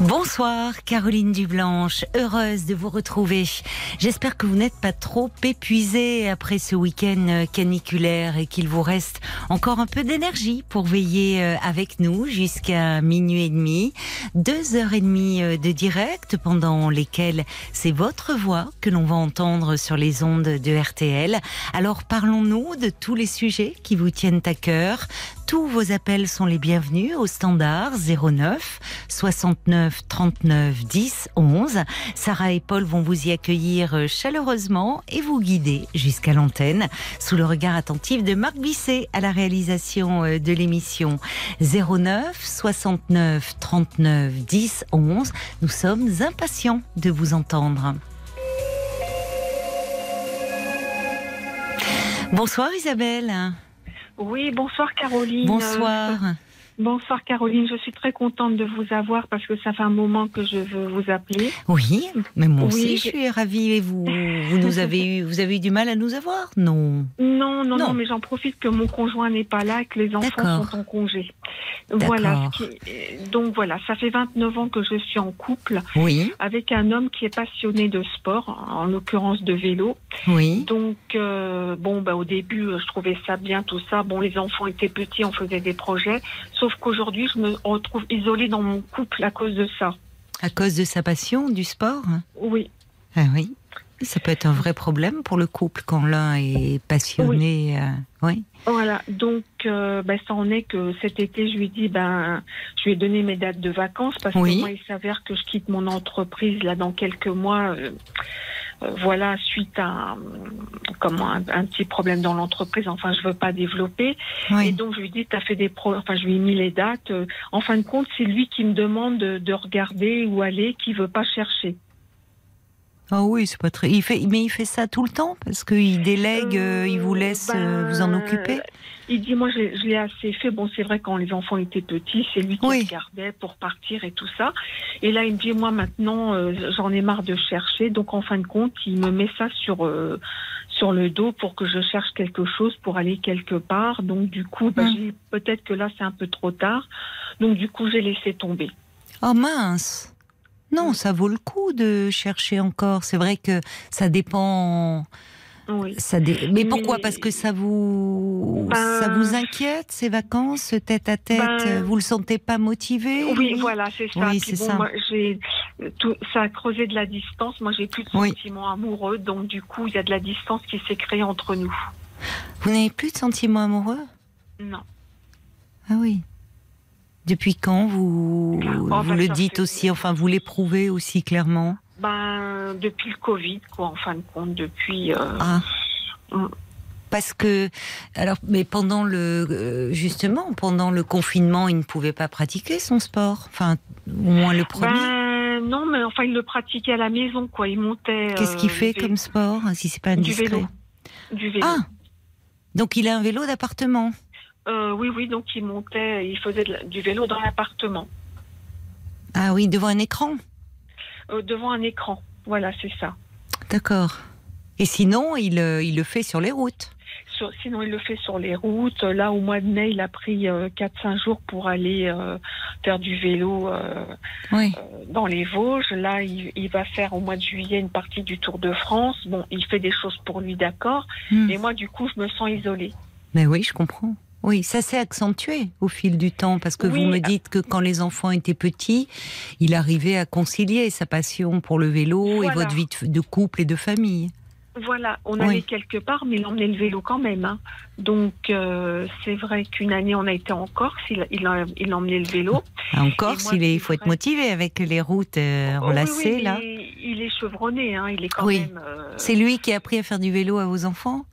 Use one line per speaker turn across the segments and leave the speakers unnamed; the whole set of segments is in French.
Bonsoir Caroline Dublanche, heureuse de vous retrouver. J'espère que vous n'êtes pas trop épuisée après ce week-end caniculaire et qu'il vous reste encore un peu d'énergie pour veiller euh, avec nous jusqu'à minuit et demi. Deux heures et demie euh, de direct pendant lesquelles c'est votre voix que l'on va entendre sur les ondes de RTL. Alors parlons-nous de tous les sujets qui vous tiennent à cœur. Tous vos appels sont les bienvenus au standard 09 69 39 10 11. Sarah et Paul vont vous y accueillir euh, chaleureusement et vous guider jusqu'à l'antenne sous le regard attentif de Marc Bisset à la réalisation euh, de l'émission 09 69 39 10 11. Nous sommes impatients de vous entendre. Bonsoir Isabelle.
Oui, bonsoir Caroline.
Bonsoir.
Bonsoir Caroline, je suis très contente de vous avoir parce que ça fait un moment que je veux vous appeler.
Oui, mais moi aussi
Oui,
je
je-
suis ravie. Et vous, vous nous avez eu, vous avez eu du mal à nous avoir? Non.
Non, non,
Non.
non, mais j'en profite que mon conjoint n'est pas là et que les enfants sont en congé. Voilà. Qui- Donc voilà, ça fait 29 ans que je suis en couple
Oui,
avec un homme qui est passionné de sport, en l'occurrence de vélo.
oui.
Donc euh, bon, bah au début, je trouvais ça bien tout ça. Bon, les enfants étaient petits, on faisait des projets. Sauf qu'aujourd'hui, je me retrouve isolée dans mon couple à cause de ça.
À cause de sa passion du sport
Oui.
Ah oui. Ça peut être un vrai problème pour le couple quand l'un est passionné. euh, oui.
Voilà, donc euh, ben, ça en est que cet été, je lui ai dit, ben, je lui ai donné mes dates de vacances parce
Oui.
que moi, il s'avère que je quitte mon entreprise là dans quelques mois. euh, euh, voilà, suite à un, comment, un, un petit problème dans l'entreprise, enfin je veux pas développer. Et donc je lui ai dit, t'as fait des pro enfin je lui ai mis les dates. euh, en fin de compte, c'est lui qui me demande de, de regarder où aller, qui veut pas chercher.
Ah oui, c'est pas très. Il fait, mais il fait ça tout le temps? Parce qu'il délègue, euh, il vous laisse euh,
ben,
vous en occuper?
Il dit, moi, je, l'ai- je l'ai assez fait. Bon, c'est vrai, quand les enfants étaient petits, c'est lui qui
Oui.
regardait pour partir et tout ça. Et là, il me dit, moi, maintenant, euh, j'en ai marre de chercher. Donc, en fin de compte, il me met ça sur, euh, sur le dos pour que je cherche quelque chose pour aller quelque part. Donc, du coup, bah, dit, peut-être que là, c'est un peu trop tard. Donc, du coup, j'ai laissé tomber.
Oh mince. Non, ça vaut le coup de chercher encore. C'est vrai que ça dépend.
Oui.
Ça dé- Mais pourquoi?
Mais-
Parce que ça vous
Ben-
ça vous inquiète ces vacances, ce tête à tête.
Ben-
Vous le sentez pas motivé?
Oui, voilà, c'est ça.
Oui, c'est
bon,
ça.
moi, tout, ça a creusé de la distance. Moi, j'ai plus de
Oui.
sentiments amoureux, donc du coup, il y a de la distance qui s'est créée entre nous.
Vous n'avez plus de sentiments amoureux?
Non.
Ah oui. Depuis quand vous
Oh,
vous
ben,
le dites aussi, enfin vous l'éprouvez aussi clairement?
Ben, depuis le Covid, quoi, en fin de compte, depuis. euh,
Ah. Parce que, alors, mais pendant le, euh, justement, pendant le confinement, il ne pouvait pas pratiquer son sport. Enfin, au moins le premier.
ben, non, mais enfin, il le pratiquait à la maison, quoi. Il montait.
Qu'est-ce qu'il
euh,
fait comme sport, si c'est pas
Du
indiscret
vélo. Du vélo.
Ah Donc il a un vélo d'appartement.
Euh, oui, oui, donc il montait, il faisait de du vélo dans l'appartement,
Ah oui, devant un écran.
Euh, devant un écran. Voilà, c'est ça.
D'accord. Et sinon, il, euh, il le fait sur les routes.
Sur- sinon, il le fait sur les routes. Là, au mois de mai, il a pris euh, 4-5 jours pour aller euh, faire du vélo euh,
Oui.
dans les Vosges. Là, il, il va faire au mois de juillet une partie du Tour de France. Bon, il fait des choses pour lui, d'accord.
Hmm.
Mais moi, du coup, je me sens isolée.
Mais oui, je comprends. Oui, ça s'est accentué au fil du temps parce que
Oui.
vous me dites que quand les enfants étaient petits, il arrivait à concilier sa passion pour le vélo et votre vie de, couple et de famille.
Voilà, on
Oui.
allait quelque part, mais il emmenait le vélo quand même. hein. Donc, euh, c'est vrai qu'une année, on a été en Corse, il, il, a- il emmenait le vélo.
Ah, En Corse,
moi,
il, est, faut être motivé avec les routes euh,
Oh, oui,
enlacées là.
Il est chevronné, hein, il est quand
Oui.
même. euh,
C'est lui qui a appris à faire du vélo à vos enfants?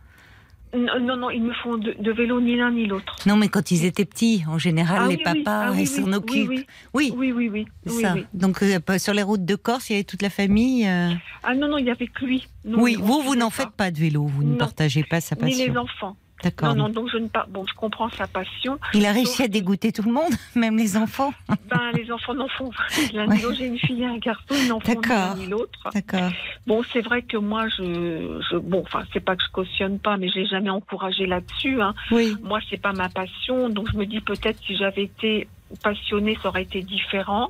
Non, non, non, ils me font de, de vélo ni l'un ni l'autre.
Non, mais quand ils étaient petits, en général,
Ah
les
oui, oui,
papas
ah
ils s'en
oui,
occupent.
Oui,
Oui,
oui, oui,
ça. Donc euh, sur les routes de Corse, il y avait toute la famille. euh,
Ah non, non, il y avait que lui.
Oui, vous, vous n'en faites pas de vélo, vous ne partagez pas sa
Ni les
passion.
enfants.
D'accord.
Non, non, donc je ne pas. Bon, je comprends sa passion.
Il a réussi à dégoûter tout le monde, même les enfants.
Ben, les enfants n'en font l'un ni l'autre. J'ai une fille et un garçon, ils n'en font ni l'un
D'accord.
ni l'autre.
D'accord.
Bon, c'est vrai que moi, je, je bon, enfin, c'est pas que je cautionne pas, mais j'ai jamais encouragé là-dessus. Hein.
Oui.
Moi, c'est pas ma passion, donc je me dis peut-être si j'avais été passionnée, ça aurait été différent.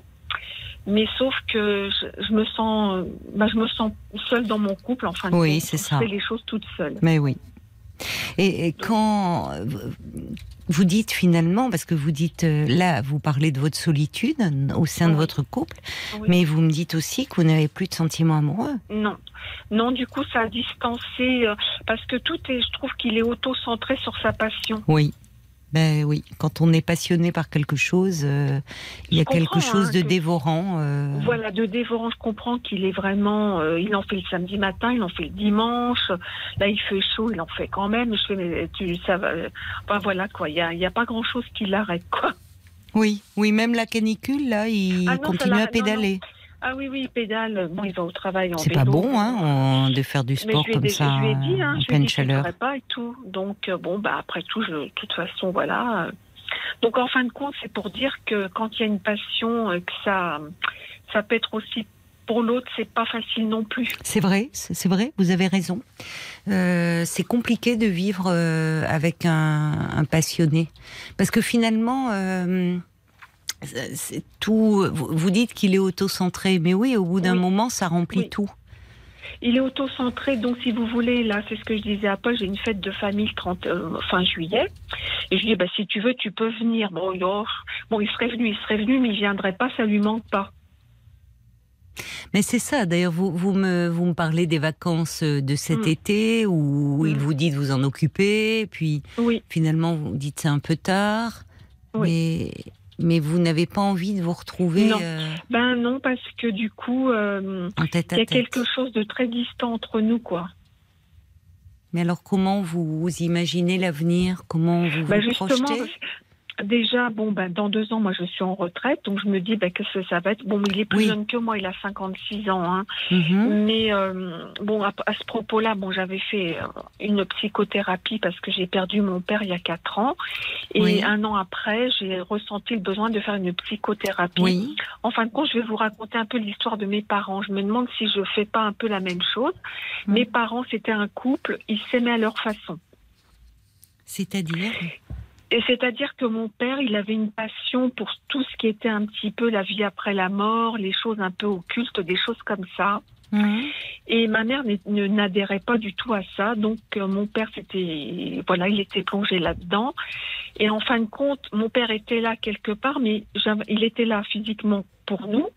Mais sauf que je, je me sens, bah, je me sens seule dans mon couple. Enfin,
Oui, c'est ça.
Je fais les choses toute seule.
Mais oui. Et, et quand vous dites finalement, parce que vous dites euh, là, vous parlez de votre solitude au sein de votre couple,
Oui.
mais vous me dites aussi que vous n'avez plus de sentiments amoureux.
Non, non. Du coup, ça a distancé euh, parce que tout est, je trouve qu'il est auto-centré sur sa passion.
Oui. Ben oui, quand on est passionné par quelque chose, euh, il y a quelque chose
hein,
de
que-
dévorant. euh,
Voilà, de dévorant, je comprends qu'il est vraiment. euh, il en fait le samedi matin, il en fait le dimanche. Là, il fait chaud, il en fait quand même. Je fais, mais tu, ça va. Enfin voilà quoi. Il y a, pas grand chose qui l'arrête quoi.
Oui, oui, même la canicule, là, il
Ah non,
continue à
non,
pédaler.
Ah oui, oui, il pédale. Bon, il va au travail en
C'est
vélo.
pas bon, hein, de faire du sport comme
déjà-
ça,
je lui ai dit, hein,
en
je lui ai
pleine
dit je
chaleur.
pas et tout. Donc euh, bon, bah après tout, de toute façon, voilà. Donc en fin de compte, c'est pour dire que quand il y a une passion, euh, que ça, ça peut être aussi pour l'autre, c'est pas facile non plus.
C'est vrai, c'est c'est vrai, vous avez raison. Euh, c'est compliqué de vivre euh, avec un, un passionné. Parce que finalement, euh, c'est- c'est tout. Vous, dites qu'il est auto-centré, mais oui, au bout d'un
Oui.
moment, ça remplit
Oui.
tout.
Il est auto-centré, donc si vous voulez, là, c'est ce que je disais à Paul, j'ai une fête de famille le 30, euh, fin juillet. Et je lui dis, bah, si tu veux, tu peux venir. Bon, il, oh, bon, il serait venu, il serait venu, mais il viendrait pas, ça lui manque pas.
Mais c'est ça, d'ailleurs, vous, vous, me, vous me parlez des vacances de cet
Mm.
été où il
Mm.
vous dit de vous en occuper, puis
Oui,
finalement, vous dites c'est un peu tard.
Oui.
Mais, mais vous n'avez pas envie de vous retrouver
Non.
euh,
ben non, parce que du coup, euh, il y a quelque chose de très distant entre nous, quoi.
Mais alors, comment vous, vous imaginez l'avenir? Comment vous
Bah
vous
justement,
projetez?
Déjà, bon, ben, dans deux ans, moi, je suis en retraite, donc je me dis ben, que ça, ça va être. Bon, il est plus
Oui.
jeune que moi, il a 56 ans, hein.
Mhm.
Mais euh, bon, à, à ce propos-là, bon, j'avais fait euh, une psychothérapie parce que j'ai perdu mon père il y a quatre ans, et
Oui.
un an après, j'ai ressenti le besoin de faire une psychothérapie.
Oui,
En fin de compte, je vais vous raconter un peu l'histoire de mes parents. Je me demande si je fais pas un peu la même chose.
Mm.
Mes parents, c'était un couple, ils s'aimaient à leur façon.
c'est-à-dire?
Et c'est-à-dire que mon père, il avait une passion pour tout ce qui était un petit peu la vie après la mort, les choses un peu occultes, des choses comme ça. Et ma mère n'adhérait pas du tout à ça. Donc euh, mon père, c'était voilà, il était plongé là-dedans. Et en fin de compte, mon père était là quelque part, mais il était là physiquement pour nous,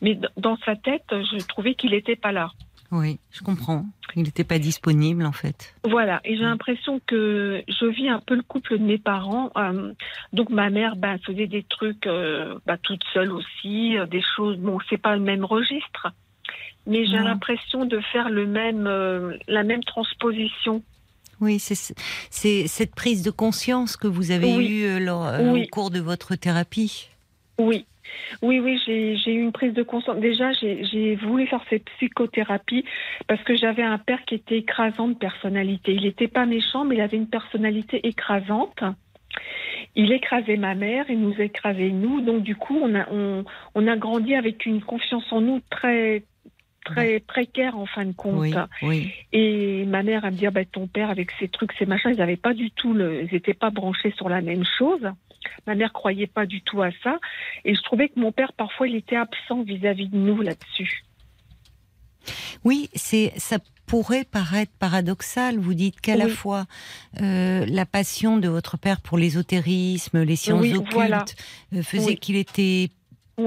mais dans sa tête, je trouvais qu'il n'était pas là.
Oui, je comprends. Il n'était pas disponible, en fait.
Voilà, et j'ai l'impression que je vis un peu le couple de mes parents. Euh, donc ma mère ben, faisait des trucs euh, bah, toute seule aussi, euh, des choses. Bon, c'est pas le même registre, mais j'ai l'impression de faire le même, euh, la même transposition.
Oui, c'est cette prise de conscience que vous avez
Oui.
eue lors-
Oui.
au cours de votre thérapie.
Oui. Oui, oui, j'ai eu une prise de conscience. Déjà, j'ai voulu faire cette psychothérapie parce que j'avais un père qui était écrasant de personnalité. Il n'était pas méchant, mais il avait une personnalité écrasante. Il écrasait ma mère, il nous écrasait nous. Donc, du coup, on a, on, on a grandi avec une confiance en nous très, très précaire en fin de compte.
Oui, oui.
Et ma mère, elle me dit, ah ben, ton père, avec ses trucs, ses machins, ils n'avaient pas du tout, le, ils n'étaient pas branchés sur la même chose. Ma mère croyait pas du tout à ça. Et je trouvais que mon père, parfois, il était absent vis-à-vis de nous là-dessus.
Oui, c'est ça pourrait paraître paradoxal. Vous dites qu'à la fois euh, la passion de votre père pour l'ésotérisme, les sciences
Oui,
occultes,
voilà.
euh, faisait
Oui.
qu'il était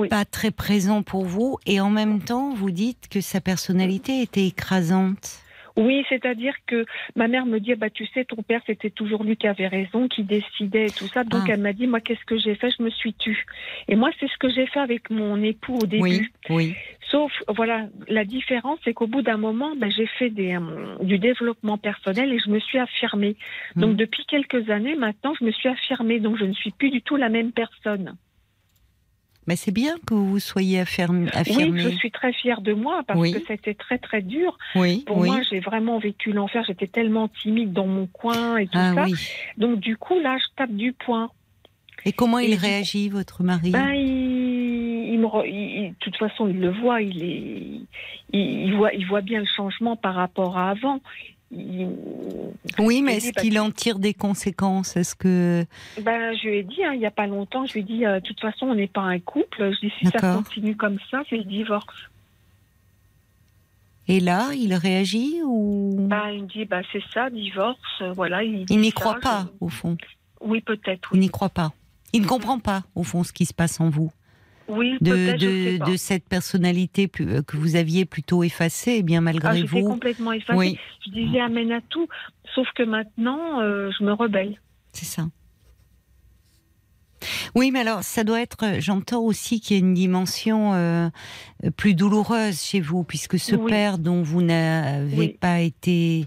pas très présent pour vous, et en même temps, vous dites que sa personnalité était écrasante.
Oui, c'est-à-dire que ma mère me dit, ah bah, tu sais, ton père, c'était toujours lui qui avait raison, qui décidait et tout ça. Donc,
Ah.
elle m'a dit, moi, qu'est-ce que j'ai fait? Je me suis tue. Et moi, c'est ce que j'ai fait avec mon époux au début.
Oui, oui,
Sauf, voilà, la différence, c'est qu'au bout d'un moment, ben, j'ai fait des, euh, du développement personnel et je me suis affirmée. Donc,
Mm.
depuis quelques années, maintenant, je me suis affirmée. Donc, je ne suis plus du tout la même personne.
Mais c'est bien que vous soyez affirmé.
Oui, je suis très fière de moi parce que c'était très très dur.
Oui,
Pour moi, j'ai vraiment vécu l'enfer. J'étais tellement timide dans mon coin et tout
ah,
ça.
Oui.
Donc du coup, là, je tape du poing.
Et comment il réagit, votre mari?
Ben, il, me, De toute façon, il le voit. Il, est, il, voit, il voit bien le changement par rapport à avant.
Oui, mais est-ce qu'il en tire des conséquences? Est-ce que
ben, je lui ai dit hein, il n'y a pas longtemps, je lui ai dit euh, de toute façon on n'est pas un couple. Je dis si ça continue comme ça, c'est le divorce.
Et là, il réagit ou?
Ben, il me dit bah c'est ça, divorce. Euh, voilà.
Il, n'y croit pas au fond.
Oui, peut-être.
Il n'y croit pas. Il ne comprend pas, au fond, ce qui se passe en vous.
Oui,
de, de, de, cette personnalité euh, que vous aviez plutôt effacée, eh bien malgré
ah,
vous.
complètement effacée. Oui. Je disais amène à tout, sauf que maintenant, euh, je me rebelle.
C'est ça. Oui, mais alors ça doit être. Euh, j'entends aussi qu'il y a une dimension plus douloureuse chez vous, puisque ce père dont vous n'avez pas été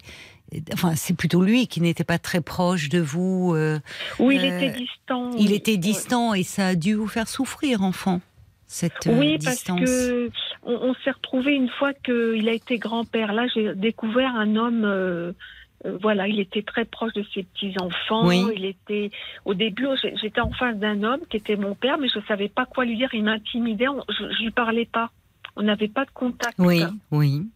Enfin, c'est plutôt lui qui n'était pas très proche de vous.
Euh, oui, il était distant.
Il était distant et ça a dû vous faire souffrir, enfant. Cette
euh,
oui,
parce que on, s'est retrouvé une fois qu'il a été grand-père. Là, j'ai découvert un homme. voilà, il était très proche de ses petits enfants.
Oui.
Il était au début, j'étais en face d'un homme qui était mon père, mais je savais pas quoi lui dire. Il m'intimidait. Je, je lui parlais pas. On n'avait pas de contact.
Oui, oui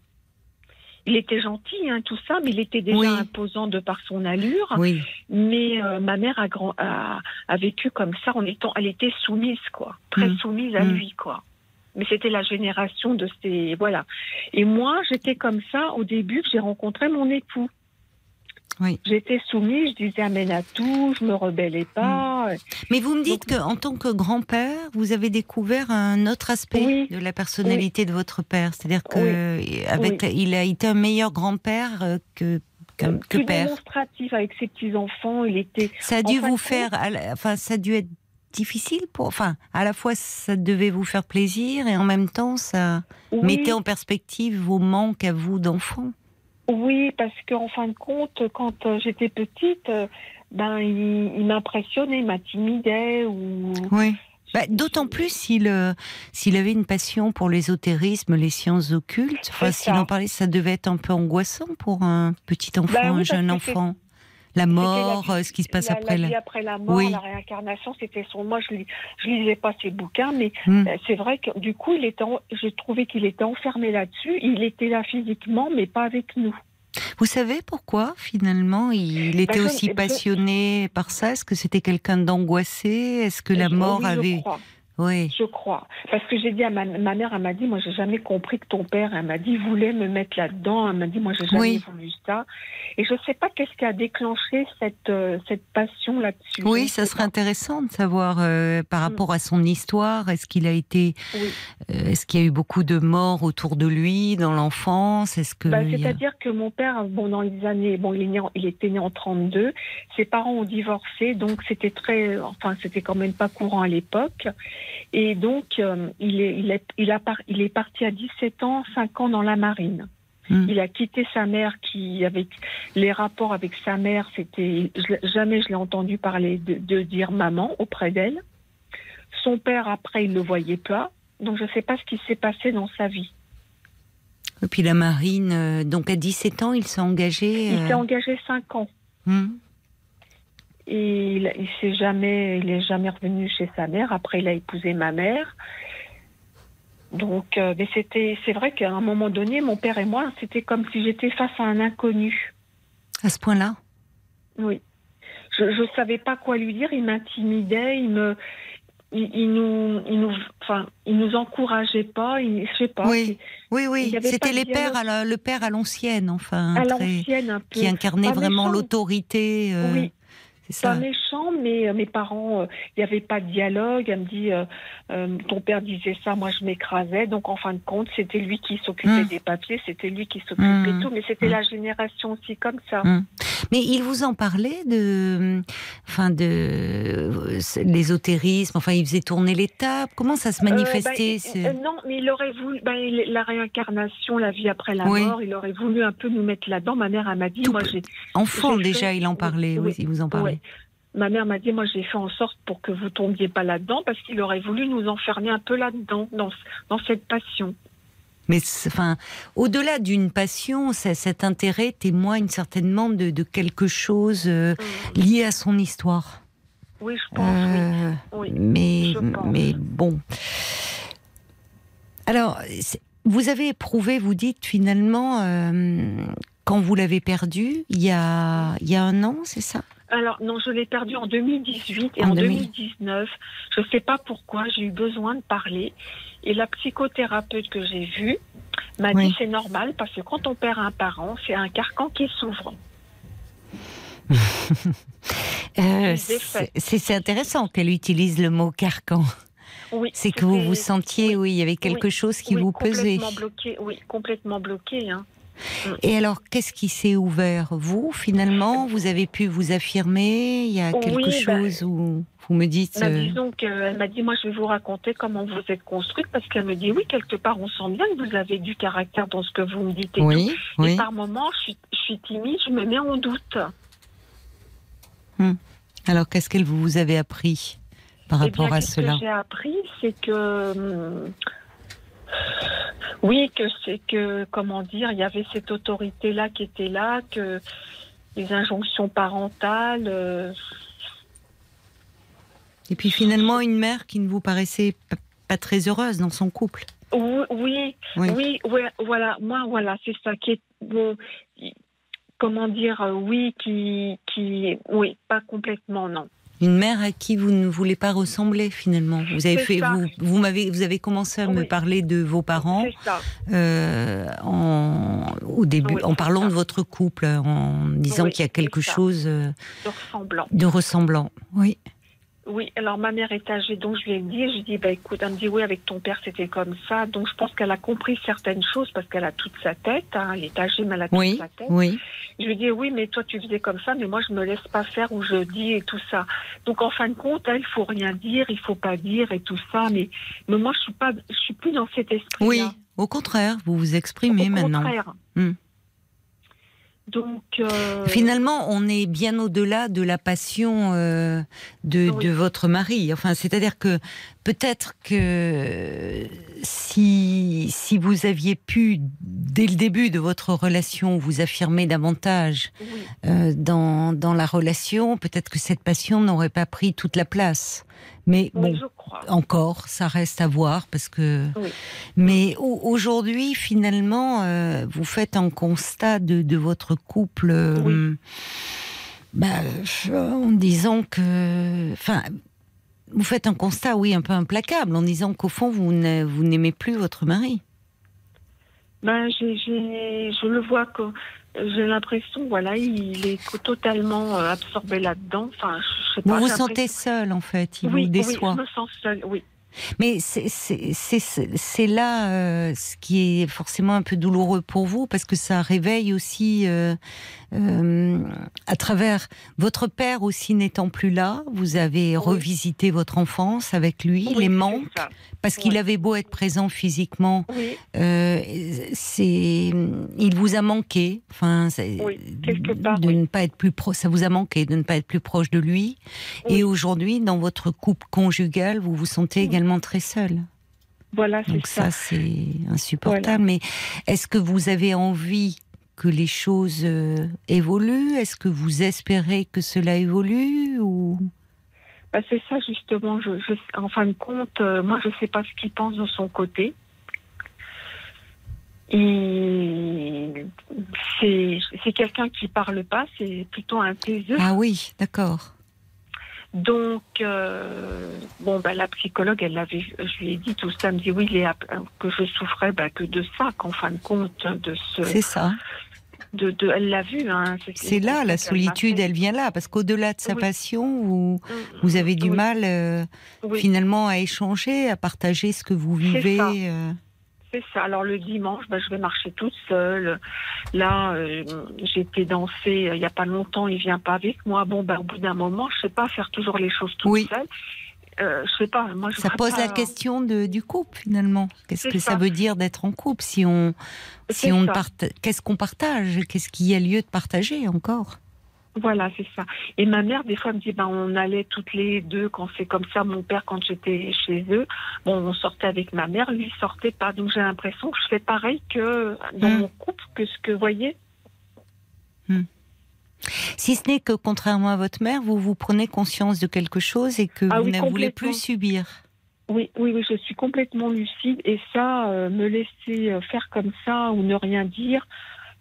il était gentil, hein, tout ça, mais il était déjà imposant de par son allure.
Oui.
Mais euh, ma mère a, grand, a, a, vécu comme ça en étant, elle était soumise, quoi, très mm. soumise à mm. lui, quoi. Mais c'était la génération de ces, voilà. Et moi, j'étais comme ça au début que j'ai rencontré mon époux. J'étais soumise, je disais amène à tout, je me rebellais pas.
Hmm. Mais vous me dites qu'en tant que grand-père, vous avez découvert un autre aspect de la personnalité de votre père, c'est-à-dire que avec, il a été un meilleur grand-père euh, que que, que
Plus
père.
démonstratif avec ses petits enfants, il était.
Ça a dû vous faire, enfin, ça a dû être difficile pour, enfin, à la fois ça devait vous faire plaisir et en même temps ça mettait en perspective vos manques à vous d'enfant.
Oui, parce qu'en fin de compte, quand euh, j'étais petite, euh, ben, il, m'impressionnait, il m'intimidait. Ou...
Oui. Bah, d'autant plus s'il euh, s'il avait une passion pour l'ésotérisme, les sciences occultes. Enfin, s'il en parlait, ça devait être un peu angoissant pour un petit enfant, ben un jeune enfant la mort, ce qui se passe après
la... après la mort, la réincarnation, c'était son. Moi, je, je lisais pas ses bouquins, mais hmm. c'est vrai que du coup, il était, j'ai trouvé qu'il était enfermé là-dessus. Il était là physiquement, mais pas avec nous.
Vous savez pourquoi finalement il était ben, aussi passionné par ça? Est-ce que c'était quelqu'un d'angoissé? Est-ce que la mort avait
oui. Je crois. Parce que j'ai dit à ma, mère, elle m'a dit, moi, j'ai jamais compris que ton père, elle m'a dit, voulait me mettre là-dedans. Elle m'a dit, moi, j'ai jamais voulu ça. Et je ne sais pas qu'est-ce qui a déclenché cette, euh, cette passion là-dessus.
Oui, ça serait intéressant de savoir euh, par mm. rapport à son histoire. Est-ce qu'il a été, euh, est-ce qu'il y a eu beaucoup de morts autour de lui dans l'enfance? Est-ce que
bah, c'est-à-dire que mon père, bon, dans les années, bon, il, est né il était né en 32. Ses parents ont divorcé, donc c'était très, enfin, c'était quand même pas courant à l'époque. Et donc, euh, il, est, il, est, il, a il est parti à 17 ans, 5 ans dans la marine. Hmm. Il a quitté sa mère qui, avec les rapports avec sa mère, c'était jamais je l'ai entendu parler de, dire maman auprès d'elle. Son père, après, il le voyait pas. Donc, je ne sais pas ce qui s'est passé dans sa vie.
Et puis la marine, euh, donc à 17 ans, il s'est engagé.
Il s'est euh, engagé 5 ans. Hmm. Il, il s'est jamais, il est jamais revenu chez sa mère. Après, il a épousé ma mère. Donc, euh, mais c'était, c'est vrai qu'à un moment donné, mon père et moi, c'était comme si j'étais face à un inconnu.
À ce point-là?
Oui. Je ne savais pas quoi lui dire. Il m'intimidait. Il me, il, nous, il nous, enfin, il nous encourageait pas. Il, je sais pas.
Oui, oui, oui. C'était les pères, à le père à l'ancienne, enfin,
à l'ancienne un peu.
qui incarnait vraiment l'autorité.
Euh... Oui, pas méchant, mais euh, mes parents, euh, il n'y avait pas de dialogue. Elle me dit, euh, ton père disait ça, moi je m'écrasais. Donc en fin de compte, c'était lui qui s'occupait mmh. des papiers, c'était lui qui s'occupait de mmh. tout. Mais c'était mmh. la génération aussi comme ça.
Mais il vous en parlait de, enfin de l'ésotérisme. Enfin, il faisait tourner l'étape. Comment ça se manifestait
bah, Non, mais il aurait voulu bah, la réincarnation, la vie après la mort. Il aurait voulu un peu nous mettre là-dedans. Ma mère, elle m'a dit, moi j'ai
enfant déjà, il en parlait. Oui, il vous en parlait.
Ma mère m'a dit, moi j'ai fait en sorte pour que vous tombiez pas là-dedans parce qu'il aurait voulu nous enfermer un peu là-dedans, dans, dans cette passion.
Mais enfin, au-delà d'une passion, cet intérêt témoigne certainement de, quelque chose euh, mm. lié à son histoire.
Oui, je pense. Euh, oui.
Mais, mais bon. Alors, vous avez éprouvé, vous dites finalement, euh, quand vous l'avez perdu, il y a, il y a un an, c'est ça?
Alors non, je l'ai perdu en 2018 et en, 2019. Je ne sais pas pourquoi, j'ai eu besoin de parler. Et la psychothérapeute que j'ai vue m'a dit c'est normal parce que quand on perd un parent, c'est un carcan qui s'ouvre.
Euh, c'est intéressant qu'elle utilise le mot carcan. Oui, c'est que vous vous sentiez, oui, il y avait quelque chose qui vous pesait.
Bloqué, oui, complètement bloqué. Hein.
Et alors, qu'est-ce qui s'est ouvert? Vous, finalement, vous avez pu vous affirmer? Il y a quelque bah, chose où vous me dites.
Bah, euh, disons qu'elle m'a dit, moi, je vais vous raconter comment vous êtes construite, parce qu'elle me dit, oui, quelque part, on sent bien que vous avez du caractère dans ce que vous me dites. Et oui, oui. Et par moments, je suis, timide, je me mets en doute.
Hmm. Alors, qu'est-ce qu'elle vous avez appris par eh rapport à cela
Ce que j'ai appris, c'est que. Hum, oui, que c'est que, comment dire, il y avait cette autorité-là qui était là, que les injonctions parentales. Euh,
Et puis finalement, une mère qui ne vous paraissait pas très heureuse dans son couple.
Oui, oui, oui, voilà, moi, voilà, c'est ça qui est. Bon, comment dire, euh, oui, qui, qui, oui, pas complètement, non
une mère à qui vous ne voulez pas ressembler finalement. Vous avez fait, vous, vous m'avez, vous avez commencé à me parler de vos parents euh, en, au début, en parlant de votre couple, en disant qu'il y a quelque chose euh,
de ressemblant.
De ressemblant, oui.
Oui, alors ma mère est âgée, donc je lui ai dit, je lui ai dit, bah écoute, elle me dit oui, avec ton père c'était comme ça, donc je pense qu'elle a compris certaines choses parce qu'elle a toute sa tête, hein, elle est âgée mais elle a toute sa tête.
Oui.
Je lui ai dit oui, mais toi tu faisais comme ça, mais moi je me laisse pas faire où je dis et tout ça. Donc en fin de compte, il faut rien dire, il faut pas dire et tout ça, mais mais moi je suis pas, je suis plus dans cet esprit. -là.
Oui, au contraire, vous vous exprimez au maintenant. Contraire. Hmm.
Donc, euh,
Finalement, on est bien au-delà de la passion euh, de, de, votre mari. Enfin, c'est-à-dire que peut-être que si, si vous aviez pu, dès le début de votre relation, vous affirmer davantage euh, dans, dans la relation, peut-être que cette passion n'aurait pas pris toute la place. Mais bon, encore, ça reste à voir parce que. Mais aujourd'hui, finalement, euh, vous faites un constat de, de votre couple. Euh, bah, en disant que, enfin, vous faites un constat, oui, un peu implacable, en disant qu'au fond, vous n'aimez plus votre mari.
Ben, je le vois que j'ai l'impression, voilà, il est totalement euh, absorbé là-dedans. Enfin,
vous vous sentez seul, en fait, il vous déçoit.
Oui, je me sens seule, oui.
Mais c'est là euh, ce qui est forcément un peu douloureux pour vous, parce que ça réveille aussi, euh, euh, à travers votre père aussi n'étant plus là, vous avez revisité votre enfance avec lui, les manques, parce qu'il avait beau être présent physiquement, c'est il vous a manqué. Enfin, de ne pas être plus pro, ça vous a manqué de ne pas être plus proche de lui. Et aujourd'hui, dans votre couple conjugal, vous vous sentez également très seul.
Voilà, c'est
ça. c'est insupportable. Mais est-ce que vous avez envie que les choses euh, évoluent? Est-ce que vous espérez que cela évolue ou?
Bah, C'est ça justement. Je, en fin de compte, euh, moi je ne sais pas ce qu'il pense de son côté. C'est quelqu'un qui parle pas, c'est plutôt un taiseux.
Ah oui, d'accord.
Donc, euh, bon, bah, la psychologue, elle l'avait, je lui ai dit tout ça, elle me dit oui, que je souffrais bah, que de ça, qu'en fin de compte, de ce.
C'est ça.
De, de, elle l'a vu. Hein,
c'est là, la solitude, elle, vient là, parce qu'au-delà de sa passion, vous, mm, vous avez du mal euh, finalement à échanger, à partager ce que vous vivez. Euh.
C'est ça. Alors le dimanche, bah, je vais marcher toute seule. Là, euh, j'ai été danser euh, il n'y a pas longtemps, il vient pas avec moi. Bon, bah, au bout d'un moment, je sais pas faire toujours les choses toute seule. Euh, je sais pas. Moi, je
ça pose la question de, du couple finalement. Qu'est-ce que ça. veut dire d'être en couple si on, si on qu'est-ce qu'on partage, qu'est-ce qu'il y a lieu de partager encore?
Voilà, c'est ça. Et ma mère, des fois, me dit, ben, on allait toutes les deux quand c'est comme ça. Mon père, quand j'étais chez eux, bon, on sortait avec ma mère, lui, il sortait pas. Donc j'ai l'impression que je fais pareil que dans
Hmm.
mon couple, que ce que vous voyez.
Si ce n'est que, contrairement à votre mère, vous vous prenez conscience de quelque chose et que
Ah
vous
oui,
ne voulez plus subir.
Oui, oui, oui, je suis complètement lucide. Et ça, euh, me laisser euh, faire comme ça ou ne rien dire,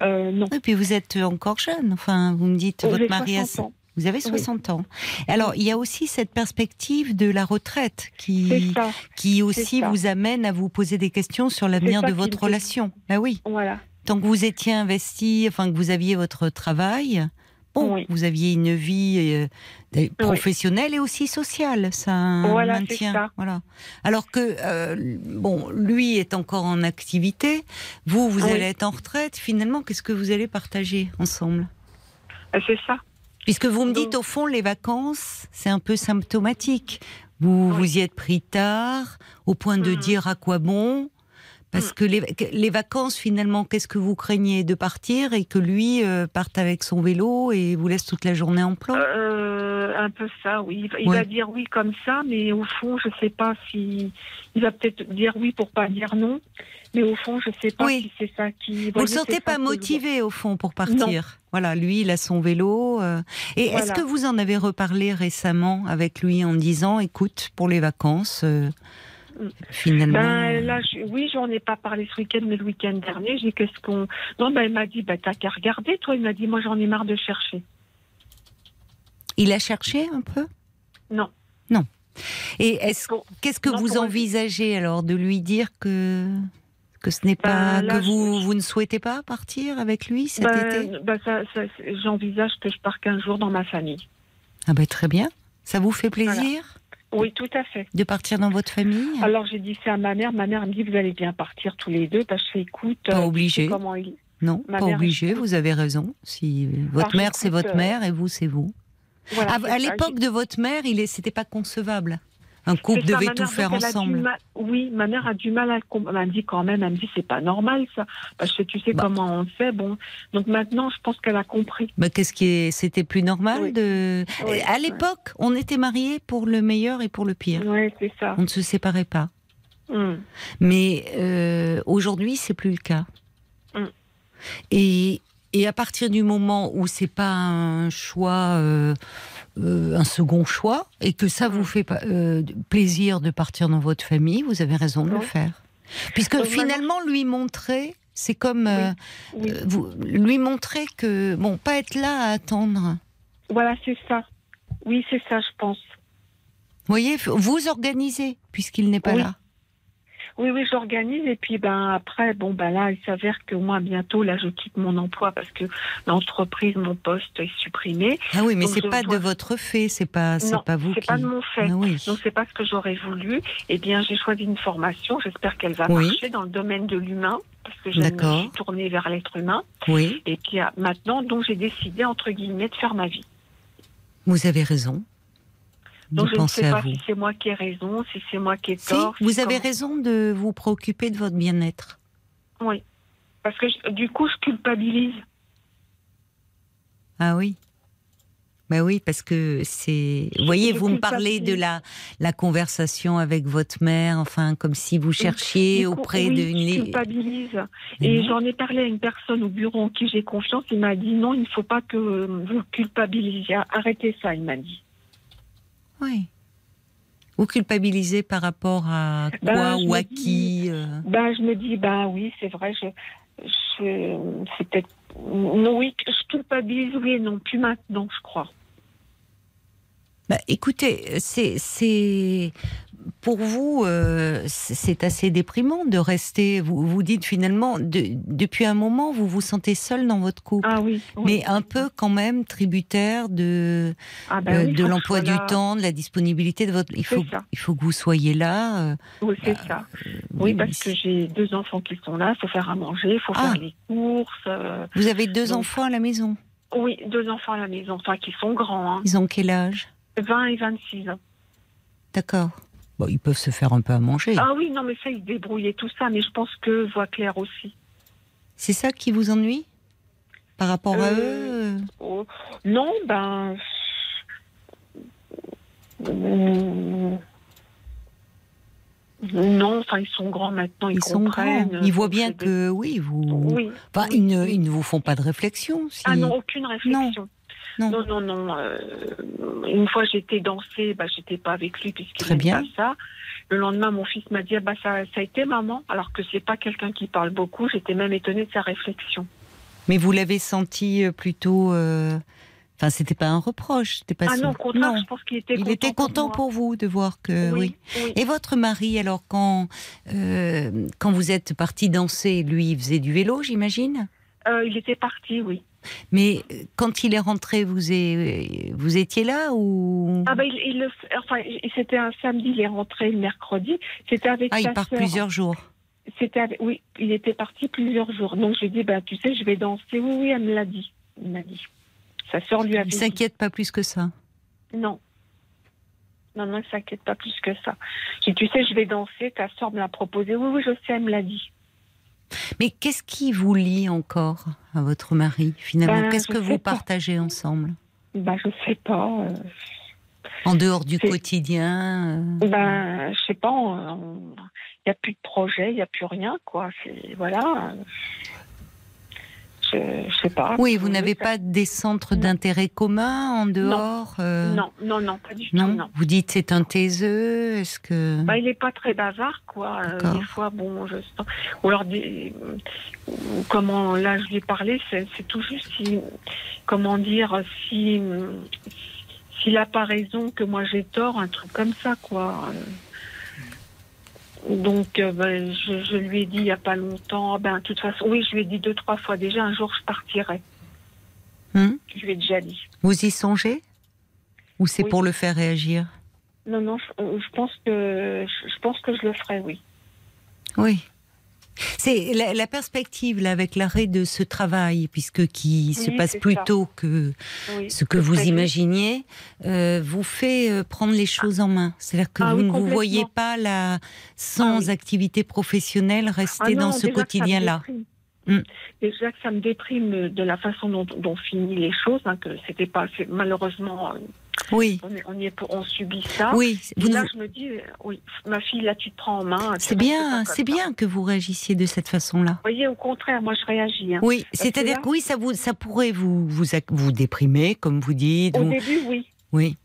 euh, non.
Et puis vous êtes encore jeune. Enfin, vous me dites, votre mari a
60 ans.
Vous avez 60 ans. Alors, il y a aussi cette perspective de la retraite qui, qui aussi vous amène à vous poser des questions sur l'avenir de votre relation. Ben oui.
voilà.
Tant que vous étiez investi, enfin que vous aviez votre travail, bon,
Oui.
vous aviez une vie euh, professionnelle et aussi sociale, ça
Voilà,
maintient.
ça.
Voilà. Alors que euh, bon, lui est encore en activité, vous vous
Oui.
allez être en retraite. Finalement, qu'est-ce que vous allez partager ensemble?
Euh, C'est ça.
Puisque vous me dites, au fond, les vacances, c'est un peu symptomatique. Vous
Oui.
vous y êtes pris tard, au point de
Mhm.
dire à quoi bon? Parce
Mhm.
que les, vacances, finalement, qu'est-ce que vous craignez De partir et que lui euh, parte avec son vélo et vous laisse toute la journée en plan?
Euh, un peu ça, oui. Il va- Il
Ouais.
va dire oui comme ça, mais au fond, je sais pas si. Il va peut-être dire oui pour pas dire non, mais au fond, je sais pas
Oui.
si c'est ça qui.
Vous ne le sentez pas
que
motivé, au fond, pour partir? Voilà, lui, il a son vélo. euh. Et est-ce que vous en avez reparlé récemment avec lui en disant, écoute, pour les vacances, euh,
Mm.
Finalement...
Ben là, je- oui, j'en ai pas parlé ce week-end, mais le week-end dernier, j'ai qu'est-ce qu'on. Non, ben il m'a dit, ben t'as qu'à regarder, toi. Il m'a dit, moi j'en ai marre de chercher.
Il a cherché un peu?
Non.
Et est-ce qu'est-ce que
non,
vous envisagez alors de lui dire que que ce n'est
Ben,
pas
là,
que vous
je-
vous ne souhaitez pas partir avec lui cet été?
Ben, ben, ça, ça, c'est- j'envisage que je pars 15 jours dans ma famille.
Ah ben très bien. Ça vous fait plaisir?
Oui, tout à fait.
de partir dans votre famille?
Alors j'ai dit ça à ma mère. Ma mère me dit, vous allez bien partir tous les deux. Parce que écoute.
Pas
euh,
obligé.
Comment il...
Non,
ma
pas
mère,
obligé.
écoute.
Vous avez raison. Si votre mère c'est votre
euh,
mère et vous c'est vous.
Voilà,
À, à l'époque de votre mère, il est c'était pas concevable. Un couple
ça,
devait tout faire ensemble.
mal- Oui, ma mère a du mal à comprendre. Elle me dit quand même, elle me dit c'est pas normal ça. Parce que tu sais
Bah.
comment on fait. Bon, donc maintenant je pense qu'elle a compris.
Mais qu'est-ce qui est c'était plus normal
Oui.
de
Oui,
à
ouais.
l'époque, on était mariés pour le meilleur et pour le pire.
Oui, c'est ça.
On ne se séparait pas.
Hum.
Mais euh, aujourd'hui, c'est plus le cas.
Mm.
Et, et à partir du moment où c'est pas un choix, euh, euh, un second choix, et que ça vous
Mm.
fait euh, plaisir de partir dans votre famille, vous avez raison de le faire. Puisque
Donc
finalement, lui montrer, c'est comme euh,
Oui.
vous, lui montrer que bon, pas être là à attendre.
Voilà, c'est ça. Oui, c'est ça, je pense.
Vous voyez, vous organisez puisqu'il n'est pas là.
Oui, oui, j'organise et puis ben après, bon ben là, il s'avère que moi bientôt là, je quitte mon emploi parce que l'entreprise, mon poste est supprimé.
Ah oui, mais c'est pas de votre fait, c'est pas, c'est pas vous
c'est
qui.
pas de mon fait.
Ah oui.
Donc c'est pas ce que j'aurais voulu. Eh bien, j'ai choisi une formation. J'espère qu'elle va
Oui.
marcher dans le domaine de l'humain parce que je me suis tournée vers l'être humain.
Oui,
Et puis maintenant, donc j'ai décidé entre guillemets de faire ma vie.
vous avez raison.
Donc je ne sais pas
vous.
si c'est moi qui ai raison, si c'est moi qui ai
Si,
tort.
vous
si
avez
comment-
raison de vous préoccuper de votre bien-être.
Oui. Parce que je- du coup, je culpabilise.
Ah oui. Bah oui, parce que c'est. Vous voyez, vous me parlez de la, la conversation avec votre mère, enfin, comme si vous cherchiez
coup,
auprès
oui,
d'une.
Je culpabilise. Et j'en ai parlé à une personne au bureau en qui j'ai confiance. Il m'a dit non, il ne faut pas que vous culpabilisiez. Arrêtez ça, il m'a dit.
Oui. Vous culpabilisez par rapport à quoi
Ben, je
ou à
dis-
qui euh,
Ben, je me dis, ben oui, c'est vrai, je, je, c'est peut-être. Non, oui, je culpabilise, oui non, plus maintenant, je crois.
Bah, écoutez, c'est, pour vous, euh, c'est assez déprimant de rester. Vous vous dites finalement, de- depuis un moment, vous vous sentez seul dans votre couple,
Ah oui. oui.
mais un peu quand même tributaire de
Ah, ben
euh,
oui,
de l'emploi du
là.
temps, de la disponibilité de votre. Il faut
ça.
il faut que vous soyez là. euh,
Oui, c'est ça. Oui, parce que j'ai deux enfants qui sont là, il faut faire à manger, il faut
Ah.
faire les courses.
Vous avez deux
Donc-
enfants à la maison?
Oui, deux enfants à la maison, enfin qui sont grands, hein,
Ils ont quel âge?
20 et 26 ans.
D'accord. Bon, ils peuvent se faire un peu à manger.
Ah oui, non, mais ça, ils et tout ça, mais je pense que voix claire aussi.
C'est ça qui vous ennuie par rapport à
Euh,
eux
Oh, non, ben. Non, enfin, ils sont grands maintenant, ils,
Ils sont grands. Ils voient bien que oui, vous.
Oui.
Enfin,
oui,
ils, ne,
oui.
ils ne vous font pas de réflexion. Si...
Ah non, aucune réflexion.
Non.
Non, non, non. euh, une fois, j'étais danser, bah, j'étais pas avec lui puisqu'il n'aime pas ça. Le lendemain, mon fils m'a dit, ah, bah, ça, ça a été maman, alors que c'est pas quelqu'un qui parle beaucoup. J'étais même étonnée de sa réflexion.
Mais vous l'avez senti euh, plutôt. euh, Enfin, c'était pas un reproche. C'était pas
ah
son-
non, au contraire,
Non.
je pense qu'il était
Il
content.
était content pour vous de voir que oui.
oui.
Et votre mari, alors quand euh, quand vous êtes parti danser, lui, il faisait du vélo, j'imagine?
Euh, il était parti, oui.
Mais euh, quand il est rentré, vous, est- vous étiez là ou?
Ah bah il, il le, enfin, il- c'était un samedi, il est rentré le mercredi. C'était avec
Ah, il part plusieurs jours.
C'était oui, il était parti plusieurs jours. Donc je lui ai dit, bah tu sais, je vais danser. Oui, oui, elle me l'a dit. M'a dit. Sa sœur lui a
Il s'inquiète pas plus que ça?
Non. Non, non, il s'inquiète pas plus que ça. J'ai dit, tu sais, je vais danser. Ta sœur me l'a proposé. Oui, oui, je sais, elle me l'a dit.
Mais qu'est-ce qui vous lie encore à votre mari finalement?
Ben,
Qu'est-ce que vous
pas.
partagez ensemble?
Bah je sais pas. euh,
en dehors du quotidien euh,
Ben, je sais pas. Il n'y a plus de projet, il n'y a plus rien, quoi. Voilà. Euh, Je, je sais pas.
Oui, vous n'avez pas des centres d'intérêt communs en dehors euh,
Non, non, non, pas du tout.
Non. Vous dites c'est un taiseux Est-ce que
Bah, il est pas très bavard, quoi. Euh, des fois, bon, je sens. Ou alors, des... comment là, je lui ai parlé, c'est tout juste si, comment dire, si, s'il a pas raison, que moi j'ai tort, un truc comme ça, quoi. Donc, euh, ben, je, je lui ai dit il y a pas longtemps, ben, de toute façon, oui, je lui ai dit deux, trois fois déjà, un jour je partirai.
Hum
Je lui ai déjà dit.
vous y songez? Ou c'est
Oui.
pour le faire réagir?
Non, non, je, euh, je pense que, je pense que je le ferai, oui.
Oui. C'est la, la perspective là avec l'arrêt de ce travail, puisque qui se passe plus
ça.
tôt que
oui
ce que vous imaginiez, euh, vous fait euh, prendre les choses en main. C'est-à-dire que
Ah
vous
oui,
ne vous voyez pas là sans
Ah oui.
activité professionnelle rester
Ah non,
dans ce quotidien-là.
Déprime.
Mm.
Déjà que ça me déprime de la façon dont, dont finissent les choses, hein, que c'était pas malheureusement euh,
Oui,
on, est, on, y est pour- on subit ça.
oui.
Et
Vous
là, je me dis, euh, oui, ma fille, là, tu te prends en main.
C'est bien, c'est
ça.
bien que vous réagissiez de cette façon-là.
Vous voyez, au contraire, moi, je réagis. hein.
Oui, c'est-à-dire
là-
que oui, ça vous, ça pourrait vous, vous, vous déprimer, comme vous dites.
Au
vous-
début, oui.
Oui,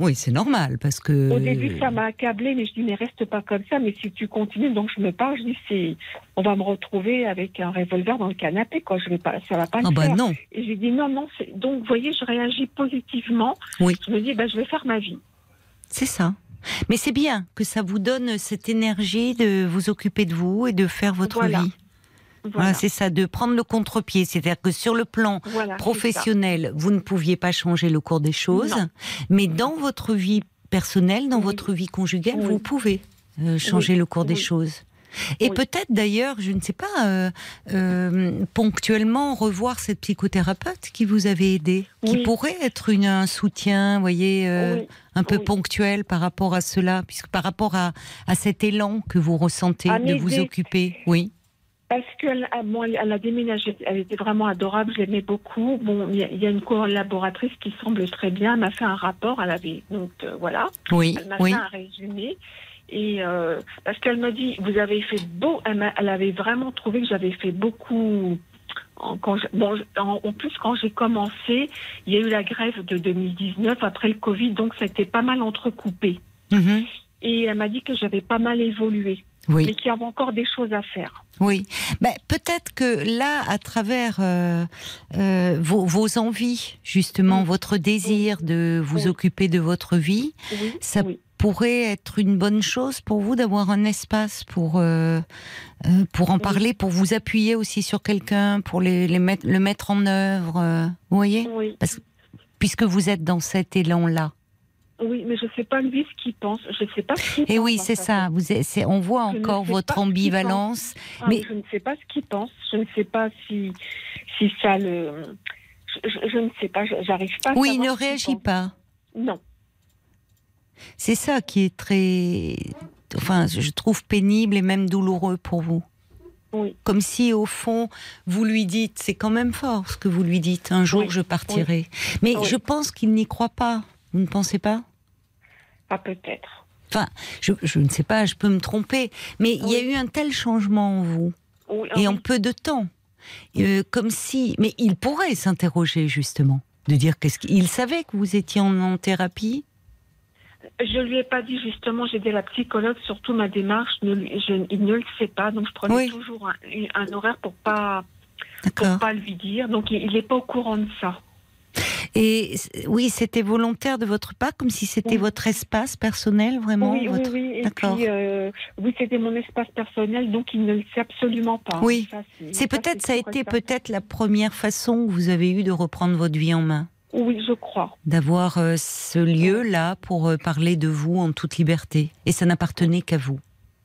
oui, c'est normal parce que.
Au début, ça m'a accablé, mais je dis, mais reste pas comme ça. Mais si tu continues, donc je me parle, je dis, c'est, on va me retrouver avec un revolver dans le canapé, quoi. Je vais pas, ça va pas
Ah
le
bah
faire.
non.
Et j'ai dit, non, non, c'est, donc, vous voyez, je réagis positivement.
Oui.
Je me dis, bah, je vais faire ma vie.
C'est ça. Mais c'est bien que ça vous donne cette énergie de vous occuper de vous et de faire votre
Voilà.
vie.
Voilà.
Voilà, c'est ça, de prendre le contre-pied. C'est-à-dire que sur le plan
Voilà,
professionnel, vous ne pouviez pas changer le cours des choses,
Non.
mais dans votre vie personnelle, dans
Oui.
votre vie conjugale,
Oui.
vous pouvez euh, changer le cours des choses. Et
Oui.
peut-être d'ailleurs, je ne sais pas, euh, euh, ponctuellement revoir cette psychothérapeute qui vous avait aidé, qui pourrait être une, un soutien, voyez, euh,
Oui.
un peu ponctuel par rapport à cela, puisque par rapport à, à cet élan que vous ressentez
À
de vous occuper. Oui.
Parce qu'elle a, bon, elle- a déménagé, elle était vraiment adorable, je l'aimais beaucoup. Bon, il y, a- il y a une collaboratrice qui semble très bien, elle m'a fait un rapport, elle avait, donc euh, voilà,
Oui,
elle m'a
oui.
fait un résumé. Et euh, parce qu'elle m'a dit, vous avez fait beau, elle, avait vraiment trouvé que j'avais fait beaucoup. En, quand je- bon, je- en, en plus, quand j'ai commencé, il y a eu la grève de 2019 après le Covid, donc ça a été pas mal entrecoupé.
Mhm.
Et elle m'a dit que j'avais pas mal évolué,
Oui.
mais y avait encore des choses à faire.
Oui, ben, peut-être que là, à travers euh, euh, vos, vos envies, justement, votre désir de vous
Oui.
occuper de votre vie, Ça pourrait être une bonne chose pour vous d'avoir un espace pour euh, euh, pour en parler, pour vous appuyer aussi sur quelqu'un, pour les, les mettre, le mettre en œuvre. euh, vous voyez,
Oui.
puisque vous êtes dans cet élan-là.
Oui, mais je ne sais pas lui ce qu'il pense. Je ne sais pas ce qu'il pense.
Et oui,
en
c'est ça. Vous, on voit encore votre ambivalence.
Ah,
mais-
Je ne sais pas ce qu'il pense. Je ne sais pas si, si ça le. Je, je- je ne sais pas. J'arrive pas à
Oui, il ne réagit pas.
Non.
C'est ça qui est très, enfin, je trouve pénible et même douloureux pour vous.
Oui.
Comme si, au fond, vous lui dites, c'est quand même fort ce que vous lui dites, un jour
Oui,
je partirai. Mais
Oui.
je pense qu'il n'y croit pas. Vous ne pensez pas?
Ah, peut-être.
Enfin, je, je ne sais pas, je peux me tromper, mais il y a eu un tel changement en vous,
Oui,
et en peu de temps. Euh, comme si. Mais il pourrait s'interroger, justement, de dire qu'est-ce qu'il savait que vous étiez en, en thérapie?
Je lui ai pas dit justement, j'ai aidé la psychologue, surtout ma démarche, ne je- il ne le sait pas, donc je prenais
Oui.
toujours un, un horaire pour pas pour pas lui dire, donc il n'est pas au courant de ça.
Et oui, c'était volontaire de votre part, comme si c'était
Oui.
votre espace personnel, vraiment
oui,
votre...
oui, oui, et puis euh, oui, c'était mon espace personnel, donc il ne le sait absolument pas.
Oui.
Ça,
C'est peut-être, ça a été peut-être la première façon que vous avez eu de reprendre votre vie en main,
Oui, je crois.
d'avoir euh, ce lieu-là pour euh, parler de vous en toute liberté. Et ça n'appartenait qu'à vous,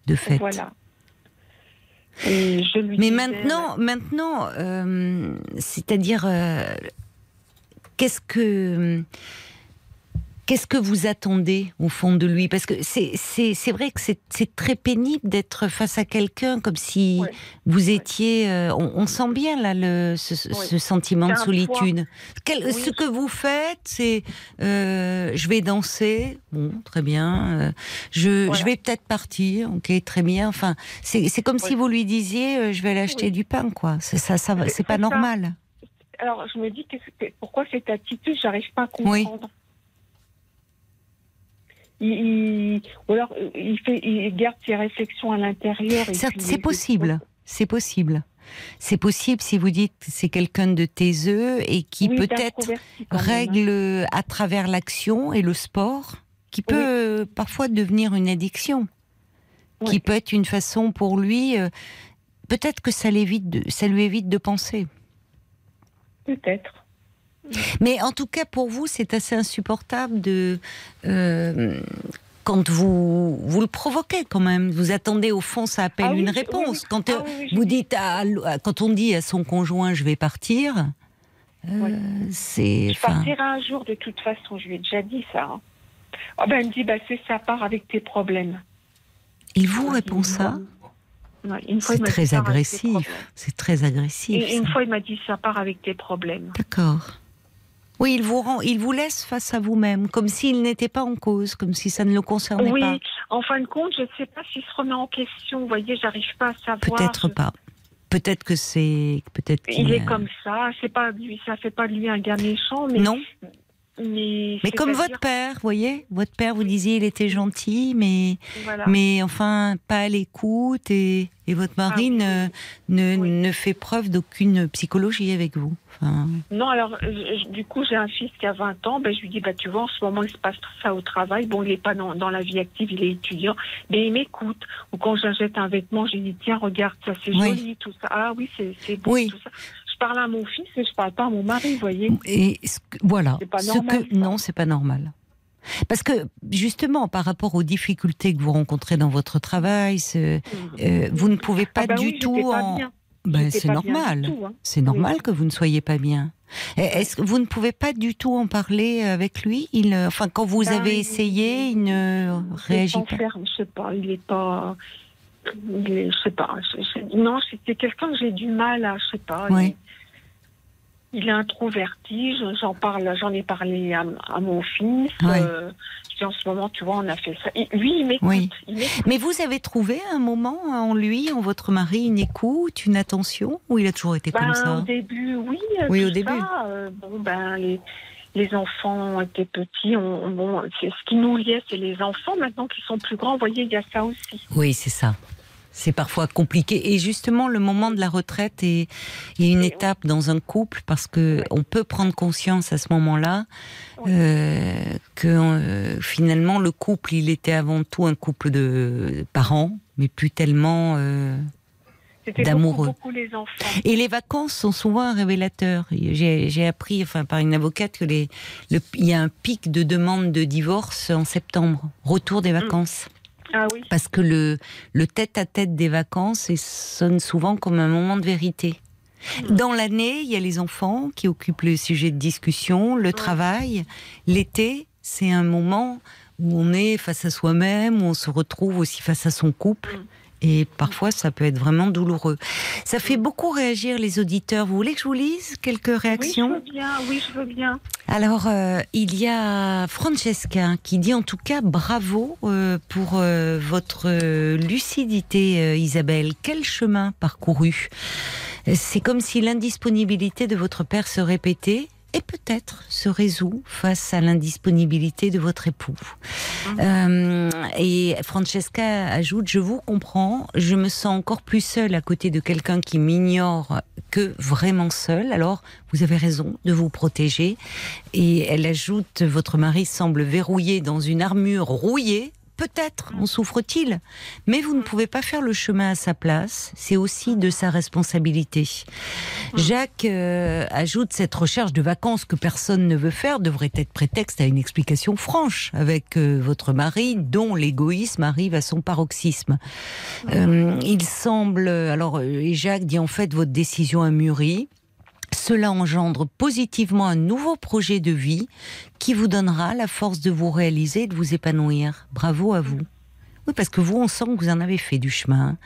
de fait.
Voilà. Et je lui
Mais
disais,
maintenant, maintenant, c'est-à-dire, qu'est-ce que qu'est-ce que vous attendez au fond de lui? Parce que c'est vrai que c'est très pénible d'être face à quelqu'un comme si
Ouais.
vous étiez. euh, on, on sent bien là le ce, ce-
Ouais.
ce sentiment de solitude. Quel-
Oui,
ce que vous faites, c'est euh, je vais danser. Bon, très bien. euh, je
Voilà.
je vais peut-être partir. Ok, très bien. Enfin, c'est comme si vous lui disiez je vais aller acheter
Oui.
du pain, quoi. Ça, ça
C'est-
pas
ça.
normal.
Alors je me dis que, que- pourquoi cette attitude, j'arrive pas à
Oui.
comprendre. Il, il- ou alors il fait, il garde ses réflexions à l'intérieur.
C'est possible. C'est possible. C'est possible si vous dites que c'est quelqu'un de taiseux et qui
Oui,
peut-être
même, hein.
règle à travers l'action et le sport, qui peut euh, parfois devenir une addiction, qui peut être une façon pour lui. euh, Peut-être que ça, l'évite de, ça lui évite de penser.
Peut-être.
Mais en tout cas, pour vous, c'est assez insupportable de. euh, quand vous, vous le provoquez quand même, vous attendez au fond, ça appelle
Ah
une
oui,
réponse.
oui.
Quand
Ah oui,
vous dites à, quand on dit à son conjoint je vais partir, euh, c'est.
Je partirai un jour de toute façon, je lui ai déjà dit ça. hein. Ah ben, elle me dit, bah, c'est ça, part avec tes problèmes.
il vous répond ça
une fois,
C'est très agressif. C'est très agressif.
Et une
ça.
fois, il m'a dit, ça part avec tes problèmes.
D'accord. Oui, il vous rend, il vous laisse face à vous-même, comme s'il n'était pas en cause, comme si ça ne le concernait
Oui,
pas.
en fin de compte, je ne sais pas s'il se remet en question. Vous voyez, j'arrive pas à savoir.
Peut-être
Je-
pas. Peut-être que c'est, peut-être
Il est
a-
comme ça. C'est pas lui, ça fait pas de lui un gars méchant, mais
Non,
mais,
mais comme votre père, vous voyez, votre père, vous disiez, il était gentil, mais
Voilà.
mais enfin pas à l'écoute et, et votre mari
Ah oui,
ne, ne,
Oui.
ne fait preuve d'aucune psychologie avec vous. Enfin,
Non, alors je- du coup, j'ai un fils qui a 20 ans. Ben, je lui dis, bah, tu vois, en ce moment, il se passe ça au travail. Bon, il n'est pas dans, dans la vie active, il est étudiant, mais il m'écoute. Ou quand j'achète un vêtement, j'ai dit, tiens, regarde, ça c'est
Oui.
joli, tout ça. Ah oui, c'est c'est beau,
Oui.
tout ça. Je parle à mon fils et je parle pas à mon mari, vous voyez.
et ce que- voilà,
C'est pas
ce
normal,
que non, c'est pas normal. Parce que justement, par rapport aux difficultés que vous rencontrez dans votre travail, ce- euh, vous ne pouvez pas
Ah bah
du
oui,
tout en. Ben, c'est normal.
hein.
C'est normal que vous ne soyez pas bien. Est-ce que vous ne pouvez pas du tout en parler avec lui? Il, euh, enfin, quand vous
Ben,
avez essayé, il ne réagit pas.
je sais pas, il est pas. Je sais pas. je- je- non, c'est quelqu'un que j'ai du mal à, je sais pas. Il, il est introverti. je- J'en parle, j'en ai parlé à, à mon fils. Euh, en ce moment, tu vois, on a fait ça. Et lui, il m'écoute.
Oui. Mais vous avez trouvé un moment en lui, en votre mari, une écoute, une attention, ou il a toujours été comme
Ben,
ça?
au début, oui. euh,
Oui, au début.
euh, bon, ben, les, les enfants étaient petits. On, on- bon, ce qui nous liait, c'est les enfants. Maintenant qu'ils sont plus grands, vous voyez, il y a ça aussi.
Oui, c'est ça. C'est parfois compliqué. Et justement, le moment de la retraite est, est une étape dans un couple parce que
Oui.
on peut prendre conscience à ce moment-là
Oui.
euh, que euh, finalement le couple, il était avant tout un couple de parents, mais plus tellement. euh, D'amoureux.
beaucoup, beaucoup les enfants.
Et les vacances sont souvent un révélateur. J'ai appris, enfin par une avocate, que les, le- il y a un pic de demandes de divorce en septembre, retour des vacances.
Ah oui.
Parce que le, le tête-à-tête des vacances et sonne souvent comme un moment de vérité.
Mm.
Dans l'année, il y a les enfants qui occupent le sujet de discussion, le travail. L'été, c'est un moment où on est face à soi-même, où on se retrouve aussi face à son couple. Et parfois, ça peut être vraiment douloureux. Ça fait beaucoup réagir les auditeurs. Vous voulez que je vous lise quelques réactions?
Oui, je veux bien. Oui, je veux bien.
Alors, euh, il y a Francesca qui dit en tout cas bravo euh, pour euh, votre lucidité, Isabelle. Quel chemin parcouru? C'est comme si l'indisponibilité de votre père se répétait et peut-être se résout face à l'indisponibilité de votre époux. Mmh. Euh, et Francesca ajoute, je vous comprends, je me sens encore plus seule à côté de quelqu'un qui m'ignore que vraiment seule. Alors, vous avez raison de vous protéger. Et elle ajoute, votre mari semble verrouillé dans une armure rouillée Peut-être en souffre-t-il, mais vous ne pouvez pas faire le chemin à sa place, c'est aussi de sa responsabilité. Jacques euh, ajoute cette recherche de vacances que personne ne veut faire devrait être prétexte à une explication franche avec euh, votre mari dont l'égoïsme arrive à son paroxysme. Euh, il semble, alors, et Jacques dit en fait votre décision a mûri. Cela engendre positivement un nouveau projet de vie qui vous donnera la force de vous réaliser et de vous épanouir. Bravo à vous. Oui, parce que vous, on sent que vous en avez fait du chemin.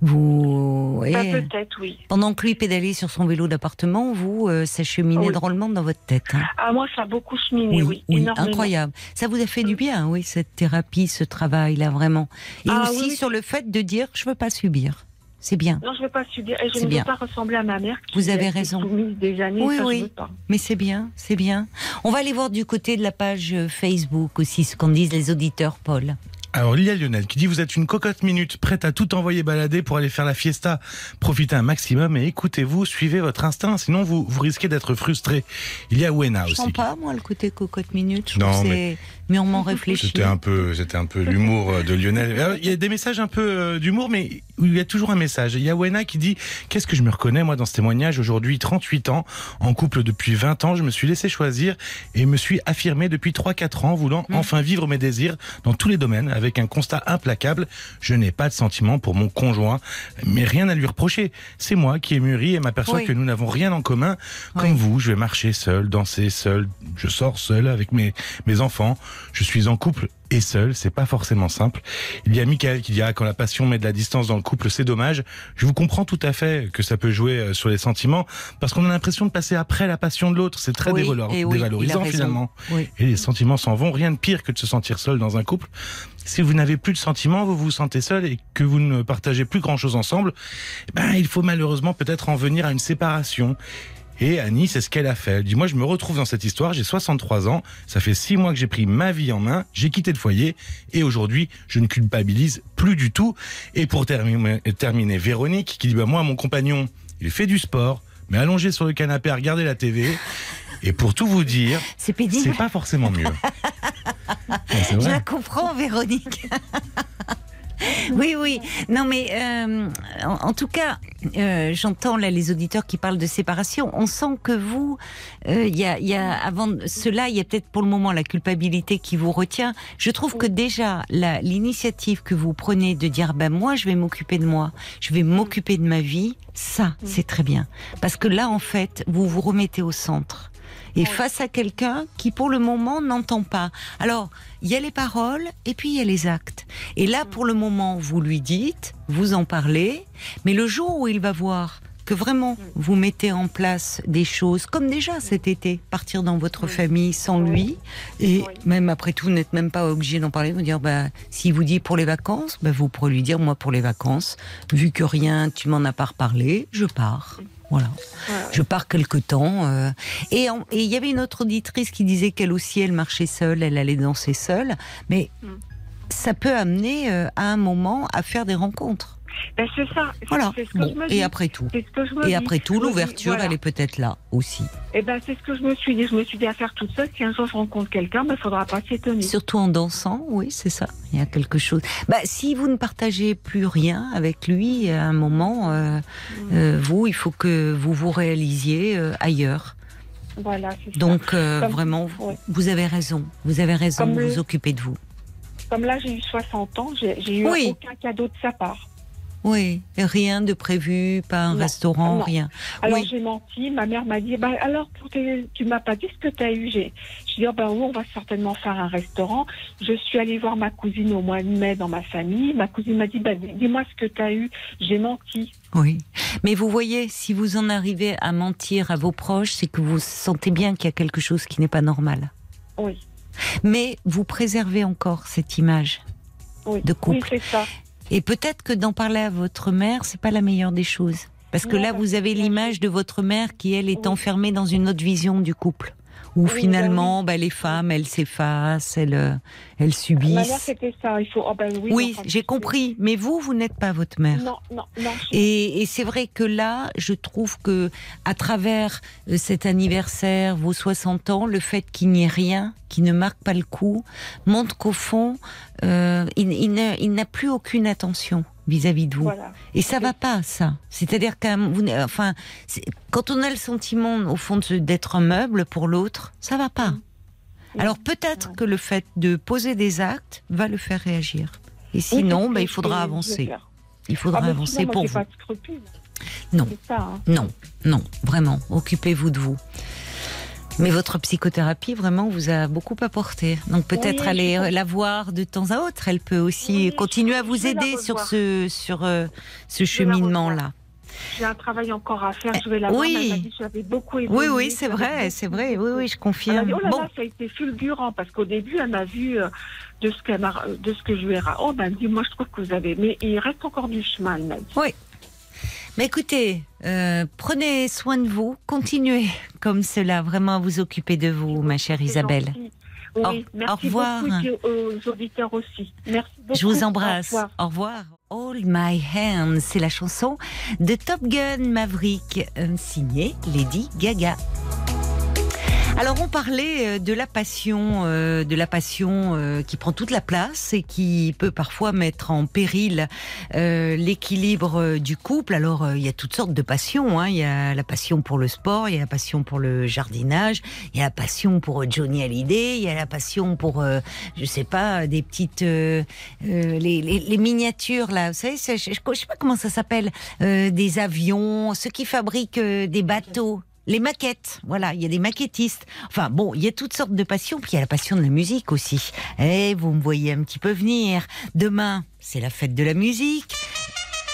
Vous.
Bah, peut-être, oui.
Pendant que lui pédalait sur son vélo d'appartement, vous euh, cheminait drôlement dans votre tête. Hein.
Ah, moi, ça a beaucoup cheminé, oui.
Oui, incroyable. Ça vous a fait du bien, oui, cette thérapie, ce travail-là, vraiment. Et ah aussi sur le fait de dire je veux pas subir. C'est bien.
Non, je ne veux pas subir. Et je ne veux pas ressembler à ma mère. Qui
Vous avez raison.
Des années,
oui, oui. Mais c'est bien, c'est bien. On va aller voir du côté de la page Facebook aussi ce qu'en disent les auditeurs, Paul.
Alors, il y a Lionel qui dit Vous êtes une cocotte minute, prête à tout envoyer balader pour aller faire la fiesta. Profitez un maximum et écoutez-vous, suivez votre instinct, sinon vous, vous risquez d'être frustré. Il y a Wena aussi. Je
sens pas, moi, le côté cocotte minute. Je non, mais mûrement réfléchi.
C'était un peu, c'était un peu l'humour de Lionel. Il y a des messages un peu euh, d'humour, mais il y a toujours un message. Il y a Wena qui dit Qu'est-ce que je me reconnais, moi, dans ce témoignage Aujourd'hui, 38 ans, en couple depuis 20 ans, je me suis laissé choisir et me suis affirmé depuis 3-4 ans, voulant mm. enfin vivre mes désirs dans tous les domaines, avec un constat implacable. Je n'ai pas de sentiment pour mon conjoint, mais rien à lui reprocher. C'est moi qui ai mûri et m'aperçois que nous n'avons rien en commun. Comme vous, je vais marcher seul, danser seul, je sors seul avec mes, mes enfants. Je suis en couple et seul, c'est pas forcément simple. Il y a Michael qui dit ah, quand la passion met de la distance dans le couple, c'est dommage. Je vous comprends tout à fait que ça peut jouer euh, sur les sentiments parce qu'on a l'impression de passer après la passion de l'autre. C'est très dévalorisant finalement. Et les sentiments s'en vont. Rien de pire que de se sentir seul dans un couple. Si vous n'avez plus de sentiments, vous vous sentez seul et que vous ne partagez plus grand chose ensemble, eh ben, il faut malheureusement peut-être en venir à une séparation. Et Annie, c'est ce qu'elle a fait. Elle dit, moi, je me retrouve dans cette histoire, j'ai 63 ans, ça fait 6 mois que j'ai pris ma vie en main, j'ai quitté le foyer, et aujourd'hui, je ne culpabilise plus du tout. Et pour terminer, terminer Véronique, qui dit, bah, moi, mon compagnon, il fait du sport, mais allongé sur le canapé à regarder la TV. Et pour tout vous dire, c'est pas forcément mieux.
je la comprends, Véronique. oui, oui. Non, mais euh, en, tout cas, euh, j'entends là les auditeurs qui parlent de séparation. On sent que vous, euh, il y, a, y, a, avant cela, il y a peut-être pour le moment la culpabilité qui vous retient. Je trouve que déjà l'initiative que vous prenez de dire, ben moi, je vais m'occuper de moi, je vais m'occuper de ma vie, ça, c'est très bien, parce que là, en fait, vous vous remettez au centre et face à quelqu'un qui pour le moment n'entend pas. Alors, il y a les paroles et puis il y a les actes. Et là, pour le moment, vous lui dites, vous en parlez, mais le jour où il va voir que vraiment vous mettez en place des choses comme déjà cet été, partir dans votre famille sans lui, et même après tout, vous n'êtes même pas obligé d'en parler, vous dire, bah, s'il vous dit pour les vacances, bah, vous pourrez lui dire, moi pour les vacances, vu que rien, tu m'en as pas reparlé, je pars. Voilà. Je pars quelque temps. Euh, et il y avait une autre auditrice qui disait qu'elle aussi, elle marchait seule, elle allait danser seule. Mais mm. ça peut amener euh, à un moment à faire des rencontres.
Ben, c'est ça.
Voilà. et après tout. et après tout, l'ouverture, elle est peut-être là aussi.
Et eh ben, c'est ce que je me suis dit. Je me suis dit à faire toute seule. Si un jour je rencontre quelqu'un, il ben, ne faudra pas s'étonner.
Surtout en dansant, oui, c'est ça. Il y a quelque chose. Bah, si vous ne partagez plus rien avec lui, à un moment, euh, mm. euh, vous, il faut que vous vous réalisiez euh, ailleurs.
Voilà,
Donc, vraiment, vous avez raison. Vous avez raison de vous occuper de vous.
Comme là, j'ai eu 60 ans, j'ai eu aucun cadeau de sa part.
Oui, rien de prévu, pas un
Non,
restaurant,
non.
rien.
Alors
Oui.
j'ai menti. Ma mère m'a dit bah, alors tu m'as pas dit ce que tu as eu. J'ai je dis oh, oui, on va certainement faire un restaurant. Je suis allée voir ma cousine au mois de mai dans ma famille. Ma cousine m'a dit bah, dis- dis-moi ce que tu as eu. J'ai menti.
Oui. Mais vous voyez, si vous en arrivez à mentir à vos proches, c'est que vous sentez bien qu'il y a quelque chose qui n'est pas normal.
Oui.
Mais vous préservez encore cette image.
Oui,
De
oui
couple.
c'est ça.
Et peut-être que d'en parler à votre mère, c'est pas la meilleure des choses. Parce que
Non,
là,
parce
vous avez l'image de votre mère qui, elle, est
Oui.
enfermée dans une autre vision du couple. Où finalement, bah, les femmes, elles s'effacent, elles, euh, elles
Ma mère
subissent.
c'était ça. Il faut oh, ben oui.
Oui, j'ai compris. Mais vous, vous n'êtes pas votre mère.
Non non non. je-
Et, et c'est vrai que là, je trouve que à travers euh, cet anniversaire, vos 60 ans, le fait qu'il n'y ait rien, qui ne marque pas le coup, montre qu'au fond, euh, il n'a plus aucune attention vis-à-vis de vous.
Voilà.
Et ça va pas, ça. C'est-à-dire n- enfin, quand on a le sentiment, au fond, d'être un meuble pour l'autre, ça va pas.
Mm.
Alors peut-être que le fait de poser des actes va le faire réagir. Et sinon, bah,
que
il faudra avancer. Il faudra
Ah,
avancer
sinon, moi,
pour vous.
pas de.
Non.
C'est ça. hein.
Non, non, vraiment. Occupez-vous de vous. Mais votre psychothérapie vraiment vous a beaucoup apporté. Donc peut-être
Oui,
aller
je
euh, la voir de temps à autre. Elle peut aussi
Oui,
continuer à vous aider sur ce sur euh, ce cheminement-là.
J'ai un travail encore à faire. Je vais la voir.
oui.
j'avais beaucoup évolué.
Oui, oui, c'est vrai, c'est vrai. Oui, oui, je confirme.
dit, oh là
Bon,
là, ça a été fulgurant parce qu'au début, elle m'a vu euh, de ce de que je lui ai Oh, ben, dit, moi, je trouve que vous avez, mais il reste encore du chemin, elle m'a dit.
Mais écoutez, euh, prenez soin de vous, continuez comme cela, vraiment à vous occuper de vous, ma chère Isabelle.
Oui,
Au-
merci
au revoir.
beaucoup aux auditeurs aussi. Merci beaucoup.
Je vous
Au
embrasse.
revoir.
Au revoir. Hold My Hand, c'est la chanson de Top Gun Maverick, euh, signée Lady Gaga. Alors on parlait euh, de la passion, euh, de la passion euh, qui prend toute la place et qui peut parfois mettre en péril euh, l'équilibre euh, du couple. Alors euh, il y a toutes sortes de passions. Hein. Il y a la passion pour le sport, il y a la passion pour le jardinage, il y a la passion pour Johnny Hallyday, il y a la passion pour, je sais pas, des petites, les, les- les miniatures là. Vous savez, c'est- je, je sais pas comment ça s'appelle, des avions, ceux qui fabriquent des bateaux. Les maquettes, voilà, il y a des maquettistes. Enfin bon, il y a toutes sortes de passions, puis il y a la passion de la musique aussi. Et vous me voyez un petit peu venir. Demain, c'est la fête de la musique.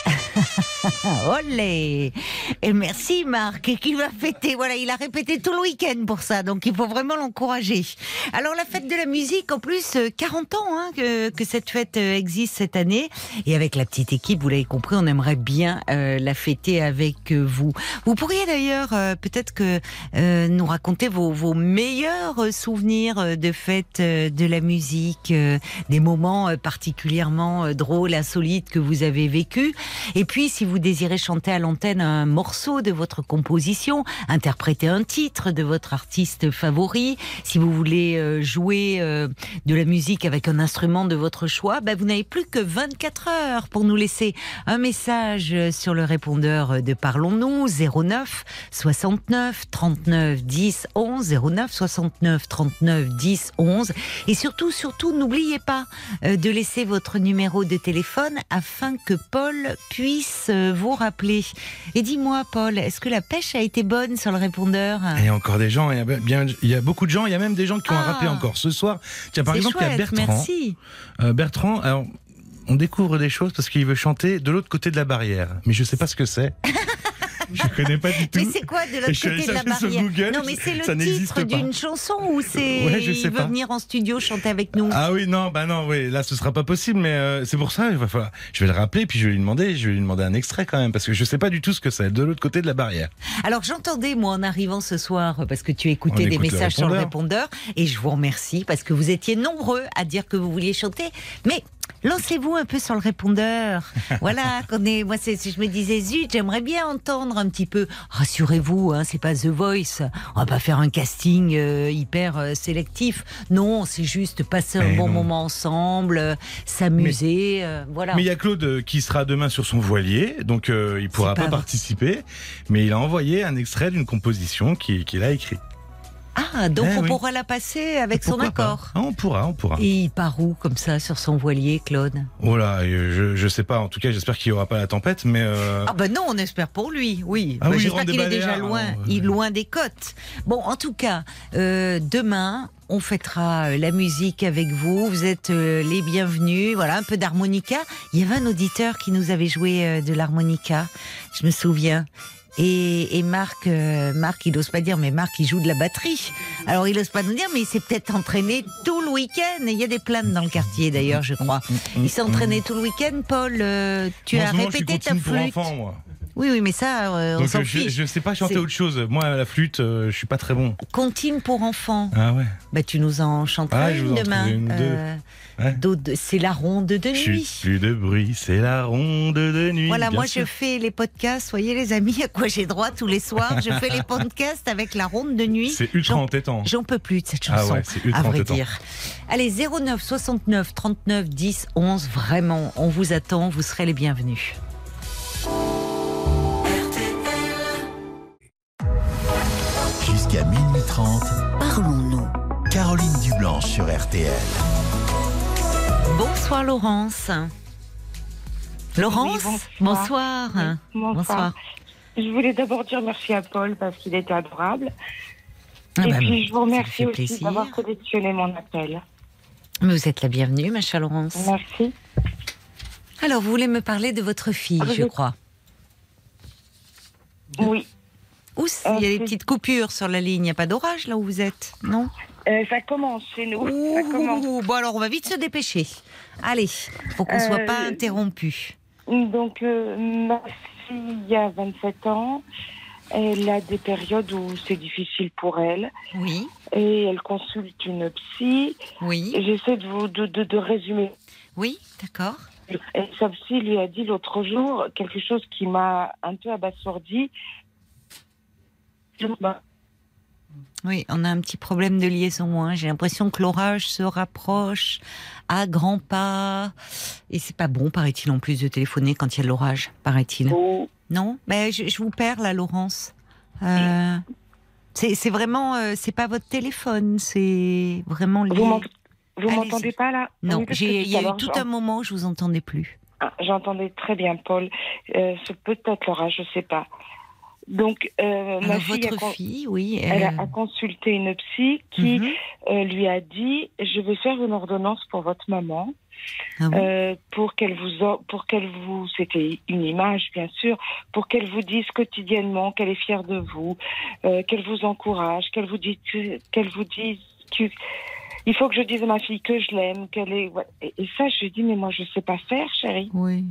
Olé Et merci Marc, et qui va fêter. Voilà, il a répété tout le week-end pour ça, donc il faut vraiment l'encourager. Alors la fête de la musique, en plus, euh, 40 ans hein, que, que cette fête euh, existe cette année. Et avec la petite équipe, vous l'avez compris, on aimerait bien euh, la fêter avec euh, vous. Vous pourriez d'ailleurs euh, peut-être que euh, nous raconter vos, vos meilleurs euh, souvenirs euh, de fête euh, de la musique, euh, des moments euh, particulièrement euh, drôles, insolites que vous avez vécus. Et puis, si vous désirez chanter à l'antenne un morceau de votre composition, interpréter un titre de votre artiste favori, si vous voulez euh, jouer euh, de la musique avec un instrument de votre choix, ben, vous n'avez plus que 24 heures pour nous laisser un message sur le répondeur de Parlons-nous 09 69 39 10 11 09 69 39 10 11 et surtout surtout n'oubliez pas euh, de laisser votre numéro de téléphone afin que Paul puisse vous rappeler. Et dis-moi Paul, est-ce que la pêche a été bonne sur le répondeur?
Il y a encore des gens, il y a, bien, il y a beaucoup de gens, il y a même des gens qui ont
Ah.
rappelé encore ce soir. Tiens, par exemple, il y a Bertrand.
merci.
Euh, Bertrand, alors, on découvre des choses parce qu'il veut chanter de l'autre côté de la barrière. Mais je sais pas ce que c'est. je connais pas du tout.
Mais c'est quoi de l'autre côté de la barrière
Google,
Non mais c'est le titre d'une chanson ou c'est
Ouais,
il veut
pas.
venir en studio chanter avec nous?
Ah oui, non, bah non, oui, là ce sera pas possible, mais euh, c'est pour ça, il va falloir, je vais le rappeler, puis je vais lui demander, je vais lui demander un extrait quand même, parce que je sais pas du tout ce que c'est, de l'autre côté de la barrière.
Alors j'entendais moi en arrivant ce soir parce que tu écoutais
On
des
écoute le
messages sur le
répondeur
et je vous remercie parce que vous étiez nombreux à dire que vous vouliez chanter. Mais lancez-vous un peu sur le répondeur. voilà, qu'on est, moi c'est, je me disais zut, j'aimerais bien entendre un petit peu. Rassurez-vous, hein, c'est pas The Voice. On va pas faire un casting euh, hyper euh, sélectif. Non, c'est juste passer un bon
non.
moment ensemble, euh, s'amuser, euh, voilà.
Mais il y a Claude euh, qui sera demain sur son voilier, donc euh, il pourra pas participer, mais il a envoyé un extrait d'une composition qui- qu'il a écrite.
Ah, donc
Eh
on
oui.
pourra la passer avec son
Pourquoi
accord.
Ah, On pourra, on pourra.
Et il part où comme ça sur son voilier, Claude?
Oh là, euh, je, je sais pas. En tout cas, j'espère qu'il y aura pas la tempête, mais euh,
Ah ben non, on espère pour lui, oui.
Ah
Bah,
oui,
J'espère qu'il est déjà loin, il loin des côtes. Bon, en tout cas, euh, demain, on fêtera euh, la musique avec vous. Vous êtes euh, les bienvenus. Voilà, un peu d'harmonica. Il y avait un auditeur qui nous avait joué de l'harmonica. Je me souviens. Et, et Marc, euh, Marc, il n'ose pas dire, mais Marc, il joue de la batterie. Alors, il n'ose pas nous dire, mais il s'est peut-être entraîné tout le week-end. Il y a des plaintes dans le quartier, d'ailleurs, je crois. Il s'est entraîné tout le week-end, Paul. euh, tu as répété ta
continue pour
flûte.
enfants, moi.
Oui, oui, mais ça, euh, on s'en
euh, je,
fiche.
je sais pas chanter autre chose. Moi, la flûte, euh, je suis pas très bon.
Comptine pour enfants.
Ah ouais.
Bah, tu nous en chanteras
Ah,
une demain.
une, deux. Ouais.
C'est la ronde de
Chut,
nuit.
plus de bruit, c'est la ronde de nuit.
Voilà, moi
sûr.
je fais les podcasts, voyez les amis, à quoi j'ai droit tous les soirs. Je fais les podcasts avec la ronde de nuit.
C'est ultra entêtant.
J'en peux plus de cette
Ah
chanson,
ouais, c'est ultra
à vrai
entêtant.
dire. Allez, 09 69 39 10 11, vraiment, on vous attend, vous serez les bienvenus.
Jusqu'à minuit 30,
Parlons-nous.
Caroline Dublanche sur RTL.
Bonsoir Laurence. Laurence,
Oui,
bonsoir.
bonsoir. Bonsoir.
Bonsoir.
Je voulais d'abord dire merci à Paul parce qu'il était adorable.
Ah
et
bah,
puis je vous remercie aussi d'avoir sélectionné mon appel.
Mais Vous êtes la bienvenue, ma chère Laurence.
Merci.
Alors, vous voulez me parler de votre fille,
Ah,
je crois.
Oui,
c'est Il y a des
c'est-
petites coupures sur la ligne. Il n'y a pas d'orage là où vous êtes, non?
Euh, ça commence chez nous. Ça commence.
Ouh, Bon, alors on va vite se dépêcher. Allez, pour qu'on ne soit
Euh,
pas interrompu.
Donc, euh, ma fille a 27 ans. Elle a des périodes où c'est difficile pour elle.
Oui,
Et elle consulte une psy.
oui,
J'essaie de vous de, de- de résumer.
oui, d'accord.
Et sa psy lui a dit l'autre jour quelque chose qui m'a un peu abasourdi. Bah,
Oui, on a un petit problème de liaison. hein. J'ai l'impression que l'orage se rapproche à grands pas. Et c'est pas bon, paraît-il, en plus de téléphoner quand il y a de l'orage, paraît-il.
oh,
Non? Mais je, je vous perds là, Laurence. Euh, c'est vraiment, euh, c'est pas votre téléphone, c'est vraiment lié.
Vous m'entendez pas là?
Non, il y a eu tout un moment où je vous entendais plus.
Ah, J'entendais très bien, Paul. Euh, c'est peut-être l'orage, je sais pas. Donc, euh, ma fille, a,
votre
con-
fille, oui.
elle a, a consulté une psy qui
mhm.
euh, lui a dit je vais faire une ordonnance pour votre maman
Ah
euh, pour qu'elle vous o- pour qu'elle vous c'était une image bien sûr pour qu'elle vous dise quotidiennement qu'elle est fière de vous euh, qu'elle vous encourage qu'elle vous dise qu'elle vous dise que il faut que je dise à ma fille que je l'aime qu'elle est et, et ça je lui dis mais moi je sais pas faire chérie
Oui.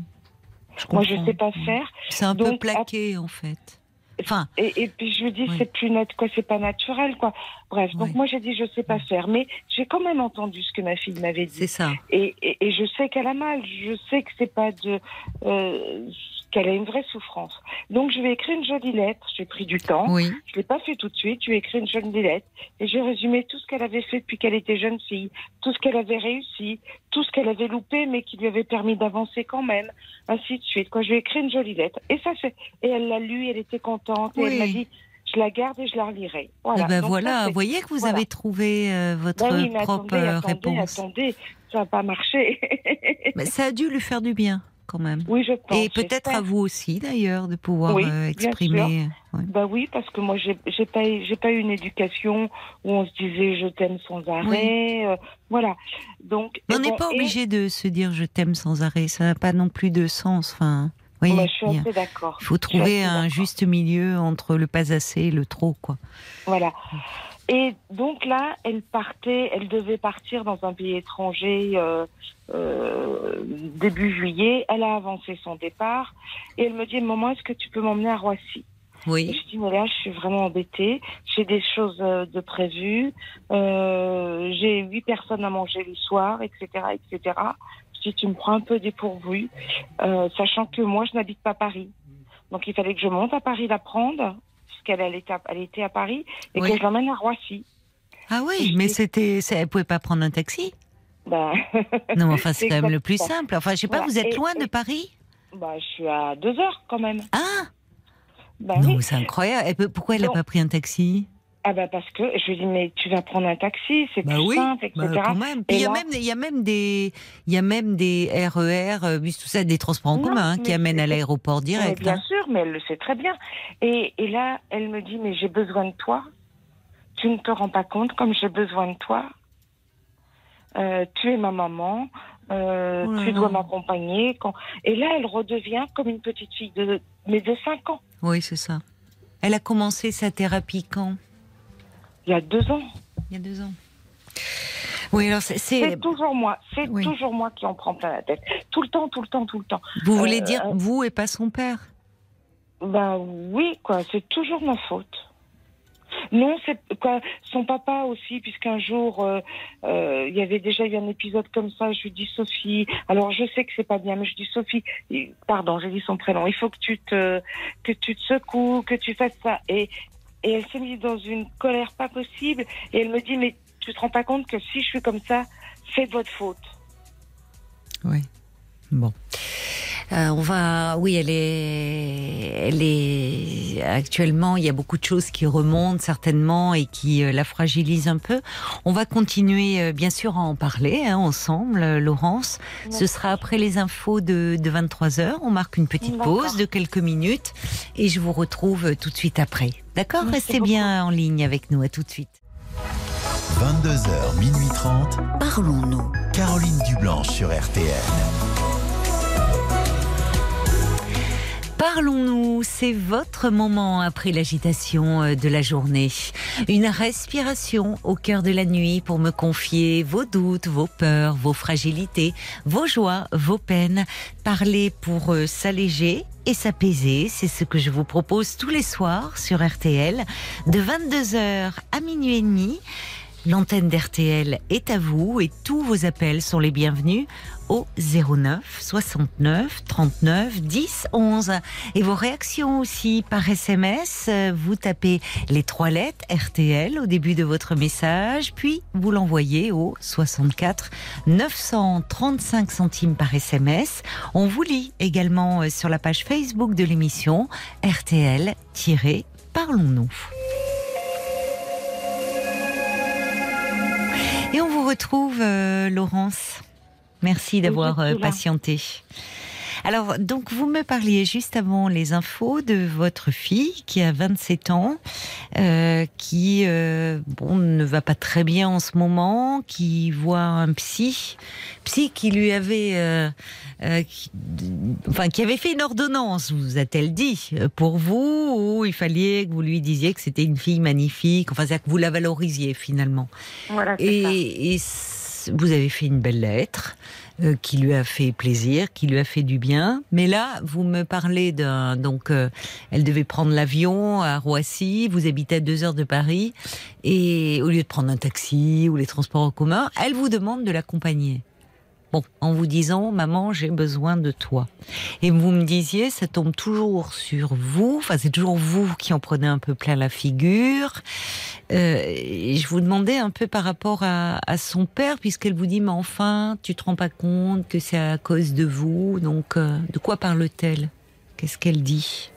moi je sais pas faire
C'est un peu
Donc,
plaqué, en fait. Enfin,
Et, et puis je lui dis
Oui.
c'est plus net quoi, c'est pas naturel quoi. Bref, donc
Oui.
moi j'ai dit je sais pas faire, mais j'ai quand même entendu ce que ma fille m'avait dit.
c'est ça.
Et, et, et je sais qu'elle a mal, je sais que c'est pas de euh, qu'elle a une vraie souffrance. Donc je lui ai écrit une jolie lettre, j'ai pris du temps,
Oui.
je l'ai pas fait tout de suite, je lui ai écrit une jolie lettre et j'ai résumé tout ce qu'elle avait fait depuis qu'elle était jeune fille, tout ce qu'elle avait réussi, tout ce qu'elle avait loupé mais qui lui avait permis d'avancer quand même, ainsi de suite. Quoi, je lui ai écrit une jolie lettre et ça c'est et elle l'a lu, elle était contente et
Oui.
elle m'a dit je la garde et je la relirai. Voilà.
Eh ben
Donc
voilà, vous voyez que vous
voilà.
avez trouvé euh, votre
Ben oui,
propre
attendez,
euh,
attendez,
réponse.
attendez, ça n'a pas marché.
Mais ça a dû lui faire du bien, quand même.
oui, je pense.
Et peut-être à vous aussi, d'ailleurs, de pouvoir
Oui,
euh, exprimer. ouais.
Bah oui, parce que moi j'ai j'ai pas eu- j'ai pas eu une éducation où on se disait je t'aime sans arrêt, euh, voilà. Donc
on n'est
bon,
pas
et-
obligé de se dire je t'aime sans arrêt. Ça n'a pas non plus de sens. Enfin, voyez,
Moi, je suis assez d'accord.
il faut trouver un
d'accord.
juste milieu entre le pas assez et le trop, quoi.
Voilà. Et donc là, elle partait, elle devait partir dans un pays étranger euh, euh, début juillet. Elle a avancé son départ et elle me dit maman, est-ce que tu peux m'emmener à Roissy Et
Oui.
je dis, mais là, je suis vraiment embêtée. J'ai des choses euh, de prévues. Euh, j'ai huit personnes à manger le soir, etc., etc. Je dis, tu me prends un peu dépourvu, sachant que moi, je n'habite pas Paris. Donc, il fallait que je monte à Paris la prendre, puisqu'elle elle était, à- elle était à Paris, et
Oui.
que je l'emmène à Roissy.
Ah oui, mais c'était, elle pouvait pas prendre un taxi.
Ben,
Non, mais enfin, c'est quand même le plus simple. Enfin, je sais pas, vous êtes
Et-
loin de Paris
ben, je suis à deux heures quand même.
Ah
Ben
non,
oui.
c'est incroyable. Et pourquoi elle n'a pas pris un taxi
Ah bah parce que je lui dis mais tu vas prendre un taxi, c'est
Bah
plus
oui,
simple, etc.
bah, quand même.
Et
il y a
là-
même, il y a même des, il y a même des RER, euh, bus, tout ça, des transports en
Non,
commun hein, qui amènent à l'aéroport direct.
bien
hein.
sûr, mais elle le sait très bien. Et, et là, elle me dit, mais j'ai besoin de toi. Tu ne te rends pas compte comme j'ai besoin de toi. Euh, tu es ma maman. Euh,
Oh
tu dois m'accompagner. Quand... Et là, elle redevient comme une petite fille de, mais de 5 ans.
Oui, c'est ça. Elle a commencé sa thérapie quand?
Il y a deux ans.
Il y a deux ans. Oui, alors c'est- c'est.
C'est toujours moi. C'est
Oui.
toujours moi qui en prends plein la tête. Tout le temps, tout le temps, tout le temps.
Vous voulez
Euh,
dire
euh,
vous et pas son père?
Ben oui, quoi. C'est toujours ma faute. Non, c'est quoi. Son papa aussi, puisqu'un jour euh, euh, il y avait déjà eu un épisode comme ça. Je lui dis Sophie. Alors je sais que c'est pas bien, mais je dis Sophie. et- Pardon, j'ai dit son prénom. Il faut que tu te que tu te secoues, que tu fasses ça. Et et elle s'est mise dans une colère pas possible. Et elle me dit mais tu te rends pas compte que si je suis comme ça, c'est de votre faute.
Oui. Bon. Euh, on va, oui, elle est, elle est actuellement. Il y a beaucoup de choses qui remontent certainement et qui euh, la fragilisent un peu. On va continuer, euh, bien sûr, à en parler hein, ensemble, euh, Laurence. Ce sera après les infos de, de 23 h On marque une petite pause de quelques minutes et je vous retrouve tout de suite après. D'accord
Merci
Restez bien en ligne avec nous. À tout de suite.
22h, minuit 30.
Parlons-nous.
Caroline Dublanche sur RTL.
Parlons-nous, c'est votre moment après l'agitation euh, de la journée. Une respiration au cœur de la nuit pour me confier vos doutes, vos peurs, vos fragilités, vos joies, vos peines. Parler pour euh, s'alléger et s'apaiser, c'est ce que je vous propose tous les soirs sur RTL de 22h à minuit et demi. L'antenne d'RTL est à vous et tous vos appels sont les bienvenus au 09 69 39 10 11. Et vos réactions aussi par SMS, vous tapez les trois lettres RTL au début de votre message, puis vous l'envoyez au 64 935 centimes par SMS. On vous lit également euh, sur la page Facebook de l'émission RTL-Parlons-nous. Et on vous retrouve, euh, Laurence. Merci d'avoir euh, patienté. Alors, donc, vous me parliez juste avant les infos de votre fille qui a 27 ans, euh, qui euh, bon ne va pas très bien en ce moment, qui voit un psy, psy qui lui avait, euh, qui, enfin, qui avait fait une ordonnance, vous a-t-elle dit, pour vous, où il fallait que vous lui disiez que c'était une fille magnifique, enfin, c'est-à-dire que vous la valorisiez finalement.
Voilà. ça.
Et, vous avez fait une belle lettre euh, qui lui a fait plaisir, qui lui a fait du bien. Mais là, vous me parlez d'un donc euh, elle devait prendre l'avion à Roissy. Vous habitez à deux heures de Paris et au lieu de prendre un taxi ou les transports en commun, elle vous demande de l'accompagner. Bon, en vous disant, maman, j'ai besoin de toi. Et vous me disiez, ça tombe toujours sur vous. Enfin, c'est toujours vous qui en prenez un peu plein la figure. Euh, et je vous demandais un peu par rapport à, à son père, puisqu'elle vous dit, mais enfin, tu te rends pas compte que c'est à cause de vous. Donc, euh, de quoi parle-t-elle? Qu'est-ce qu'elle dit?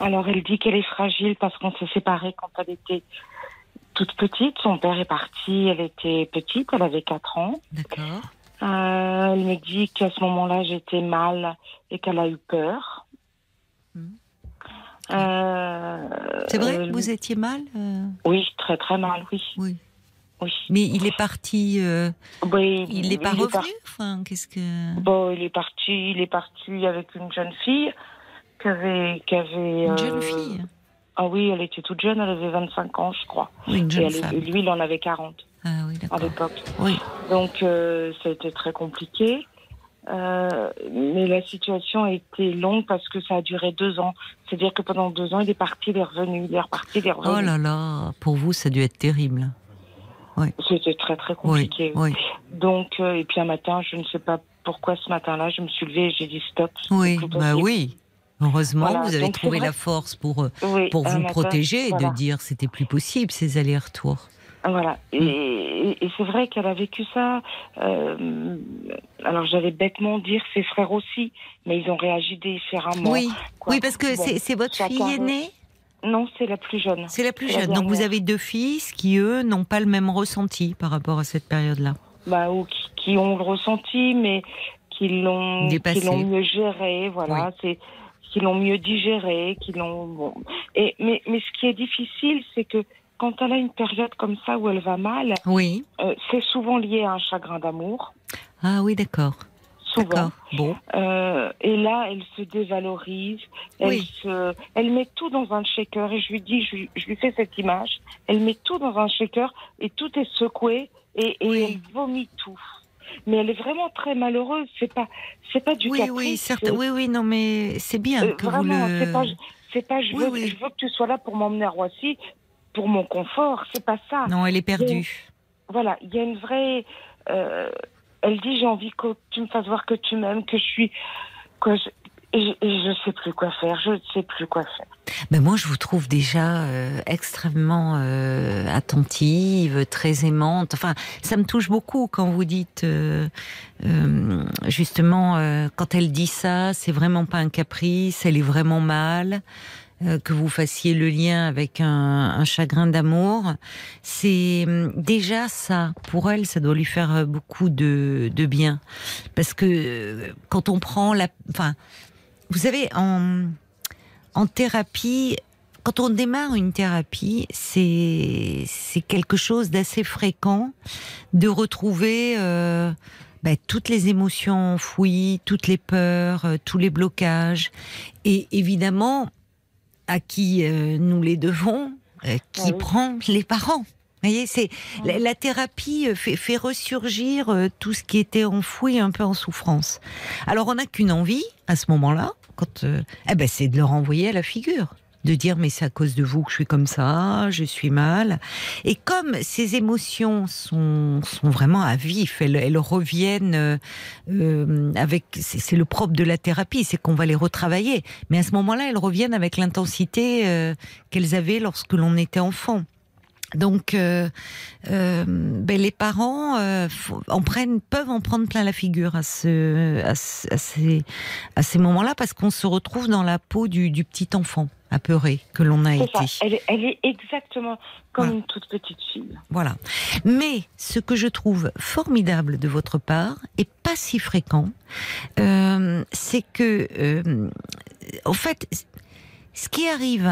Alors elle dit qu'elle est fragile parce qu'on s'est séparés quand elle était toute petite. Son père est parti, elle était petite, elle avait 4 ans.
D'accord.
Euh, elle me dit qu'à ce moment-là j'étais mal et qu'elle a eu peur.
Mhm.
Euh,
C'est vrai
euh,
que vous étiez mal euh,
Oui, très très mal, oui.
Oui.
oui.
Mais il est parti.
Oui,
il n'est pas revenu?
par-
Enfin, qu'est-ce que.
Bon, il est parti, il est parti avec une jeune fille qui avait, qui avait.
Une jeune fille?
Ah oui, elle était toute jeune, elle avait 25 ans, je crois.
Oui, une
Et
jeune
elle-
femme.
et lui, il en avait 40
Ah oui,
à l'époque.
Oui.
Donc, euh, ça a été très compliqué. Euh, mais la situation a été longue parce que ça a duré deux ans. C'est-à-dire que pendant deux ans, il est parti, il est revenu, il est reparti, il est revenu.
Oh là là, pour vous, ça a dû être terrible.
C'était très très
Oui,
compliqué.
oui,
Donc, euh, et puis un matin, je ne sais pas pourquoi ce matin-là, je me suis levée et j'ai dit stop.
oui, bah oui. Heureusement,
Voilà,
vous avez
donc
trouvé la force pour, euh,
Oui,
pour vous
matin,
protéger et
voilà.
de dire c'était plus possible ces allers-retours.
Voilà. Et, et- et c'est vrai qu'elle a vécu ça. euh, alors j'allais bêtement dire ses frères aussi, mais ils ont réagi différemment.
Oui,
quoi.
oui, parce que
Bon,
c'est votre fille aînée?
Non, c'est la plus jeune.
C'est la plus
la
jeune. Donc vous avez deux fils qui, eux, n'ont pas le même ressenti par rapport à cette période-là?
Bah, ou qui, qui ont le ressenti, mais qui l'ont mieux géré, voilà. C'est qui l'ont mieux digéré, qui l'ont. Bon. Et mais mais ce qui est difficile, c'est que quand elle a une période comme ça où elle va mal,
Oui.
euh, c'est souvent lié à un chagrin d'amour,
Ah oui, d'accord.
souvent.
Bon.
Euh, et là, elle se dévalorise, elle,
Oui.
se, elle met tout dans un shaker. Et je lui dis, je, lui- je lui fais cette image, elle met tout dans un shaker et tout est secoué et, et
Oui.
elle vomit tout. Mais elle est vraiment très malheureuse. C'est pas, c'est pas du
Oui,
caprice.
oui, certes. Oui, oui, non, mais c'est bien
euh,
que
vraiment,
le.
c'est pas, c'est pas, je
Oui,
veux,
oui.
je veux que tu sois là pour m'emmener à Roissy, pour mon confort. C'est pas ça.
Non, elle est perdue.
Voilà, il y a une vraie. euh, elle dit j'ai envie que tu me fasses voir que tu m'aimes, que je suis. Que je, et je, et je sais plus quoi faire. Je ne sais plus quoi faire.
Ben moi, je vous trouve déjà euh, extrêmement euh, attentive, très aimante. Enfin, ça me touche beaucoup quand vous dites, euh, justement, quand elle dit ça, c'est vraiment pas un caprice, elle est vraiment mal. Euh, que vous fassiez le lien avec un, chagrin d'amour, c'est hum, déjà ça. Pour elle, ça doit lui faire euh, beaucoup de, bien, parce que euh, quand on prend la, enfin, vous savez, en en thérapie, quand on démarre une thérapie, c'est quelque chose d'assez fréquent de retrouver ben, toutes les émotions enfouies, toutes les peurs, tous les blocages, et évidemment à qui euh, nous les devons, euh, qui
Ah oui.
prend les parents. Vous voyez, c'est la, la thérapie euh, fait, fait ressurgir euh, tout ce qui était enfoui un peu en souffrance. Alors on n'a qu'une envie à ce moment-là, quand eh ben c'est de leur envoyer à la figure, de dire mais c'est à cause de vous que je suis comme ça, je suis mal. Et comme ces émotions sont sont vraiment à vif, elles, reviennent euh, euh, avec c'est le propre de la thérapie, c'est qu'on va les retravailler. Mais à ce moment-là, elles reviennent avec l'intensité euh, qu'elles avaient lorsque l'on était enfant. Donc, ben, les parents en prennent, peuvent en prendre plein la figure à, ce, à, ce- à ces, à ces moments-là parce qu'on se retrouve dans la peau du petit enfant apeuré que l'on a été.
Elle est, elle est exactement comme
Voilà.
une toute petite fille.
Voilà. Mais ce que je trouve formidable de votre part et pas si fréquent, euh, c'est que, euh, en fait, ce qui arrive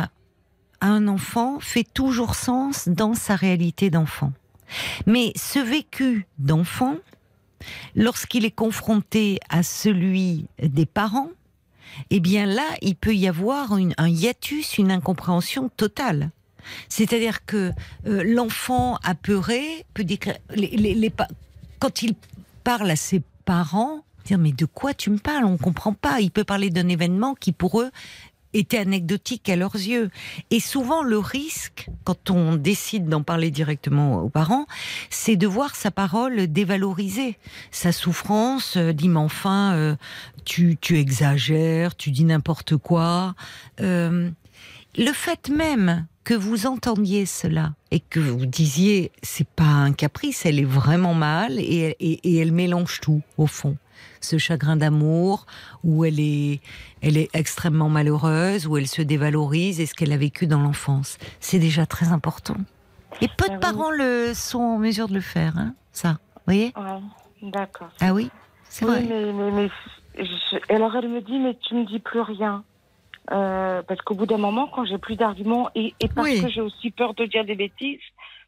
à un enfant fait toujours sens dans sa réalité d'enfant. Mais ce vécu d'enfant, lorsqu'il est confronté à celui des parents, eh bien là, il peut y avoir un hiatus, une incompréhension totale. C'est-à-dire que euh, l'enfant apeuré peut pa- quand il parle à ses parents, dire mais de quoi tu me parles? On comprend pas. Il peut parler d'un événement qui pour eux était anecdotique à leurs yeux. Et souvent le risque, quand on décide d'en parler directement aux parents, c'est de voir sa parole dévalorisée, sa souffrance. dit mais enfin, tu, tu exagères, tu dis n'importe quoi. Euh, le fait même que vous entendiez cela et que vous disiez c'est pas un caprice, elle est vraiment mal et, et- et elle mélange tout au fond. Ce chagrin d'amour où elle est, elle est extrêmement malheureuse, où elle se dévalorise et ce qu'elle a vécu dans l'enfance. C'est déjà très important. Et peu
Ah
de
oui.
parents le sont en mesure de le faire, hein, ça. Vous voyez?
Ouais, d'accord.
Ah oui, c'est
Oui,
vrai.
mais, mais, mais je- alors elle me dit, mais tu me dis plus rien. Euh, parce qu'au bout d'un moment, quand j'ai plus d'arguments et, et parce
Oui.
que j'ai aussi peur de dire des bêtises,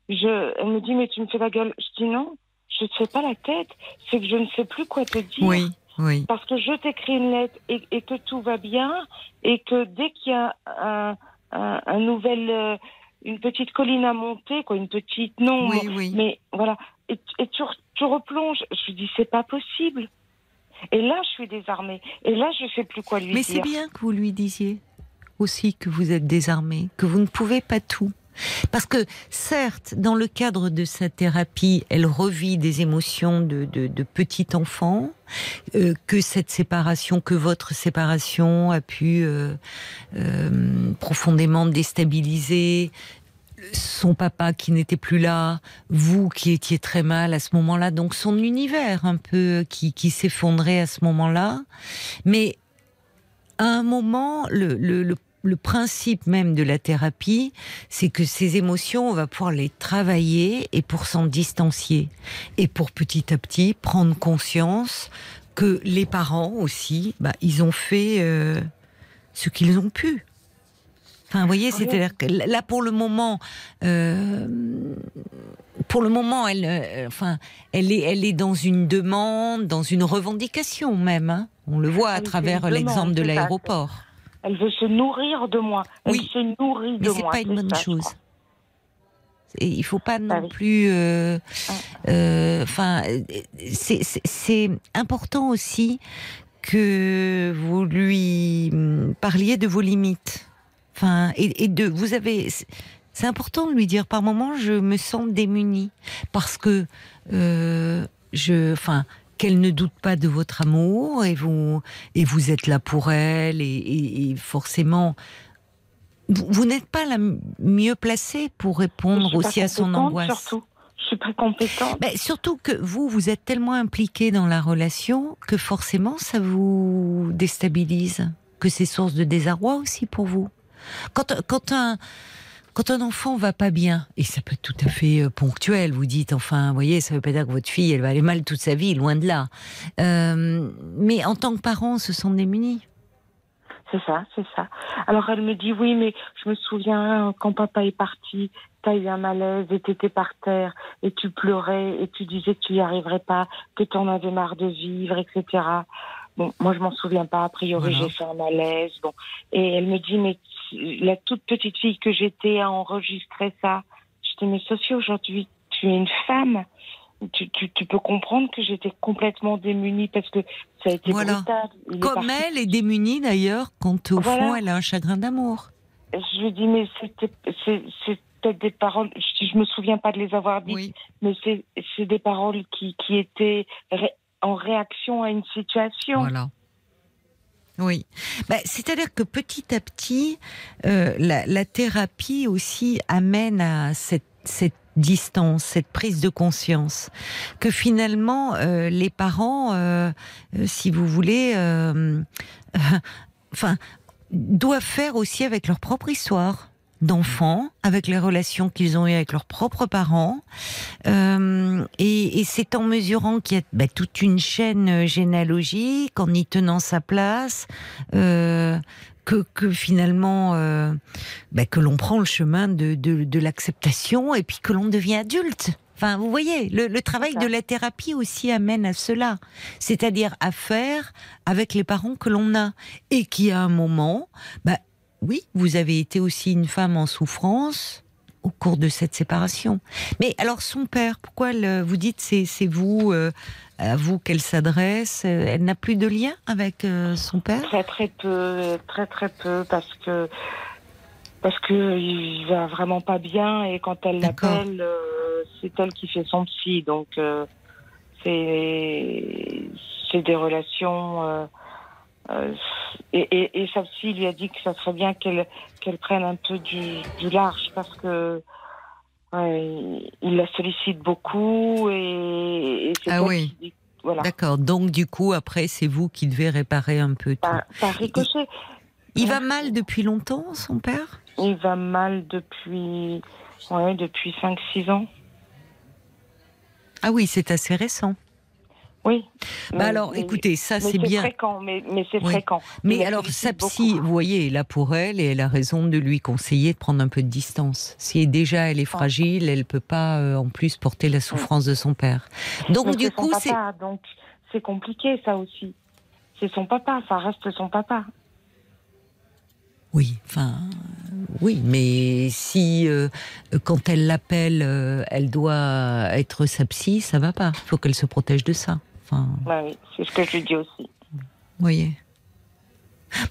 je, elle me dit, mais tu me fais la gueule. Je dis non, je te fais pas la tête. C'est que je ne sais plus quoi te dire.
Oui, oui.
Parce que je t'écris une lettre et, et que tout va bien et que dès qu'il y a un, un, un nouvel, euh, une petite colline à monter, quoi, une petite non,
Oui, oui.
mais voilà, et, et tu, tu replonges. Je dis c'est pas possible. Et là, je suis désarmée. Et là, je sais plus quoi lui
Mais c'est
dire.
bien que vous lui disiez aussi que vous êtes désarmé, que vous ne pouvez pas tout. Parce que certes, dans le cadre de sa thérapie, elle revit des émotions de, de, de petit enfant, euh, que cette séparation, que votre séparation a pu euh, euh, profondément déstabiliser son papa qui n'était plus là, vous qui étiez très mal à ce moment-là, donc son univers un peu qui, qui s'effondrait à ce moment-là. Mais à un moment, le, le, le principe même de la thérapie, c'est que ces émotions, on va pouvoir les travailler et pour s'en distancier. Et pour petit à petit prendre conscience que les parents aussi, bah, ils ont fait euh, ce qu'ils ont pu. Enfin, vous voyez, c'est-à-dire que là, pour le moment, euh, pour le moment, elle, euh, enfin, elle est, elle est dans une demande, dans une revendication même. hein. On le voit à
Elle
travers l'exemple de
c'est
l'aéroport.
Elle veut se nourrir de moi. Elle
Oui.
se nourrit
Mais
de
c'est
moi.
pas une bonne
ça,
chose. Et il faut pas non
Ah
plus. euh,
Ah.
Enfin, euh, c'est- c'est c'est important aussi que vous lui parliez de vos limites. Enfin, et, et de vous avez. C'est important de lui dire par moment je me sens démunie parce que euh, je, enfin, qu'elle ne doute pas de votre amour et vous et vous êtes là pour elle et, et- et forcément vous, vous n'êtes pas la mieux placée pour répondre aussi à son angoisse.
Surtout. Je suis pas compétente.
Ben, surtout que vous, vous êtes tellement impliqué dans la relation que forcément ça vous déstabilise, que c'est source de désarroi aussi pour vous. Quand, quand un quand un enfant va pas bien, et ça peut être tout à fait euh, ponctuel, vous dites, enfin, vous voyez, ça veut pas dire que votre fille, elle va aller mal toute sa vie, loin de là. Euh, mais en tant que parent, on se sent démuni.
C'est ça, c'est ça. Alors elle me dit oui, mais je me souviens quand papa est parti, t'as eu un malaise et t'étais par terre et tu pleurais et tu disais que tu y arriverais pas, que t'en avais marre de vivre, etc. Bon, moi je m'en souviens pas. A priori
Voilà.
j'ai fait un malaise. Bon, et elle me dit mais la toute petite fille que j'étais a enregistré ça. Je dis mais Sophie aujourd'hui tu es une femme. Tu, tu, tu peux comprendre que j'étais complètement démunie parce que ça a été
Voilà.
brutal. Il
Comme elle est démunie d'ailleurs, quand au
Voilà.
fond elle a un chagrin d'amour.
Je lui dis, mais c'était, c'est, c'est peut-être des paroles, je, je me souviens pas de les avoir dites,
Oui.
mais c'est, c'est des paroles qui, qui étaient ré- en réaction à une situation.
Voilà. Oui. Bah, C'est-à-dire que petit à petit, euh, la, la thérapie aussi amène à cette, cette distance, cette prise de conscience, que finalement euh, les parents, euh, euh, si vous voulez, euh, enfin, doivent faire aussi avec leur propre histoire d'enfants, avec les relations qu'ils ont eues avec leurs propres parents. Euh, et et c'est en mesurant qu'il y a bah, toute une chaîne euh, généalogique, en y tenant sa place, euh, que, que finalement, euh, bah, que l'on prend le chemin de, de, de l'acceptation et puis que l'on devient adulte. Enfin, vous voyez, le, le travail de la thérapie aussi amène à cela, c'est-à-dire à faire avec les parents que l'on a et qui à un moment, bah, oui, vous avez été aussi une femme en souffrance au cours de cette séparation. Mais alors son père, pourquoi vous dites c'est c'est vous euh, à vous qu'elle s'adresse euh, Elle n'a plus de lien avec euh, son père?
Très très peu, très très peu, parce que parce que il va vraiment pas bien et quand elle
D'accord.
l'appelle, euh, c'est elle qui fait son psy, donc c'est c'est des relations. Euh, et, et, et sa psy lui a dit que ça serait bien qu'elle qu'elle prenne un peu du, du large parce que ouais, il la sollicite beaucoup et, et c'est
Ah oui.
qui dit- voilà
D'accord. Donc du coup après c'est vous qui devez réparer un peu tout.
par, ricochet.
Il va mal depuis longtemps son père?
Il va mal depuis, ouais, depuis 5-6 ans.
Ah oui, c'est assez récent.
Oui.
Bah
Mais-
alors
mais-
écoutez, ça c'est bien.
fréquent, mais, mais c'est
Oui.
fréquent.
Mais alors, sa psy,
beaucoup.
vous voyez, est là pour elle et elle a raison de lui conseiller de prendre un peu de distance. Si déjà elle est
Ah.
fragile, elle peut pas euh, en plus porter la souffrance de son père. Donc du coup, c'est
donc c'est compliqué ça aussi. C'est son papa, ça reste son papa.
oui, enfin oui, mais si euh, quand elle l'appelle, euh, elle doit être sa psy, ça va pas. Il faut qu'elle se protège de ça. Enfin,
Bah oui, c'est ce que je lui dis aussi.
vous voyez.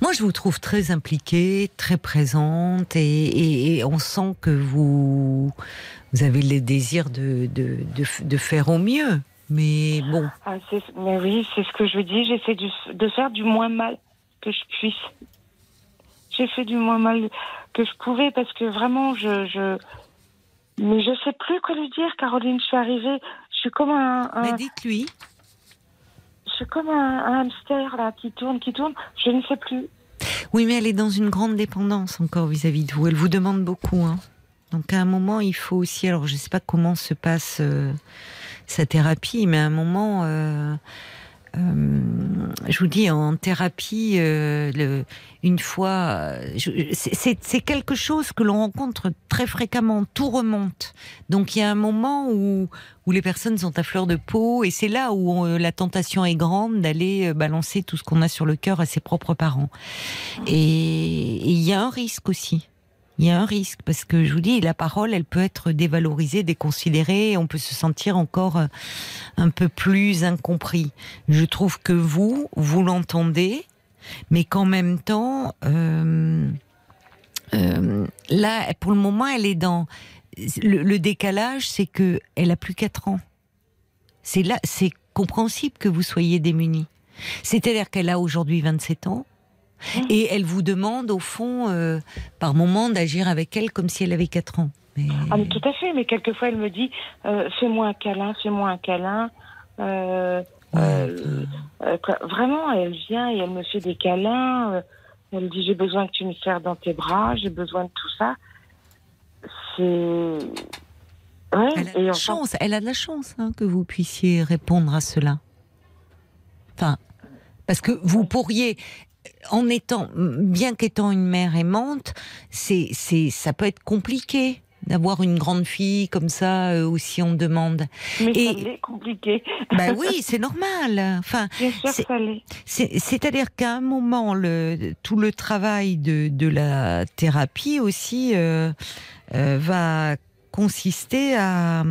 Moi, je vous trouve très impliquée, très présente, et, et- et on sent que vous, vous avez le désir de, de, de, de faire au mieux. Mais bon,
Ah, mais oui, c'est ce que je dis. J'essaie de faire du moins mal que je puisse. J'ai fait du moins mal que je pouvais parce que vraiment, je, je... mais je sais plus quoi lui dire, Caroline. Je suis arrivée, je suis comme un, un-
mais dites-lui.
Suis comme un, un hamster là qui tourne, qui tourne. Je ne sais plus.
Oui, mais elle est dans une grande dépendance encore vis-à-vis de vous. Elle vous demande beaucoup. Hein. Donc à un moment, il faut aussi. Alors je ne sais pas comment se passe euh, sa thérapie, mais à un moment. Euh, euh, je vous dis, en thérapie, le, une fois, c'est quelque chose que l'on rencontre très fréquemment. Tout remonte. Donc il y a un moment où, où les personnes sont à fleur de peau, et c'est là où la tentation est grande d'aller balancer tout ce qu'on a sur le cœur à ses propres parents. Et il y a un risque aussi il y a un risque parce que je vous dis, la parole, elle peut être dévalorisée, déconsidérée, on peut se sentir encore euh, un peu plus incompris. Je trouve que vous, vous l'entendez, mais qu'en même temps, euh, euh, là, pour le moment, elle est dans le, décalage, c'est que elle a plus 4 ans. C'est là, c'est compréhensible que vous soyez démunis. C'est-à-dire qu'elle a aujourd'hui 27 ans. Et elle vous demande, au fond, euh, par moment, d'agir avec elle comme si elle avait 4 ans.
Mais... Ah, mais tout à fait, mais quelquefois elle me dit euh, fais-moi un câlin, fais-moi un câlin. Euh, vraiment, elle vient et elle me fait des câlins. elle dit j'ai besoin que tu me serres dans tes bras, j'ai besoin de tout ça. C'est.
Ouais, elle, a et chance, elle a de la chance hein, que vous puissiez répondre à cela. Enfin, parce que vous pourriez en étant, bien qu'étant une mère aimante, c'est, c'est, ça peut être compliqué d'avoir une grande fille comme ça euh, aussi on demande.
Mais Et, compliqué.
Bah oui, c'est normal. Enfin, c'est, à dire qu'à un moment, le, tout le travail de, de la thérapie aussi euh, euh, va consister à,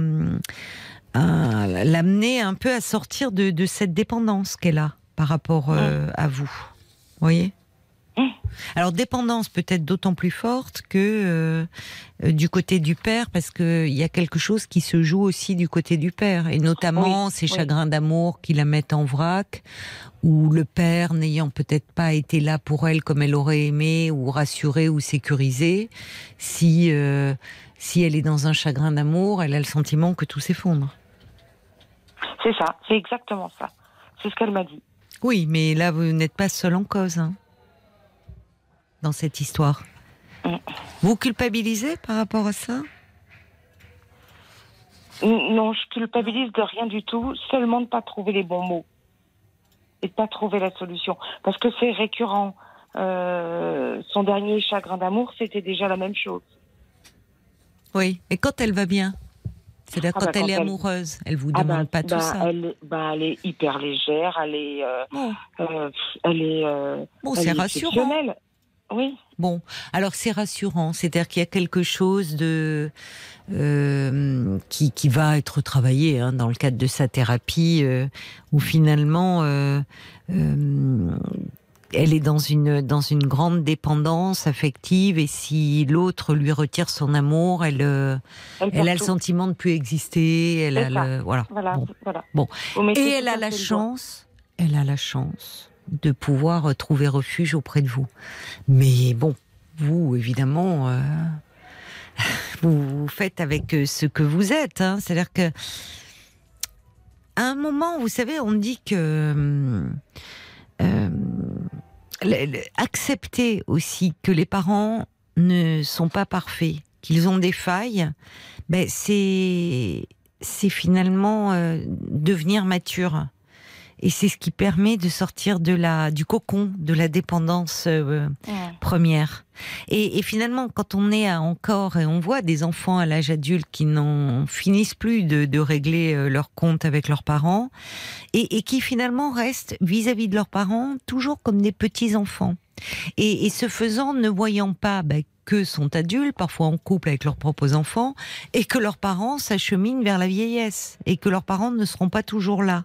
à l'amener un peu à sortir de, de cette dépendance qu'elle a par rapport à vous voyez mmh. alors dépendance peut-être d'autant plus forte que euh, du côté du père, parce qu'il y a quelque chose qui se joue aussi du côté du père, et notamment ces chagrins d'amour qui la mettent en vrac, ou le père n'ayant peut-être pas été là pour elle comme elle aurait aimé, ou rassuré ou sécurisé, si euh, si elle est dans un chagrin d'amour, elle a le sentiment que tout s'effondre.
C'est ça, c'est exactement ça. C'est ce qu'elle m'a dit.
Oui, mais là, vous n'êtes pas seul en cause hein, dans cette histoire. Mm. Vous culpabilisez par rapport à ça?
Non, je culpabilise de rien du tout, seulement de ne pas trouver les bons mots et de ne pas trouver la solution. Parce que c'est récurrent. Euh, son dernier chagrin d'amour, c'était déjà la même chose.
Oui, et quand elle va bien? C'est-à-dire ah, quand, bah, elle est amoureuse, elle vous ah, demande bah, pas tout
bah,
ça.
Elle, elle, est hyper légère, elle est, euh, euh, elle est, euh,
bon, c'est rassurant.
Oui.
Bon, alors c'est rassurant, c'est-à-dire qu'il y a quelque chose de qui, qui, va être travaillé hein, dans le cadre de sa thérapie, où finalement elle est dans une dans une grande dépendance affective et si l'autre lui retire son amour, elle euh, elle, a le sentiment de plus exister. Elle a le, voilà. bon. Et elle a la chance, elle a la chance de pouvoir trouver refuge auprès de vous. Mais bon, vous évidemment. Euh, vous faites avec ce que vous êtes, hein. c'est-à-dire que à un moment, vous savez, on dit que euh, accepter aussi que les parents ne sont pas parfaits, qu'ils ont des failles, ben c'est c'est finalement euh, devenir mature. Et c'est ce qui permet de sortir de la du cocon de la dépendance euh, première. Et, finalement, quand on est encore et on voit des enfants à l'âge adulte qui n'en finissent plus de, régler euh, leur compte avec leurs parents et, qui finalement restent vis-à-vis de leurs parents toujours comme des petits enfants. Et, ce faisant, ne voyant pas bah, que sont adultes, parfois en couple avec leurs propres enfants, et que leurs parents s'acheminent vers la vieillesse, et que leurs parents ne seront pas toujours là.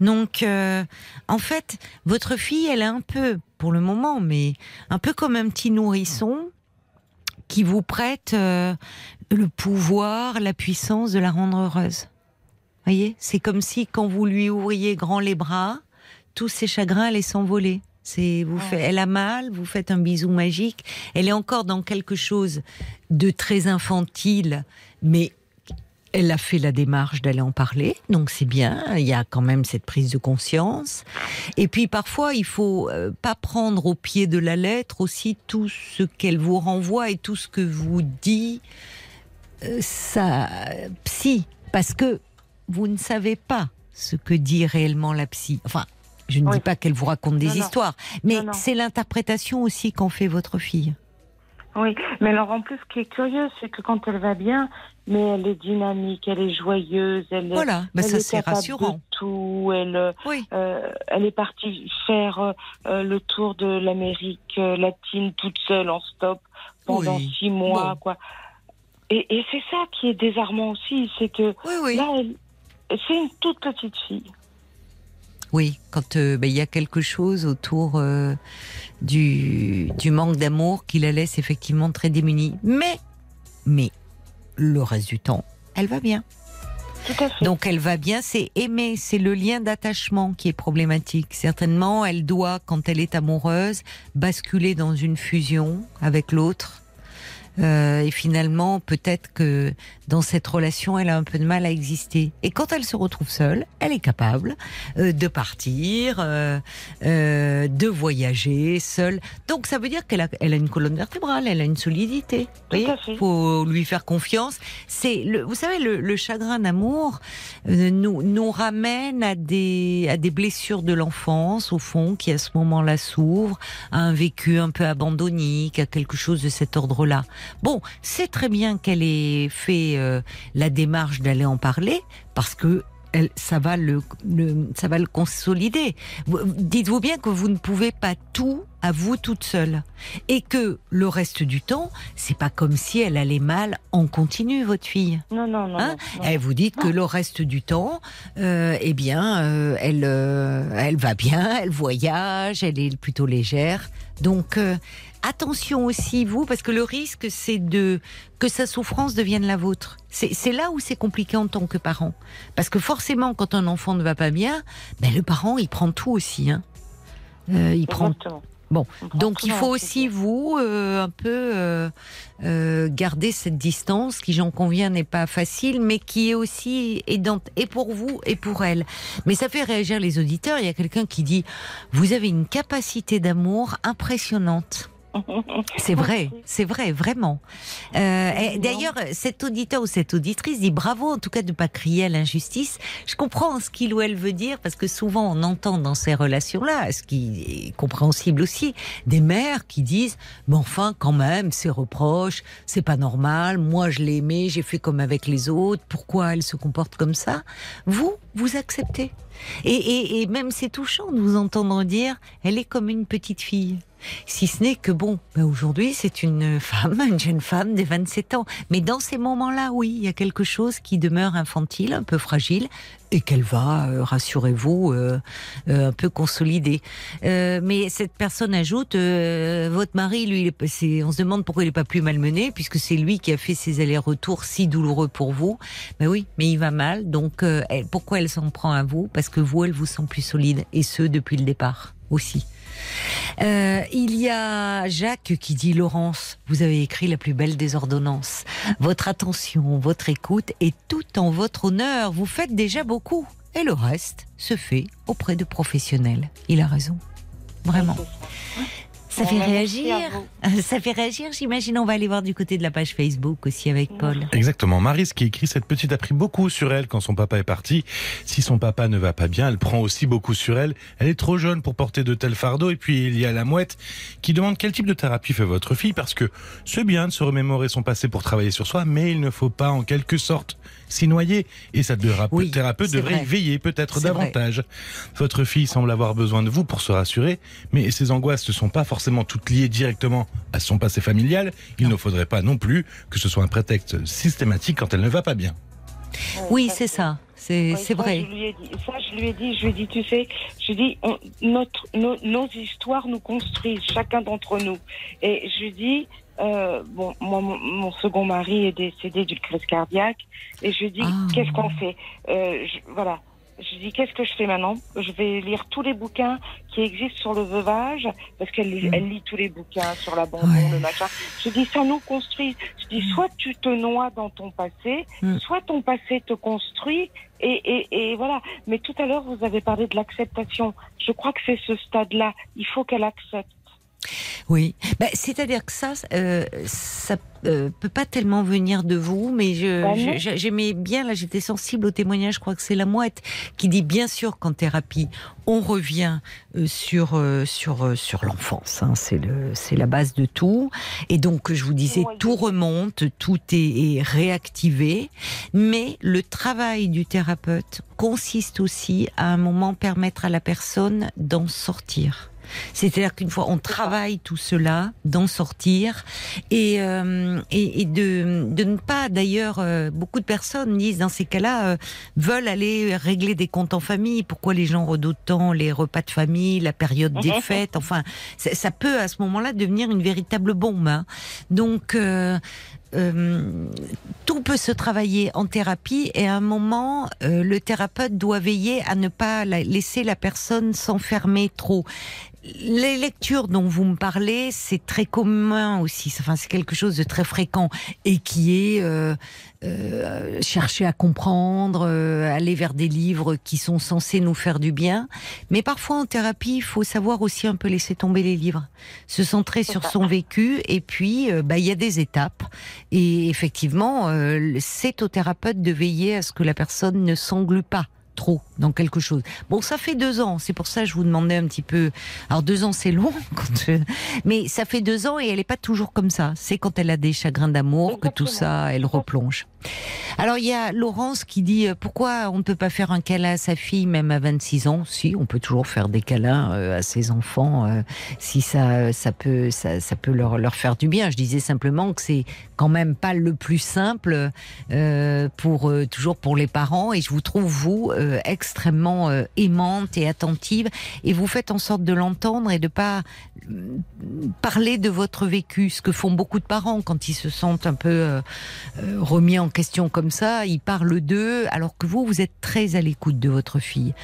Donc, euh, en fait, votre fille, elle est un peu, pour le moment, mais un peu comme un petit nourrisson qui vous prête euh, le pouvoir, la puissance de la rendre heureuse. Voyez, c'est comme si quand vous lui ouvriez grand les bras, tous ses chagrins allaient s'envoler. C'est vous faites, elle a mal, vous faites un bisou magique. Elle est encore dans quelque chose de très infantile, mais elle a fait la démarche d'aller en parler, donc c'est bien. Il y a quand même cette prise de conscience. Et puis parfois, il faut euh, pas prendre au pied de la lettre aussi tout ce qu'elle vous renvoie et tout ce que vous dit euh, sa psy, parce que vous ne savez pas ce que dit réellement la psy. Enfin, je ne
Oui.
dis pas qu'elle vous raconte des
Non,
histoires, mais
Non,
c'est l'interprétation aussi qu'en fait votre fille.
Oui, mais alors en plus, ce qui est curieux, c'est que quand elle va bien, mais elle est dynamique, elle est joyeuse, elle,
Voilà, ben
elle
ça
est
c'est rassurant.
de tout. Elle, euh,
Oui.
euh, elle est partie faire euh, le tour de l'Amérique latine toute seule en stop pendant
Oui.
six mois,
Bon.
quoi. Et, et c'est ça qui est désarmant aussi, c'est que
Oui,
là, c'est une toute petite fille.
Oui, quand euh, ben, il y a quelque chose autour euh, du, du manque d'amour qui la laisse effectivement très démunie. Mais, mais, le reste du temps, elle va bien.
Tout à fait.
Donc elle va bien, c'est aimer, c'est le lien d'attachement qui est problématique. Certainement, elle doit, quand elle est amoureuse, basculer dans une fusion avec l'autre. Euh, et finalement, peut-être que dans cette relation, elle a un peu de mal à exister. Et quand elle se retrouve seule, elle est capable euh, de partir, euh, euh, de voyager seule. Donc ça veut dire qu'elle a, elle a une colonne vertébrale, elle a une solidité.
Fait.
faut lui faire confiance. C'est le, vous savez, le, le chagrin d'amour euh, nous nous ramène à des à des blessures de l'enfance au fond qui à ce moment-là s'ouvrent, à un vécu un peu abandonnique, à quelque chose de cet ordre-là. Bon, c'est très bien qu'elle ait fait euh, la démarche d'aller en parler parce que elle, ça va le, le- ça va le consolider. Vous- Dites-vous bien que vous ne pouvez pas tout à vous toute seule et que le reste du temps, c'est pas comme si elle allait mal en continu, votre fille.
Non, non, non.
Hein
non, non.
Et vous dites que le reste du temps, euh, eh bien, euh, elle, euh, elle va bien, elle voyage, elle est plutôt légère. Donc, attention aussi, vous, parce que le risque, c'est de que sa souffrance devienne la vôtre. C'est là où c'est compliqué en tant que parent. Parce que forcément, quand un enfant ne va pas bien, ben, le parent, il prend tout aussi. Hein. Euh, il prend. Bon,
On
donc il faut aussi vous euh, un peu euh, euh, garder cette distance qui, j'en conviens, n'est pas facile, mais qui est aussi aidante et pour vous et pour elle. Mais ça fait réagir les auditeurs. Il y a quelqu'un qui dit vous avez une capacité d'amour impressionnante. C'est vrai, c'est vrai, vraiment. Euh, D'ailleurs, cet auditeur ou cette auditrice dit bravo, en tout cas, de ne pas crier à l'injustice. Je comprends ce qu'il ou elle veut dire, parce que souvent on entend dans ces relations-là, ce qui est compréhensible aussi, des mères qui disent, mais enfin, quand même, ces reproches, c'est pas normal. Moi, je l'ai aimé, j'ai fait comme avec les autres. Pourquoi elle se comporte comme ça? Vous, vous acceptez? Et, et, même c'est touchant de vous entendre dire, elle est comme une petite fille. Si ce n'est que bon, ben aujourd'hui c'est une femme, une jeune femme de 27 ans. Mais dans ces moments-là, oui, il y a quelque chose qui demeure infantile, un peu fragile, et qu'elle va, euh, rassurez-vous, euh, euh, un peu consolider. Euh, mais cette personne ajoute, euh, votre mari, lui, il est, on se demande pourquoi il n'est pas plus malmené, puisque c'est lui qui a fait ces allers-retours si douloureux pour vous. Ben oui, mais il va mal, donc euh, elle- pourquoi elle s'en prend à vous? Parce que vous, elle vous sent plus solide, et ce depuis le départ aussi. Euh, il y a Jacques qui dit Laurence, vous avez écrit la plus belle des ordonnances. Votre attention, votre écoute est tout en votre honneur. Vous faites déjà beaucoup. Et le reste se fait auprès de professionnels. Il a raison. Vraiment. Ça fait
merci
réagir. Ça fait réagir, j'imagine. On va aller voir du côté de la page Facebook aussi avec Paul.
Exactement. Maris qui écrit cette petite a pris beaucoup sur elle quand son papa est parti. Si son papa ne va pas bien, elle prend aussi beaucoup sur elle. Elle est trop jeune pour porter de tels fardeaux. Et puis il y a la mouette qui demande quel type de thérapie fait votre fille parce que c'est bien de se remémorer son passé pour travailler sur soi, mais il ne faut pas en quelque sorte s'y noyer. Et sa thérapeute,
Oui,
thérapeute devrait
vrai.
y veiller peut-être
vrai.
davantage. Votre fille semble avoir besoin de vous pour se rassurer, mais ses angoisses ne sont pas forcément toutes liées directement à son passé familial. Il ne faudrait pas non plus que ce soit un prétexte systématique quand elle ne va pas bien.
Oui, c'est ça. C'est vrai.
Je lui ai dit, ça, je lui ai dit, je lui ai dit, tu sais, je lui ai dit, on- notre, nos, nos histoires nous construisent, chacun d'entre nous. Et je lui ai dit, euh, bon, moi, mon, mon second mari est décédé d'une crise cardiaque, et je lui ai dit,
Ah.
qu'est-ce qu'on fait? Euh, je- Voilà. Je dis qu'est-ce que je fais maintenant? Je vais lire tous les bouquins qui existent sur le veuvage parce qu'elle lit,
Mm.
elle lit tous les bouquins sur l'abandon,
Ouais.
le machin. Je dis ça nous construit. Je dis soit tu te noies dans ton passé,
Mm.
soit ton passé te construit et, et, et voilà. Mais tout à l'heure vous avez parlé de l'acceptation. Je crois que c'est ce stade-là. Il faut qu'elle accepte.
Oui, bah, c'est-à-dire que ça, euh, ça euh, peut pas tellement venir de vous, mais je,
Bah
j'aimais bien, là j'étais sensible au témoignage, je crois que c'est la mouette qui dit bien sûr qu'en thérapie, on revient euh, sur, euh, sur, euh, sur l'enfance, hein, c'est, le, c'est la base de tout, et donc je vous disais, tout remonte, tout est, est réactivé, mais le travail du thérapeute consiste aussi à un moment permettre à la personne d'en sortir. C'est-à-dire qu'une fois on travaille tout cela, d'en sortir et, euh, et, et de, de ne pas, d'ailleurs, euh, beaucoup de personnes disent dans ces cas-là, euh, veulent aller régler des comptes en famille. Pourquoi les gens redoutent tant les repas de famille, la période des
Mhm.
fêtes? Enfin, ça, ça peut à ce moment-là devenir une véritable bombe. hein. Donc, euh, tout peut se travailler en thérapie et à un moment, euh, le thérapeute doit veiller à ne pas la- laisser la personne s'enfermer trop. Les lectures dont vous me parlez, c'est très commun aussi. Enfin, c'est quelque chose de très fréquent et qui est euh, euh, chercher à comprendre, euh, aller vers des livres qui sont censés nous faire du bien. Mais parfois en thérapie, il faut savoir aussi un peu laisser tomber les livres, se centrer sur son vécu. Et puis, euh, bah, il y a des étapes. Et effectivement, euh, c'est au thérapeute de veiller à ce que la personne ne s'englue pas trop dans quelque chose. Bon, ça fait deux ans, c'est pour ça que je vous demandais un petit peu. Alors deux ans, c'est long, quand je- mais ça fait deux ans et elle n'est pas toujours comme ça. C'est quand elle a des chagrins d'amour que tout ça, elle replonge. Alors il y a Laurence qui dit euh, pourquoi on ne peut pas faire un câlin à sa fille même à 26 ans? Si, on peut toujours faire des câlins euh, à ses enfants euh, si ça ça peut ça, ça peut leur leur faire du bien. Je disais simplement que c'est quand même pas le plus simple pour toujours pour les parents et je vous trouve vous euh, extrêmement euh, aimante et attentive et vous faites en sorte de l'entendre et de pas euh, parler de votre vécu, ce que font beaucoup de parents quand ils se sentent un peu euh, euh, remis en question comme ça, ils parlent d'eux, alors que vous, vous êtes très à l'écoute de votre fille.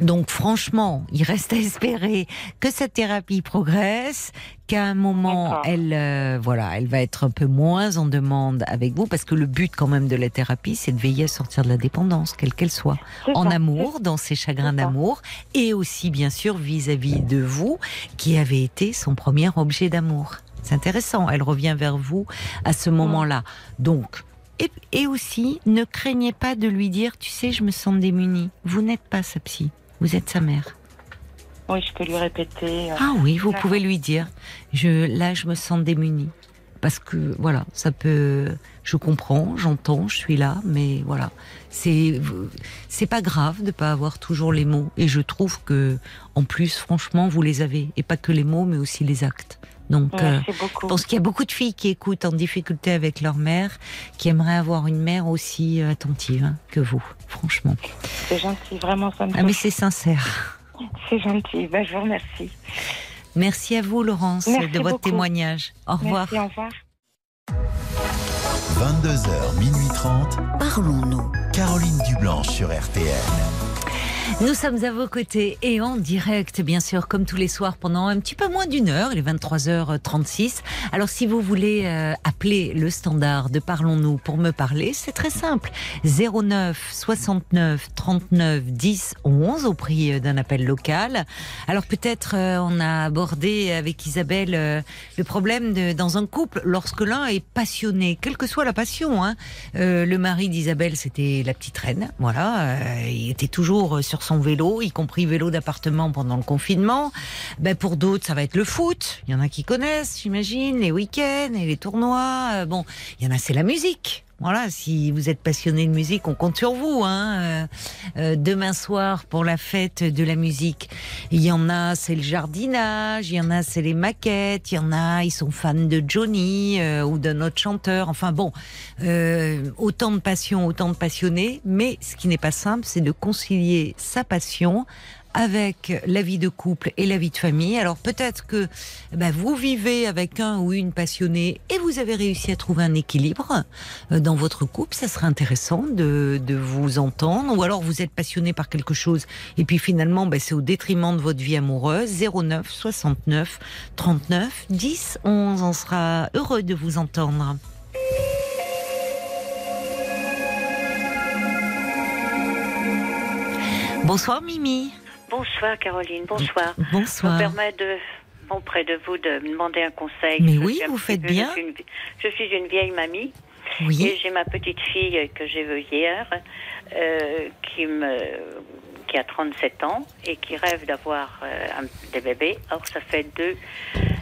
Donc franchement, il reste à espérer que cette thérapie progresse, qu'à un moment, elle, euh, voilà, elle va être un peu moins en demande avec vous, parce que le but quand même de la thérapie, c'est de veiller à sortir de la dépendance, quelle qu'elle soit en
ça.
amour, dans ses chagrins d'amour, et aussi bien sûr vis-à-vis de vous, qui avez été son premier objet d'amour. C'est intéressant, elle revient vers vous à ce moment-là. Donc, et, et aussi, ne craignez pas de lui dire, tu sais, je me sens démunie. Vous n'êtes pas sa psy, vous êtes sa mère.
Oui, je peux lui répéter. euh,
Ah oui, vous pouvez lui dire, je, là, je me sens démunie. Parce que, voilà, ça peut, je comprends, j'entends, je suis là, mais voilà. C'est, c'est pas grave de pas avoir toujours les mots. Et je trouve que, en plus, franchement, vous les avez. Et pas que les mots, mais aussi les actes. Donc, euh, je pense qu'il y a beaucoup de filles qui écoutent en difficulté avec leur mère, qui aimeraient avoir une mère aussi euh, attentive hein, que vous, franchement.
C'est gentil, vraiment, ça me
Ah mais c'est sincère.
C'est gentil. Ben, je vous remercie.
Merci à vous, Laurence,
Merci
de votre
beaucoup.
témoignage. Au revoir.
Merci, au revoir.
22h, minuit 30.
Parlons-nous.
Caroline Dublanche sur RTL.
Nous sommes à vos côtés et en direct, bien sûr, comme tous les soirs, pendant un petit peu moins d'une heure, il est 23h36. Alors, si vous voulez euh, appeler le standard de Parlons-nous pour me parler, c'est très simple. 09 69 39 10 11 au prix euh, d'un appel local. Alors, peut-être euh, on a abordé avec Isabelle le problème de, dans un couple lorsque l'un est passionné, quelle que soit la passion. Hein. Le mari d'Isabelle, c'était la petite reine. Voilà, il était toujours sur son vélo, y compris vélo d'appartement pendant le confinement. Ben pour d'autres, ça va être le foot. Il y en a qui connaissent, j'imagine, les week-ends et les tournois. Euh, bon, il y en a, c'est la musique. Voilà, si vous êtes passionné de musique, on compte sur vous. Hein. Euh, euh, demain soir pour la fête de la musique, il y en a, c'est le jardinage, il y en a, c'est les maquettes, il y en a, ils sont fans de Johnny euh, ou d'un autre chanteur. Enfin bon, euh, autant de passion, autant de passionnés. Mais ce qui n'est pas simple, c'est de concilier sa passion avec la vie de couple et la vie de famille. Alors peut-être que bah, vous vivez avec un ou une passionnée et vous avez réussi à trouver un équilibre euh, dans votre couple. Ça serait intéressant de, vous entendre. Ou alors vous êtes passionné par quelque chose et puis finalement bah, c'est au détriment de votre vie amoureuse. 09 69 39 10 11. On sera heureux de vous entendre. Bonsoir Mimi.
Bonsoir Caroline, bonsoir.
Bonsoir.
Je me permets de, auprès de vous de me demander un conseil.
Mais
Je
oui, vous faites
peu-
bien.
Je suis, une, je suis une vieille mamie
Oui.
et j'ai ma petite fille que j'ai vue hier euh, qui, me, qui a 37 ans et qui rêve d'avoir euh, des bébés. Or, ça fait deux,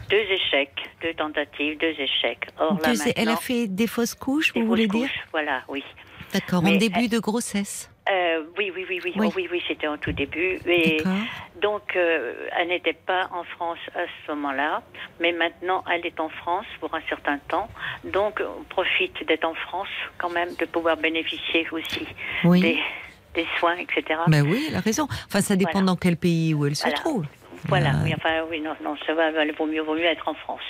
deux échecs, deux tentatives, deux échecs. Or, là,
Deux- elle a fait des fausses couches,
des
vous voulez dire
couches. Voilà, oui.
D'accord, en
Mais
début
elle-
de grossesse.
Euh, oui, oui, oui, oui,
Oui.
Oh, oui, oui, c'était en tout début. Et
D'accord.
donc, euh, elle n'était pas en France à ce moment-là, mais maintenant, elle est en France pour un certain temps. Donc, on profite d'être en France quand même, de pouvoir bénéficier aussi
Oui.
des, des soins, etc.
Ben oui, elle a raison. Enfin, ça dépend
Voilà.
dans quel pays où elle se
Voilà.
trouve.
Voilà,
Euh,
oui, enfin, oui, non, non, ça va, il vaut mieux, vaut mieux être en France.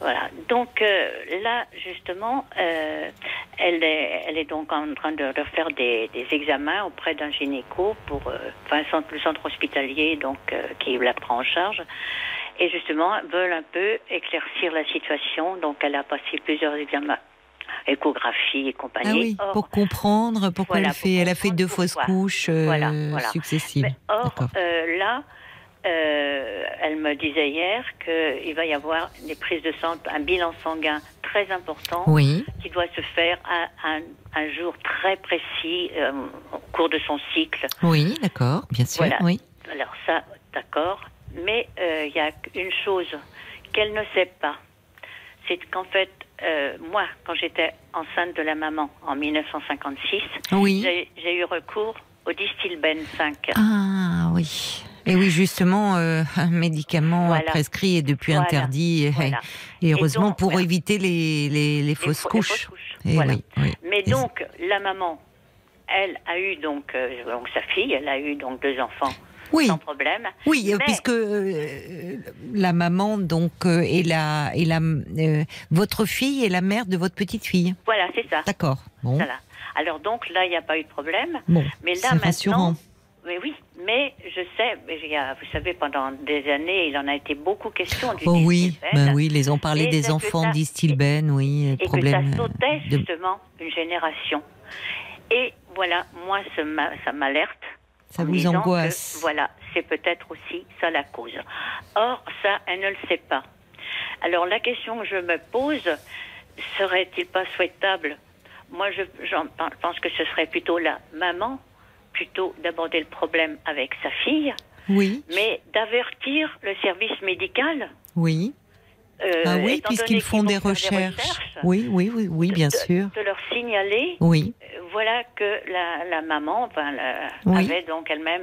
Voilà. Donc euh, là, justement, euh, elle, est, elle est donc en train de, de faire des, des examens auprès d'un gynéco pour, euh, enfin, le centre, le centre hospitalier, donc qui la prend en charge. Et justement, veulent un peu éclaircir la situation. Donc, elle a passé plusieurs examens, échographie et compagnie.
Ah oui,
Or,
pour comprendre pourquoi
Voilà,
elle fait,
pour
elle a fait deux fausses couches
Voilà, voilà.
successives.
Mais or, là, euh, elle me disait hier qu'il va y avoir des prises de sang, un bilan sanguin très important
Oui,
qui doit se faire à un, un jour très précis euh, au cours de son cycle.
oui, d'accord, bien sûr,
Voilà.
oui.
Alors ça, d'accord. Mais euh, il y a une chose qu'elle ne sait pas. C'est qu'en fait, euh, moi, quand j'étais enceinte de la maman en 1956,
Oui.
j'ai j'ai eu recours au Distilben 5.
Ah oui. Et oui, justement, euh, un médicament
Voilà.
prescrit et depuis
Voilà.
interdit. et-
Voilà.
Et heureusement
donc,
pour éviter les, les, fausses
les
couches.
fausses couches. Voilà.
oui, oui.
Mais
Et
donc, la maman, elle a eu donc, euh, donc sa fille, elle a eu donc deux enfants
Oui,
sans problème.
oui, euh,
Mais-
puisque euh, la maman donc euh, est la, la, euh, votre fille est la mère de votre petite fille.
Voilà, c'est ça.
D'accord. Bon,
Voilà. Alors donc là, il n'y a pas eu de problème.
bon,
Mais là
c'est
maintenant,
rassurant.
Mais oui, mais je sais, mais il y a- vous savez, pendant des années, il en a été beaucoup question du
Oh oui,
Distilben.
ben oui, les ont parlé
Et
des enfants d'Istilben, oui,
et
problème.
que ça sautait
de-
justement une génération. Et voilà, moi, ça m'a- ça m'alerte.
Ça
en
vous angoisse.
que, Voilà, c'est peut-être aussi ça la cause. Or, ça, elle ne le sait pas. Alors, la question que je me pose, serait-il pas souhaitable? Moi, je pense que ce serait plutôt la maman, plutôt d'aborder le problème avec sa fille,
Oui,
mais d'avertir le service médical.
oui.
euh,
ah oui, puisqu'ils font des recherches. Oui, oui, oui, oui, bien
de-
sûr.
De leur signaler
Oui,
euh, voilà que la, la maman enfin, la-
Oui.
avait donc elle-même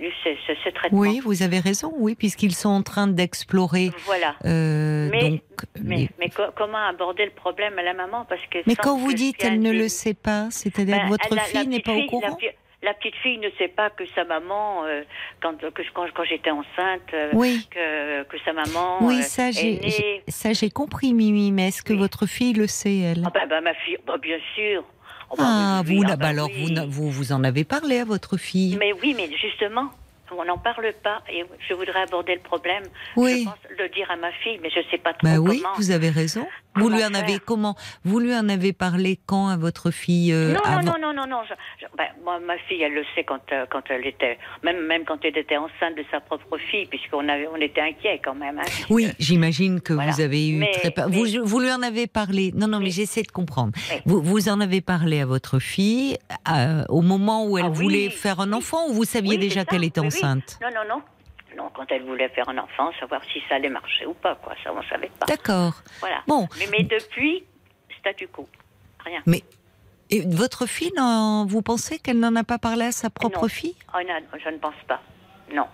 eu ce, ce- ce traitement.
oui, vous avez raison, oui, puisqu'ils sont en train d'explorer.
Voilà.
euh,
Mais-
donc,
Mais,
les-
mais co- comment aborder le problème à la maman? Parce que
mais quand vous
que
dites elle ne le sait pas, c'est-à-dire
Ben,
que votre
la-
fille n'est pas au courant?
La, petite fille ne sait pas que sa maman, euh, quand, que, quand, quand j'étais enceinte, euh,
Oui,
que, que sa maman
oui,
euh,
ça
est
j'ai,
née.
ça j'ai compris, Mimi. Mais est-ce que
Oui.
votre fille le sait, elle?
Ah bah, bah, ma fille, bah, bien sûr. Oh, bah,
Ah,
oui,
vous,
ah
là,
bah
bah alors vous, vous, vous en avez parlé à votre fille?
Mais oui, mais justement, on n'en parle pas et je voudrais aborder le problème.
Oui.
Je pense le dire à ma fille, mais je ne sais pas trop
Bah oui,
comment.
vous avez raison. Vous lui en avez comment Vous lui en avez parlé quand à votre fille euh,
non,
avant
non, non, non, non, non. je- je- ben, moi, ma fille, elle le sait quand, euh, quand elle était, même, même quand elle était enceinte de sa propre fille, puisqu'on avait, on était inquiets quand même. hein, puisque-
Oui, j'imagine que
Voilà.
vous avez eu
Mais-
très peur.
mais-
Vous, vous lui en avez parlé. Non, non, mais j'essaie de comprendre. Vous, vous en avez parlé à votre fille euh, au moment où elle
Ah oui,
voulait faire un
oui.
enfant ou vous saviez
Oui,
déjà qu'elle était enceinte?
Non, non, non. Non, quand elle voulait faire un enfant, savoir si ça allait marcher ou pas, quoi. Ça, on savait pas.
D'accord.
Voilà.
Bon.
Mais, mais depuis, statu quo. Rien.
Et votre fille, non, vous pensez qu'elle n'en a pas parlé à sa propre
Non.
fille?
Oh, non, je ne pense pas. Non.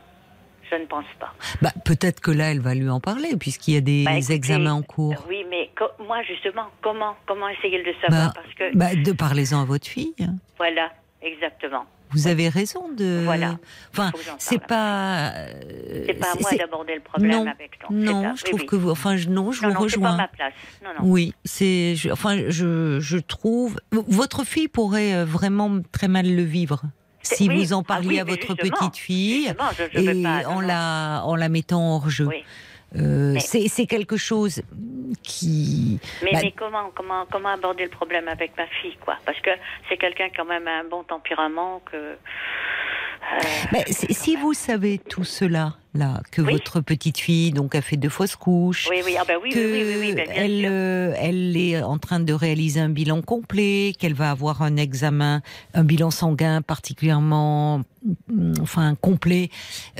Je ne pense pas.
bah, Peut-être que là, elle va lui en parler, puisqu'il y a des
Bah, écoutez,
examens en cours.
Oui, mais moi, justement, comment, comment essayer de le savoir
Bah,
Parce que,
Bah, de parlez-en à votre fille.
voilà, exactement.
Vous avez raison de.
Voilà.
Enfin, c'est pas.
C'est pas à moi
c'est-
d'aborder le problème
non,
avec toi.
non, je trouve
oui.
que vous. Enfin, je- non, je
Non,
vous
non,
rejoins.
pas ma place. Non, non.
Oui, c'est. je- Enfin, je, je trouve. Votre fille pourrait euh, vraiment très mal le vivre si
oui.
vous en
Ah
parliez
oui,
à votre petite fille
je, je
et
pas,
en la en la mettant hors jeu.
Oui.
Euh, c'est c'est quelque chose qui.
Mais,
Bah,
mais comment, comment, comment aborder le problème avec ma fille, quoi? Parce que c'est quelqu'un quand même a un bon tempérament que. euh,
si vous savez tout cela, là, que
Oui.
votre petite fille donc a fait deux fausses couches,
oui, oui, ah ben oui,
que
ben
elle, euh, est en train de réaliser un bilan complet, qu'elle va avoir un examen, un bilan sanguin particulièrement, mm, enfin complet.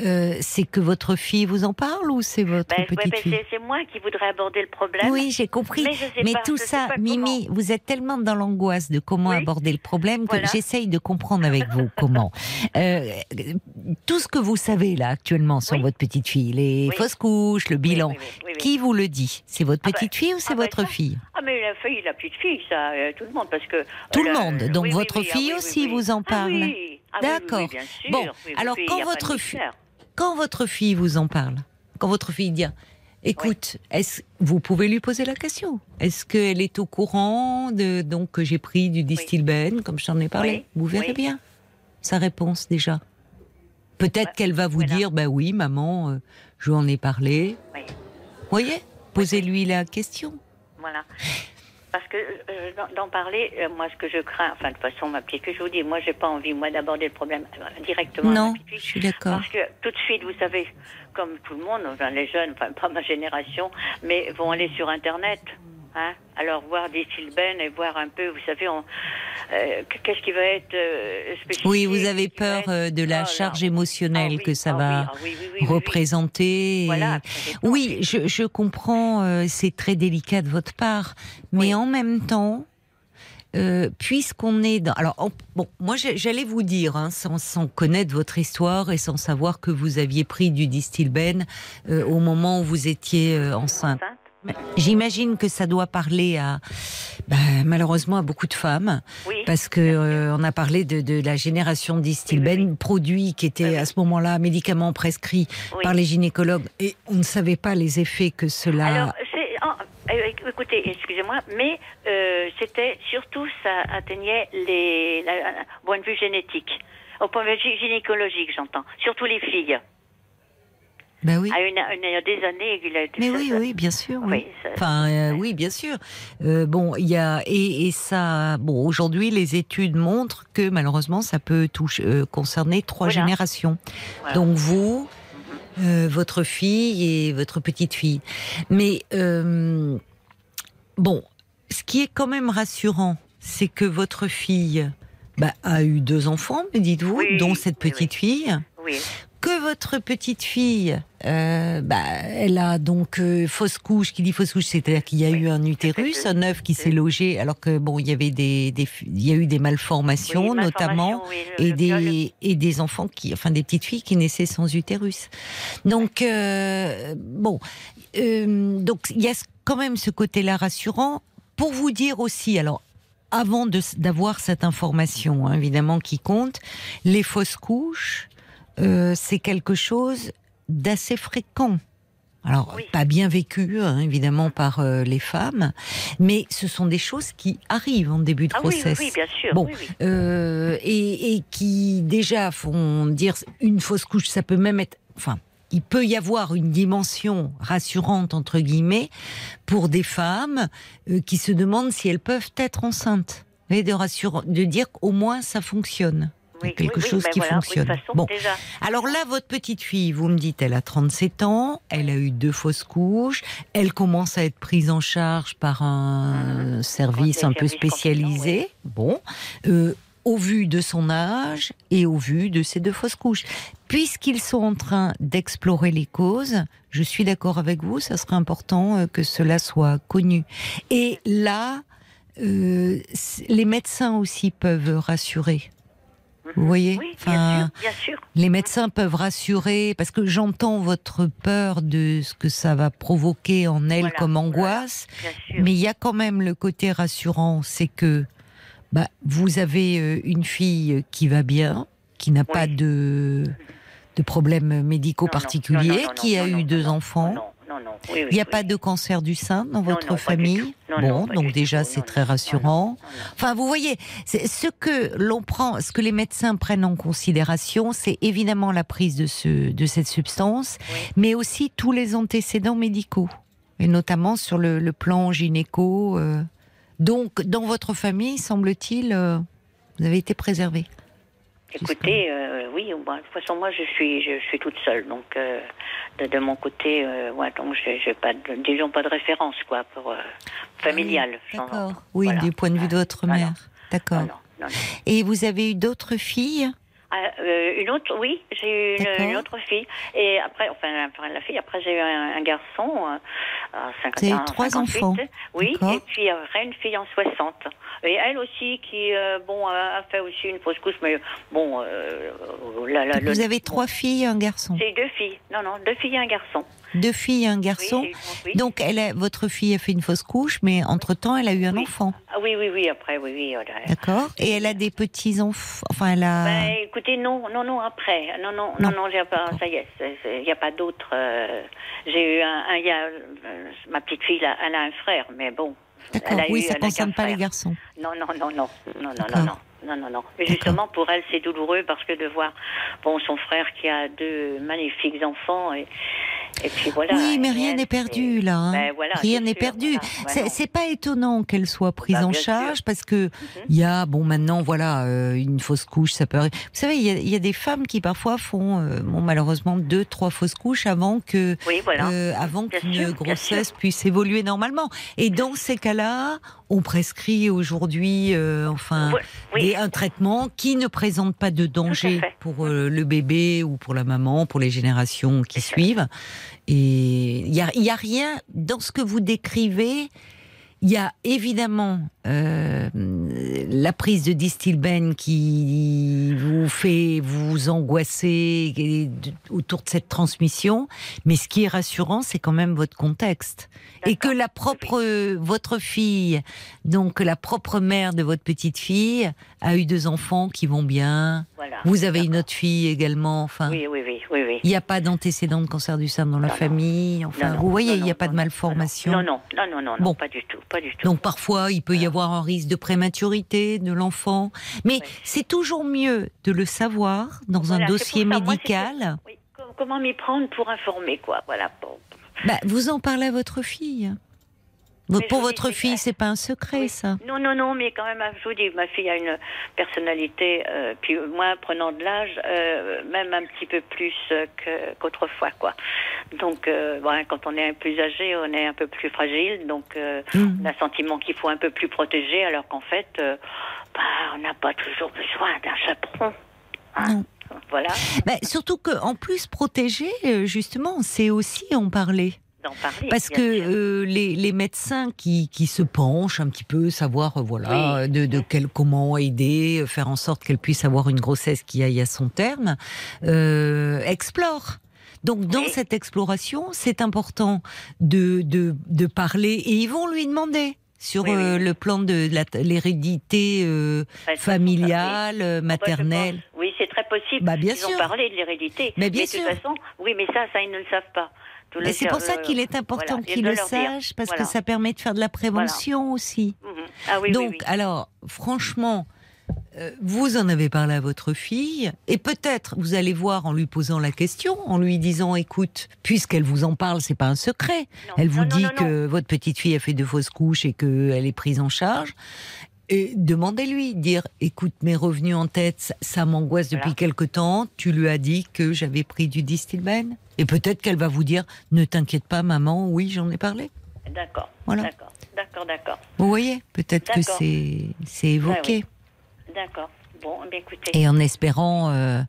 Euh, c'est que votre fille vous en parle ou c'est votre
Ben,
petite
ben,
fille
c'est- moi qui voudrais aborder le problème.
Oui, j'ai compris.
Mais je sais
Mais
pas,
tout
je sais
ça,
pas
Mimi, vous êtes tellement dans l'angoisse de comment aborder le problème que
Voilà.
j'essaye de comprendre avec vous comment. Euh, tout ce que vous savez là actuellement sur
Oui.
votre petite fille, les
Oui.
fausses couches, le bilan,
oui,
qui vous le dit? C'est votre
Ah ben,
petite fille ou c'est
ah ben
votre
ça.
fille?
Ah mais la fille, la petite fille, ça, euh, tout le monde, parce que
Tout le monde. Donc
oui, oui,
votre
ah
fille aussi vous en parle.
Ah
D'accord. Bon, alors quand votre fille-. Quand votre fille vous en parle, quand votre fille dit Écoute, est-ce vous pouvez lui poser la question Est-ce qu'elle est au courant de donc que j'ai pris du distilbène comme je t'en ai parlé? Vous verrez bien sa réponse déjà. Peut-être qu'elle va vous
voilà.
dire bah oui maman, euh, je lui en ai parlé.
Oui.
Voyez Posez-lui la question.
Voilà. Parce que euh, d'en- parler, euh, moi, ce que je crains, enfin, de toute façon, ma petite fille, je vous dis, moi, j'ai pas envie, moi, d'aborder le problème directement. à
Non,
ma petite fille,
je suis d'accord.
Parce que tout de suite, vous savez, comme tout le monde, enfin, les jeunes, enfin, pas ma génération, mais vont aller sur Internet. Hein, alors voir des Silben et voir un peu, vous savez, on, euh, qu'est-ce qui va être euh, spécifique
Oui, vous avez peur
être-
euh, de la
Oh
charge émotionnelle
Ah oui,
que ça
ah
va
oui, ah oui,
représenter.
Voilà.
Oui, je, je comprends, euh, c'est très délicat de votre part, mais en même temps, euh, puisqu'on est dans... Alors, on- bon, moi j'allais vous dire, hein, sans, sans connaître votre histoire et sans savoir que vous aviez pris du distilbène euh, au moment où vous étiez euh, enceinte. J'imagine que ça doit parler à, bah, malheureusement, à beaucoup de femmes,
Oui.
parce que euh, on a parlé de, de la génération distilbène, produit qui était
Oui, oui.
à ce moment-là médicament prescrit
Oui.
par les gynécologues, et on ne savait pas les effets que cela.
Alors, euh, écoutez, excusez-moi, mais euh, c'était surtout, ça atteignait les. La, la- point de vue génétique. Au point de vue gy- gynécologique, j'entends. Surtout les filles.
Ben oui.
À une, une- il y a des années, il a été
Mais oui, oui, bien sûr. Oui. Enfin, euh, oui, bien sûr. Euh, bon, il y a et, et ça. Bon, aujourd'hui, les études montrent que malheureusement, ça peut toucher, euh, concerner trois
Voilà.
générations.
Voilà.
Donc vous, votre fille et votre petite fille. Mais bon, ce qui est quand même rassurant, c'est que votre fille bah, a eu deux enfants, me dites-vous,
Oui,
dont cette
oui,
petite fille
Oui.
Que votre petite fille, euh, bah, elle a donc euh, fausse couche. Qui dit fausse couche, c'est-à-dire qu'il y a
Oui,
eu un utérus, un œuf qui s'est logé, alors que bon, il y avait des, des il y a eu des malformations
Oui,
notamment.
oui, le-
Et
le
des, et des enfants qui, enfin des petites filles qui naissaient sans utérus. Donc euh, bon, euh, donc il y a quand même ce côté-là rassurant pour vous dire aussi. Alors avant d'avoir cette information, hein, évidemment qui compte, les fausses couches, euh, c'est quelque chose d'assez fréquent. Alors,
Oui.
pas bien vécu, hein, évidemment, par euh, les femmes, mais ce sont des choses qui arrivent en début de
Ah oui, oui,
grossesse.
oui, bien sûr.
Bon. Euh, et, et qui déjà font dire une fausse couche, ça peut même être, enfin, il peut y avoir une dimension rassurante entre guillemets pour des femmes euh, qui se demandent si elles peuvent être enceintes. Et de rassurer, de dire qu'au moins ça fonctionne.
Oui,
quelque
oui,
chose
ben
qui
voilà,
fonctionne.
façon,
bon,
déjà.
alors là, votre petite fille, vous me dites, elle a 37 ans, elle a eu deux fausses couches, elle commence à être prise en charge par un service
Conseil
un peu
service
spécialisé. Bon, euh, au vu de son âge et au vu de ces deux fausses couches. Puisqu'ils sont en train d'explorer les causes, je suis d'accord avec vous, ça serait important euh, que cela soit connu. Et là, euh, les médecins aussi peuvent rassurer. Vous voyez
Oui,
Enfin,
bien sûr, bien sûr.
les médecins peuvent rassurer, parce que j'entends votre peur de ce que ça va provoquer en elle
Voilà,
comme angoisse, mais il y a quand même le côté rassurant, c'est que bah, vous avez euh, une fille qui va bien, qui n'a
Oui.
pas de, de problèmes médicaux
Non,
particuliers,
non, non, non,
qui a eu deux enfants.
Non, non, non. Oui, oui,
Il n'y a
oui.
pas de cancer du sein dans
Non,
votre famille Bon, donc déjà c'est très rassurant. Enfin, vous voyez, ce que l'on prend, ce que les médecins prennent en considération, c'est évidemment la prise de ce de cette substance, mais aussi tous les antécédents médicaux, et notamment sur le, le plan gynéco. euh. Donc, dans votre famille, semble-t-il, euh, vous avez été préservé.
Écoutez, euh, oui, bon, de toute façon, moi, je suis, je, suis toute seule, donc euh, de, de mon côté, euh, ouais, donc j'ai pas, de, disons pas de référence, quoi, pour euh, familiale. j'en-
D'accord. Oui,
voilà.
du point de vue de votre mère. D'accord. Et vous avez eu d'autres filles?
Ah, euh, une autre, oui, j'ai eu une, une autre fille. Et après, enfin, la fille, après j'ai eu un, un garçon euh, à 50
Vous avez
ans.
trois
58,
enfants.
Oui, et puis après une fille en 60. Et elle aussi qui, euh, bon, a fait aussi une fausse couche, mais bon, euh, la, la, le-
Vous avez trois filles et un garçon.
J'ai deux filles. Non, non, deux filles et un garçon.
Deux filles et un garçon.
oui.
Donc, elle a, votre fille a fait une fausse couche, mais entre-temps, elle a eu un
Oui.
enfant.
Ah oui, oui, oui, après, oui, oui.
D'accord Et elle a des petits-enfants. Enfin, elle a.
Ben, écoutez, non, non, non, après. Non, non,
Non.
non, non, pas, ça y est, il n'y a pas d'autre. euh, j'ai eu un, un- y a, euh, ma petite fille, elle a un frère, mais bon.
D'accord. Oui,
eu-
ça
a
concerne pas les garçons.
Non, non, non, non, non, non, non, non. Non, non, non. Mais justement, pour elle, c'est douloureux parce que de voir bon, son frère qui a deux magnifiques enfants et, et puis voilà.
oui, mais rien n'est perdu là. hein.
Ben, voilà,
rien n'est perdu.
voilà,
C'est- pas étonnant qu'elle soit prise
Bah,
en
sûr. Mhm.
charge parce que il y a bon maintenant voilà euh, une fausse couche ça peut arriver. Vous savez il y a, il y a des femmes qui parfois font euh, bon malheureusement deux trois fausses couches avant que
Oui, voilà.
euh, avant qu'une grossesse puisse évoluer normalement. Et dans ces cas-là, on prescrit aujourd'hui euh, enfin
Oui,
des- un traitement qui ne présente pas de danger pour le bébé ou pour la maman, pour les générations qui
ça.
Et il y a, a rien dans ce que vous décrivez. Il y a évidemment euh, la prise de distilbène qui vous fait vous angoisser autour de cette transmission, mais ce qui est rassurant, c'est quand même votre contexte et que la propre votre fille, donc la propre mère de votre petite fille, a eu deux enfants qui vont bien.
Voilà.
Vous avez une autre fille également. Enfin,
Oui, oui, oui, oui, oui.
il n'y a pas d'antécédent de cancer du sein dans la
Non,
famille. Enfin,
Non,
vous voyez, il n'y a pas de malformation.
Non, non, non, non, non, non,
Bon.
pas du tout, pas du tout.
Donc parfois, il peut y avoir un risque de prématurité de l'enfant. Mais c'est toujours mieux de le savoir dans
Voilà,
un dossier
moi,
médical.
Oui, comment m'y prendre pour informer, quoi, voilà. Bon.
Bah, vous en parlez à votre fille.
Mais
Pour votre fille,
c'est-
pas un secret,
Oui.
ça?
Non, non, non, mais quand même, je vous dis, ma fille a une personnalité, euh, puis moi, prenant de l'âge, euh, même un petit peu plus euh, qu'autrefois, quoi. Donc, euh, bon, quand on est plus âgé, on est un peu plus fragile, donc
Mhm.
on a un sentiment qu'il faut un peu plus protéger, alors qu'en fait, bah, on n'a pas toujours besoin d'un chaperon. hein. Voilà,
Bah, surtout que, en plus, protéger, justement, c'est aussi en parler.
D'en parler.
Parce que
sûr.
euh, les, les médecins qui, qui se penchent un petit peu, savoir euh, voilà
Oui.
de, de quel, comment aider, euh, faire en sorte qu'elle puisse avoir une grossesse qui aille à son terme, euh, explorent. Donc dans
Oui.
cette exploration, c'est important de, de, de parler et ils vont lui demander sur
Oui,
euh, le plan de l'hérédité euh,
Enfin,
familiale, euh, maternelle.
Oui, c'est très possible.
Bah, bien
Ils
sûr.
ont parlé de l'hérédité.
Mais bien
de toute
sûr.
façon, oui, mais ça, ça, ils ne le savent pas.
Mais c'est pour ça
euh,
qu'il est important
voilà, et
qu'ils le sachent parce
Voilà.
que ça permet de faire de la prévention aussi.
Mhm. Ah oui,
Donc,
oui, oui.
alors, franchement, euh, vous en avez parlé à votre fille, et peut-être vous allez voir en lui posant la question, en lui disant, écoute, puisqu'elle vous en parle, c'est pas un secret.
Non,
Elle vous
non,
dit
non,
que votre petite fille a fait de fausses couches et qu'elle est prise en charge. Et demandez-lui, dire, écoute, mes revenus en tête, ça, m'angoisse depuis
Voilà.
quelque temps. Tu lui as dit que j'avais pris du distilbène. Et peut-être qu'elle va vous dire, ne t'inquiète pas, maman, oui, j'en ai parlé.
D'accord.
Voilà.
D'accord. D'accord, d'accord.
Vous voyez, peut-être que c'est c'est évoqué.
oui. D'accord. Bon, eh bien, écoutez.
Et en espérant, euh,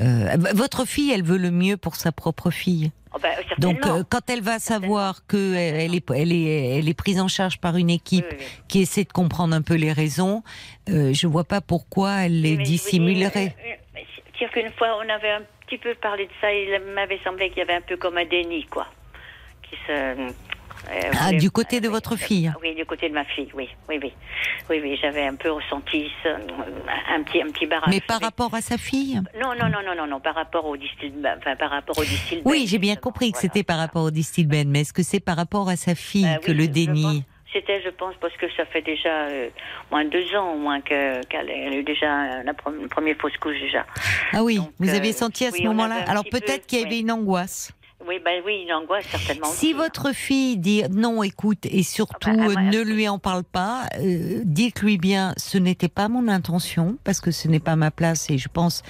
euh, votre fille, elle veut le mieux pour sa propre fille.
Oh, bah.
Donc, euh, quand elle va savoir que elle elle est, elle est, elle est prise en charge par une équipe
oui, oui.
qui essaie de comprendre un peu les raisons, euh, je vois pas pourquoi elle les
Mais
dissimulerait.
euh, euh, C'est-à-dire qu'une fois, on avait un petit peu parlé de ça, il m'avait semblé qu'il y avait un peu comme un déni, quoi. Qui se. Euh,
Ah, du côté de votre fille
Oui, du côté de ma fille, oui, oui, oui, oui, oui. J'avais un peu ressenti ça, un petit, un petit barrage.
Mais par rapport à sa fille
Non, non, non, non, non, non, par rapport au distil, enfin par rapport au distil.
Oui, j'ai bien compris que c'était par rapport au Distilben, mais est-ce que c'est par rapport à sa fille
Euh,
que
oui,
le déni
C'était, je pense, parce que ça fait déjà euh, moins de deux ans, au moins que- qu'elle elle a eu déjà la première fausse couche déjà.
Ah oui,
Donc,
vous
euh,
avez senti à ce
oui,
moment-là Alors peut-être qu'il y avait
oui.
une angoisse.
Oui, ben oui, une angoisse certainement.
Si
aussi.
votre fille dit non, écoute, et surtout
Ah bah, ah
euh, ne lui en parle pas, euh, dites-lui bien, ce n'était pas mon intention, parce que ce n'est pas ma place, et je pense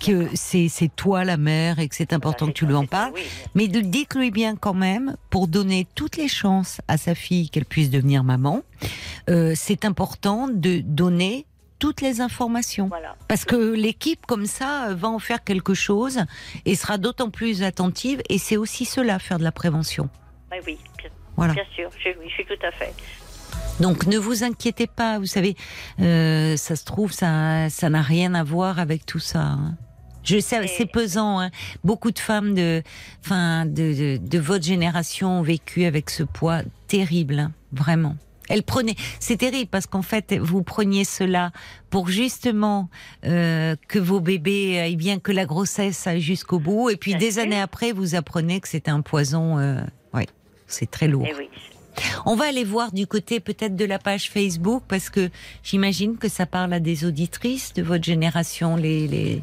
que c'est c'est toi la mère et que c'est important
Bah,
que tu lui en parles.
oui.
Mais dites-lui bien quand même, pour donner toutes les chances à sa fille qu'elle puisse devenir maman, euh, c'est important de donner toutes les informations.
Voilà.
Parce que l'équipe, comme ça, va en faire quelque chose et sera d'autant plus attentive. Et c'est aussi cela, faire de la prévention.
Ben oui, bien,
Voilà.
bien sûr, je, oui, je suis tout à fait.
Donc ne vous inquiétez pas, vous savez, euh, ça se trouve, ça ça n'a rien à voir avec tout ça. hein. Je sais, c'est pesant. Hein. Beaucoup de femmes de, enfin, de, de, de votre génération ont vécu avec ce poids terrible, hein, vraiment. Elles prenaient, c'est terrible parce qu'en fait, vous preniez cela pour justement euh, que vos bébés aillent bien, que la grossesse aille jusqu'au bout, et puis des années après, vous apprenez que c'était un poison. Euh, oui, c'est très lourd.
Eh oui.
On va aller voir du côté peut-être de la page Facebook parce que j'imagine que ça parle à des auditrices de votre génération, les les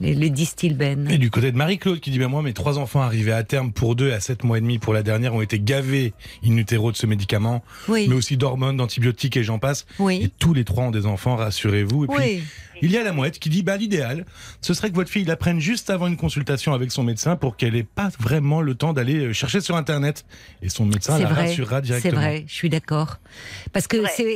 les, les Distilben.
Et du côté de Marie-Claude qui dit, ben moi, mes trois enfants arrivés à terme pour deux et à sept mois et demi pour la dernière ont été gavés in utero de ce médicament,
Oui,
mais aussi d'hormones, d'antibiotiques et j'en passe. Et
oui,
tous les trois ont des enfants, rassurez-vous. Et puis,
oui.
Il y a la mouette qui dit, bah, l'idéal, ce serait que votre fille la prenne juste avant une consultation avec son médecin pour qu'elle ait pas vraiment le temps d'aller euh, chercher sur Internet. Et son médecin
C'est
la
vrai,
rassurera
c'est
directement.
vrai, je suis d'accord. Parce que
Ouais.
c'est et,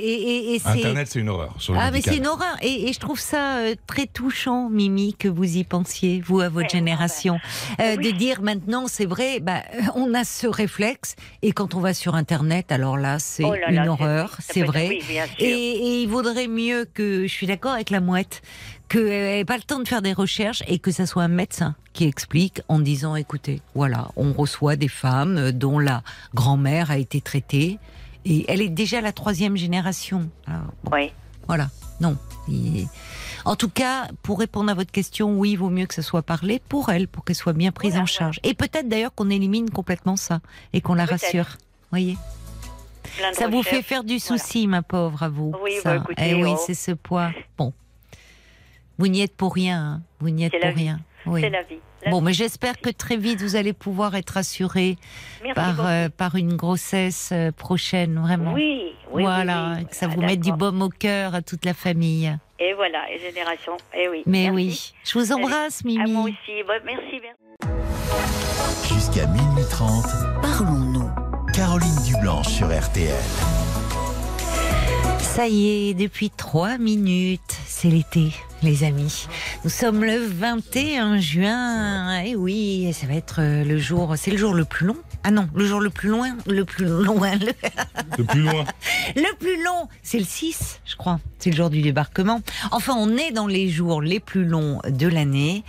et- et c'est
Internet, c'est une horreur. Sur
ah mais c'est une horreur et, et je trouve ça euh, très touchant, Mimi, que vous y pensiez, vous à votre
Ouais,
génération, Euh,
oui.
de dire maintenant c'est vrai, bah, on a ce réflexe et quand on va sur Internet, alors là c'est
Oh
une horreur, c'est vrai.
Oui.
Et, et il vaudrait mieux que, je suis d'accord avec la mouette, qu'elle n'ait pas le temps de faire des recherches et que ça soit un médecin qui explique en disant, écoutez, voilà, on reçoit des femmes euh, dont la grand-mère a été traitée et elle est déjà la troisième génération. Alors,
Oui.
voilà, non. En tout cas, pour répondre à votre question, oui, il vaut mieux que ça soit parlé pour elle, pour qu'elle soit bien prise
Voilà,
en charge. Et peut-être d'ailleurs qu'on élimine complètement ça et qu'on la rassure. Voyez ça vous fait faire du
Voilà.
souci, ma pauvre, à vous.
Oui,
ça.
bah, écoutez,
eh oui,
oh.
c'est ce poids. Bon. Vous n'y êtes pour rien. hein. Vous n'y êtes pour
vie.
rien. Oui.
C'est la vie. La
Bon,
vie.
mais j'espère que très vite vous allez pouvoir être assuré par, euh, par une grossesse euh, prochaine, vraiment.
Oui, oui.
voilà,
oui, oui.
que ça vous
Ah,
mette du baume au cœur à toute la famille.
Et voilà, et génération. Et oui.
Mais
Merci.
oui, je vous embrasse,
À moi
Mimi.
aussi. Bon, merci, merci.
Jusqu'à minuit 30,
Parlons-nous.
Caroline Dublanche sur RTL.
Ça y est, depuis trois minutes, c'est l'été, les amis. Nous sommes le 21 juin. Et oui, ça va être euh, le jour, c'est le jour le plus long. Ah non, le jour le plus loin, le plus loin, le,
plus loin.
le plus long, c'est le 6, je crois. C'est le jour du débarquement. Enfin, on est dans les jours les plus longs de l'année.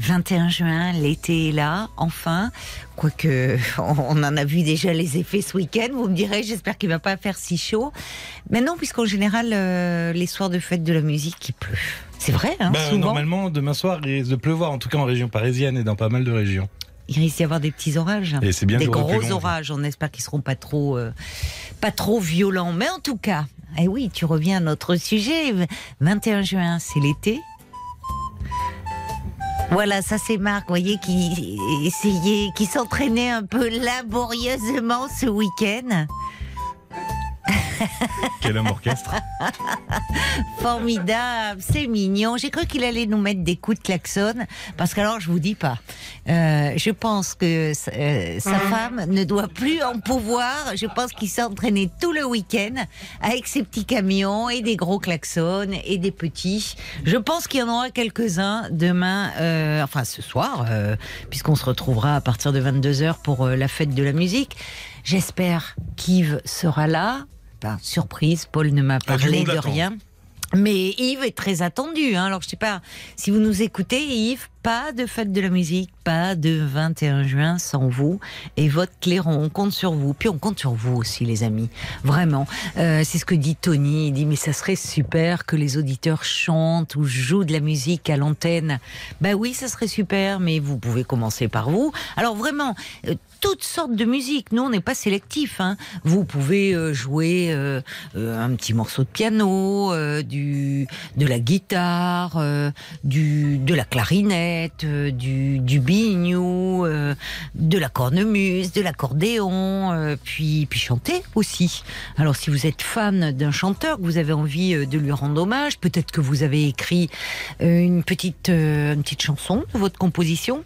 21 juin, l'été est là, enfin. Quoique, on en a vu déjà les effets ce week-end. Vous me direz, j'espère qu'il va pas faire si chaud. Mais non, puisqu'en général, euh, les soirs de fête de la musique, il pleut. C'est vrai, hein,
Bah,
souvent.
normalement, demain soir, il risque de pleuvoir, en tout cas en région parisienne et dans pas mal de régions.
Il risque d'y avoir des petits orages.
Et c'est bien
des gros
long,
orages. On espère qu'ils seront pas trop, euh, pas trop violents. Mais en tout cas, eh oui, tu reviens à notre sujet. 21 juin, c'est l'été. Voilà, ça c'est Marc, vous voyez, qui essayait, qui s'entraînait un peu laborieusement ce week-end.
Quel homme orchestre.
Formidable, c'est mignon. J'ai cru qu'il allait nous mettre des coups de klaxon, parce qu'alors je vous dis pas. Euh, je pense que euh, sa femme ne doit plus en pouvoir. Je pense qu'il s'est entraîné tout le week-end avec ses petits camions et des gros klaxons et des petits. Je pense qu'il y en aura quelques-uns demain, euh, enfin ce soir, euh, puisqu'on se retrouvera à partir de 22h pour euh, la fête de la musique. J'espère qu'Yves sera là. Surprise, Paul ne m'a
Ah,
parlé de rien. Mais Yves est très attendu. Hein. Alors, je sais pas si vous nous écoutez, Yves, pas de fête de la musique, pas de 21 juin sans vous et votre clairon. On compte sur vous. Puis on compte sur vous aussi, les amis. Vraiment. Euh, c'est ce que dit Tony. Il dit mais ça serait super que les auditeurs chantent ou jouent de la musique à l'antenne. Ben oui, ça serait super, mais vous pouvez commencer par vous. Alors vraiment, euh, toutes sortes de musique. Nous, on n'est pas sélectif. Hein. Vous pouvez euh, jouer un petit morceau de piano, du, de la guitare, du, de la clarinette, euh, du, biniou, euh, de la cornemuse, de l'accordéon, euh, puis, puis chanter aussi. Alors, si vous êtes fan d'un chanteur, vous avez envie de lui rendre hommage, peut-être que vous avez écrit une petite, une petite chanson de votre composition.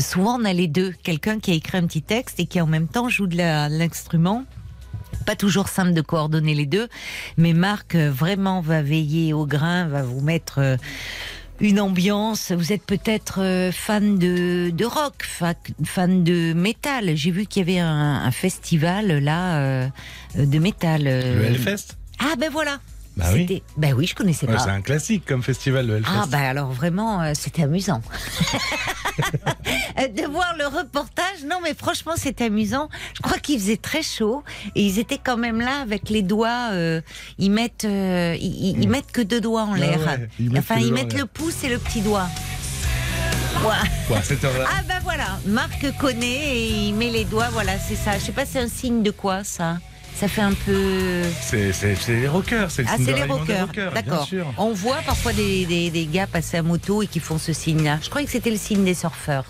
Souvent on a les deux, quelqu'un qui a écrit un petit texte et qui en même temps joue de l'instrument. Pas toujours simple de coordonner les deux, mais Marc vraiment va veiller au grain, va vous mettre une ambiance. Vous êtes peut-être euh, fan de, de rock, fa- fan de métal. J'ai vu qu'il y avait un, un festival là euh, de métal. euh.
Le Hellfest?
Ah ben voilà.
Bah oui.
Ben oui, je connaissais
Ouais,
pas.
C'est un classique comme festival, le Hellfest.
Ah bah alors vraiment, euh, c'était amusant. De voir le reportage, non mais franchement c'était amusant. Je crois qu'il faisait très chaud et ils étaient quand même là avec les doigts. euh, ils mettent, euh, ils, ils- ils mettent que deux doigts en
Ah
l'air.
ouais, ils mettent
enfin ils mettent le pouce et le petit doigt. Ouais.
Ouais.
Ah bah voilà, Marc connaît et il met les doigts. Voilà, c'est ça. Je sais pas, c'est un signe de quoi ça? Ça fait un peu.
C'est c'est- c'est les rockers, c'est le
Ah, c'est les rockers. D'accord. On voit parfois des, des, des gars passer à moto et qui font ce signe-là. Je croyais que c'était le signe des surfeurs.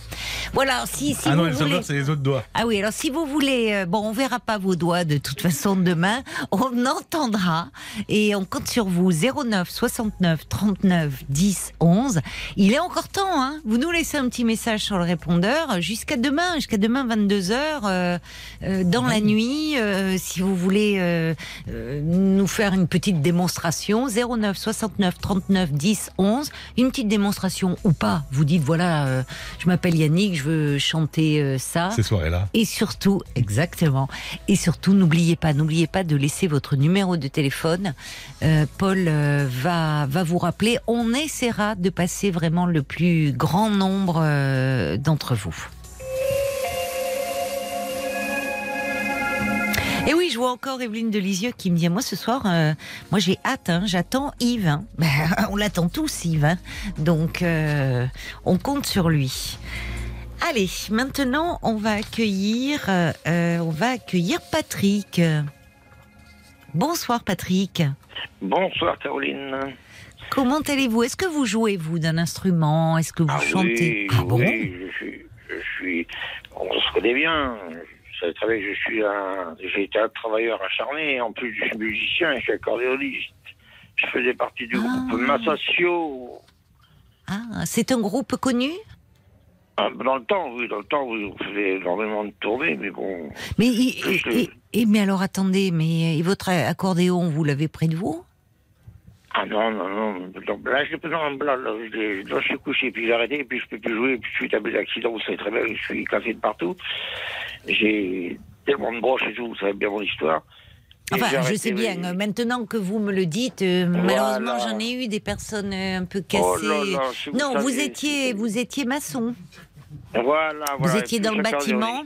Voilà, si, si
ah non,
vous
les
voulez.
sauveurs, c'est les autres doigts.
Ah oui, alors si vous voulez, euh, bon, on verra pas vos doigts de toute façon demain, on entendra et on compte sur vous 09 69 39 10 11. Il est encore temps, hein Vous nous laissez un petit message sur le répondeur jusqu'à demain, jusqu'à demain 22 h euh, euh, dans la nuit, euh, si vous voulez euh, euh, nous faire une petite démonstration 09 69 39 10 11, une petite démonstration ou pas. Vous dites voilà, euh, je m'appelle Yannick, je veux chanter ça.
Ces soirées-là.
Et surtout, exactement. Et surtout, n'oubliez pas, n'oubliez pas de laisser votre numéro de téléphone. Paul va va vous rappeler. On essaiera de passer vraiment le plus grand nombre d'entre vous. Et oui, je vois encore Evelyne de Lisieux qui me dit moi ce soir, euh, moi j'ai hâte, hein, j'attends Yves. hein. Ben, on l'attend tous Yves, hein. donc euh, on compte sur lui. Allez, maintenant on va accueillir, euh, euh, on va accueillir Patrick. Bonsoir Patrick.
Bonsoir Caroline.
Comment allez-vous? Est-ce que vous jouez vous d'un instrument? Est-ce que vous
ah
chantez?
oui,
Ah bon?
oui, je suis, je suis, on se connaît bien. Vous savez que je suis un, j'ai été un travailleur acharné. En plus, je suis musicien, je suis accordéoniste. Je faisais partie du
Ah.
groupe Massasio.
Ah, c'est un groupe connu?
Ah, Dans le temps, oui, dans le temps, oui, on faisait énormément de tournées, mais bon.
Mais et,
Je-
et- et- mais alors attendez, mais et votre accordéon, vous l'avez près de vous?
Ah non, non, non. Donc, là, je, non, là, là, je, là, je suis couché, puis j'ai arrêté, puis je peux plus jouer, puis je suis tombé d'accident, vous savez très bien, je suis cassé de partout. J'ai tellement de broches et tout, vous savez bien mon histoire.
Enfin, je sais bien. euh, Maintenant que vous me le dites, euh,
Voilà.
malheureusement, j'en ai eu des personnes euh, un peu cassées.
Oh là là, si vous
non, vous étiez, vous étiez maçon.
Voilà,
Vous étiez dans le bâtiment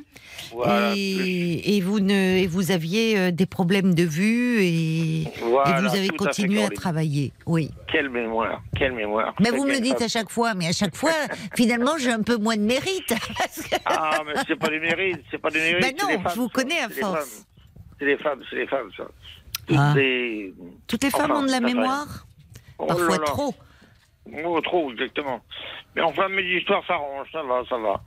Voilà,
et, et vous ne, et vous aviez euh, des problèmes de vue et, vous avez
à
continué à, travailler. Oui.
Quelle mémoire, quelle mémoire.
Mais vous me le dites à chaque fois, mais à chaque fois, finalement, j'ai un peu moins de mérite. que-
Ah, mais c'est pas du mérite, c'est pas du mérite.
Ben
c'est
non,
femmes,
je vous connais à force.
C'est les femmes, c'est les femmes, ça. Toutes
Ah.
les-
Toutes les femmes
Enfin,
ont de la mémoire,
Oh
parfois
là là.
trop.
Oh, trop, exactement. Mais enfin, mes histoires s'arrangent, ça va, ça va.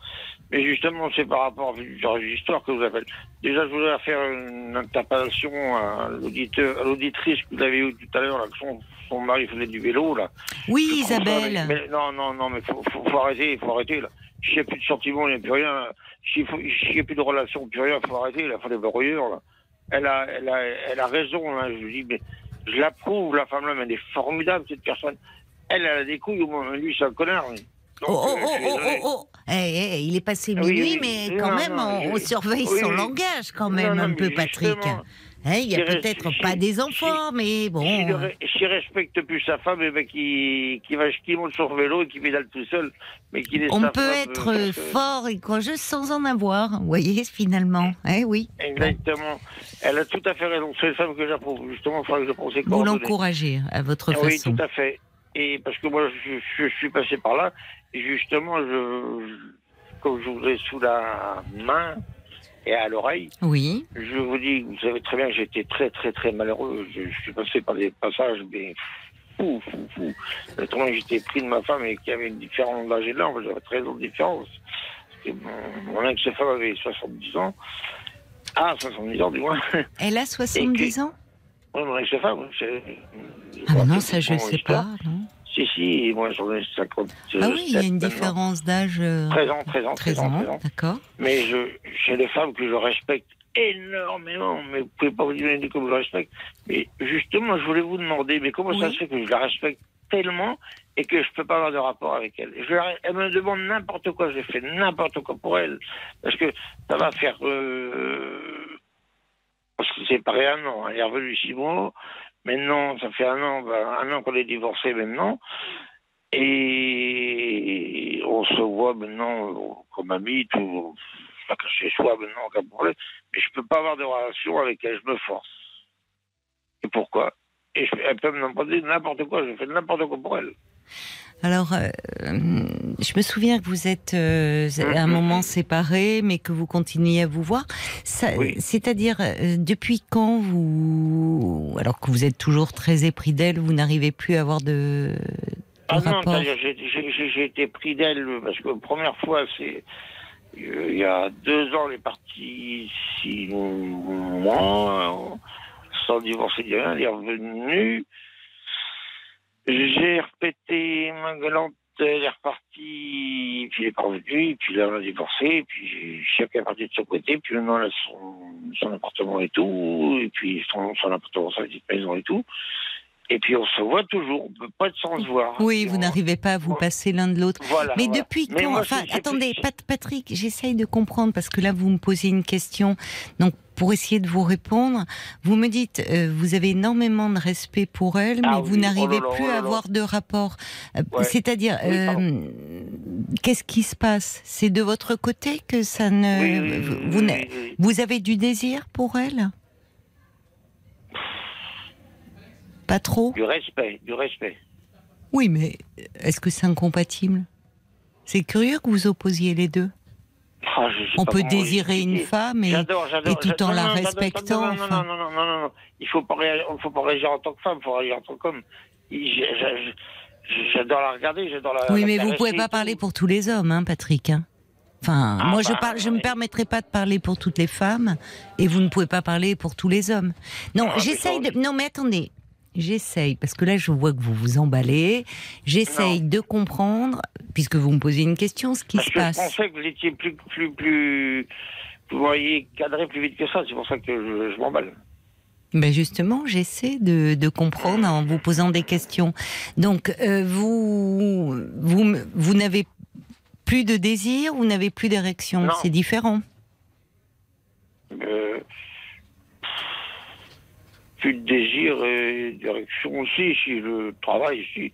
Mais justement, c'est par rapport à genre d'histoire que vous appelez. Déjà, je voudrais faire une interpellation à l'auditeur, à l'auditrice que vous avez eue tout à l'heure, que son, son mari faisait du vélo, là.
Oui,
Je trouve ça,
Isabelle.
mais, mais non, non, non, mais faut, faut, faut arrêter, faut arrêter, là. S'il n'y a plus de sentiments, il n'y a plus rien. S'il n'y a plus de relations, plus rien, faut arrêter, là. Faut des verrouilleurs, là. Elle a, elle a, elle a raison, là. Je dis, mais je l'approuve, la femme-là, mais elle est formidable, cette personne. Elle, elle a des couilles, au moins. Lui, c'est un connard. Donc,
Oh, oh,
euh,
oh, oh, oh,
désolé.
oh. Eh, eh, il est passé
oui,
minuit,
oui,
mais
oui.
quand
Non,
même,
non,
on, surveille
oui,
son
oui.
langage quand même
non,
un peu, Patrick. Hein, il y a peut-être pas des enfants, mais bon.
S'il S'il respecte plus sa femme, et ben qui, qui, va, qui monte sur vélo et qui pédale tout seul, mais qui
On peut
femme,
être
euh,
fort et courageux sans en avoir, vous voyez, finalement. Eh oui.
Exactement. Elle a tout à fait raison. C'est femme que j'approuve. Justement, que je ses
Vous l'encouragez à votre
Oui,
façon.
tout à fait. Et parce que moi, je, je suis passé par là. Et justement, je, je- comme je vous ai sous la main et à l'oreille,
Oui.
je vous dis, vous savez très bien que j'étais très, très, très malheureux. Je, suis passé par des passages, mais fou, fou, fou. Notamment, j'étais pris de ma femme et qui avait une différence d'âge et de l'âge. J'avais 13 ans de différence. Parce que mon, mon ex-femme avait 70 ans. Ah, 70 ans, du moins.
Elle a 70 ans?
Oui, mon ex-femme.
Ah
bon,
non, ça je ne sais
histoire.
pas. non.
Si, si, moi j'en ai 50.
Ah oui, il y a une différence d'âge. euh,
13 ans, 13 ans, 13
13
ans,
ans,
13 ans.
d'accord.
Mais je, j'ai des femmes que je respecte énormément, mais vous pouvez pas vous imaginer comme je respecte. Mais justement, je voulais vous demander, mais comment ça se fait que je la respecte tellement et que je peux pas avoir de rapport avec elle? Je, Elle me demande n'importe quoi, je fais n'importe quoi pour elle. Parce que ça va faire... Euh, parce que c'est pareil un an, elle est revenue six mois. Maintenant, ça fait un an, ben, un an qu'on est divorcés maintenant. Et on se voit maintenant euh, comme amis, tout, chacun chez soi maintenant, aucun problème. Mais je peux pas avoir de relation avec elle, je me force. Et pourquoi? Et je, elle peut me demander n'importe quoi, je fais n'importe quoi pour elle.
Alors, euh, je me souviens que vous êtes euh, à un
Mhm.
moment séparés, mais que vous continuez à vous voir.
Oui.
C'est-à-dire, euh, depuis quand vous, alors que vous êtes toujours très épris d'elle, vous n'arrivez plus à avoir de, de
Ah non,
rapport
c'est-à-dire, j'ai- été pris d'elle parce que première fois, c'est euh, il y a deux ans, elle est partie six mois euh, sans divorcer de rien, elle est revenue. J'ai répété ma galante, elle est repartie, puis elle est revenue, puis là on a divorcé, puis chacun est parti de son côté, puis maintenant elle a son, son appartement et tout, et puis son, son appartement, sa petite maison et tout. Et puis on se voit toujours, on peut pas être sans se voir.
Oui,
Et
vous n'arrivez pas à vous passer l'un de l'autre.
Voilà.
Mais
voilà.
depuis
Mais
quand
moi,
Enfin, attendez, Pat- Patrick, j'essaye de comprendre parce que là, vous me posez une question. Donc, pour essayer de vous répondre, vous me dites, euh, vous avez énormément de respect pour elle, mais
Ah
vous
oui,
n'arrivez
oh là,
plus
oh
à avoir de rapport. Euh,
Ouais.
C'est-à-dire,
Oui,
euh, qu'est-ce qui se passe? C'est de votre côté que ça ne.
Oui, oui,
vous,
oui, oui, oui, oui.
vous avez du désir pour elle? Pas trop
Du respect, du respect.
Oui, mais est-ce que c'est incompatible? C'est curieux que vous opposiez les deux.
Ah,
On peut désirer une femme et, tout en la
Non,
respectant.
Non, non,
enfin.
non, non, non, non, non. Il faut réagir, faut pas réagir en tant que femme, il faut réagir en tant qu'homme. J'adore la regarder, j'adore la.
Oui,
la
mais vous
caresser
pouvez pas parler pour tous les hommes, hein, Patrick. hein. Enfin,
Ah,
moi, je
bah,
parle, je me permettrai pas de parler pour toutes les femmes, et vous ne pouvez pas parler pour tous les hommes. Non,
Ah,
j'essaye de. Non, mais attendez. J'essaye, parce que là, je vois que vous vous emballez. J'essaye de comprendre, puisque vous me posez une question, ce qui
Parce
se
que je
passe.
pensais que vous étiez plus, plus, plus, vous voyez cadré plus vite que ça. C'est pour ça que je, je m'emballe.
Ben justement, j'essaie de, de comprendre en vous posant des questions. Donc, euh, vous, vous, vous n'avez plus de désir, vous n'avez plus d'érection, c'est différent.
Euh, plus de désir et d'érection aussi, si je travaille, si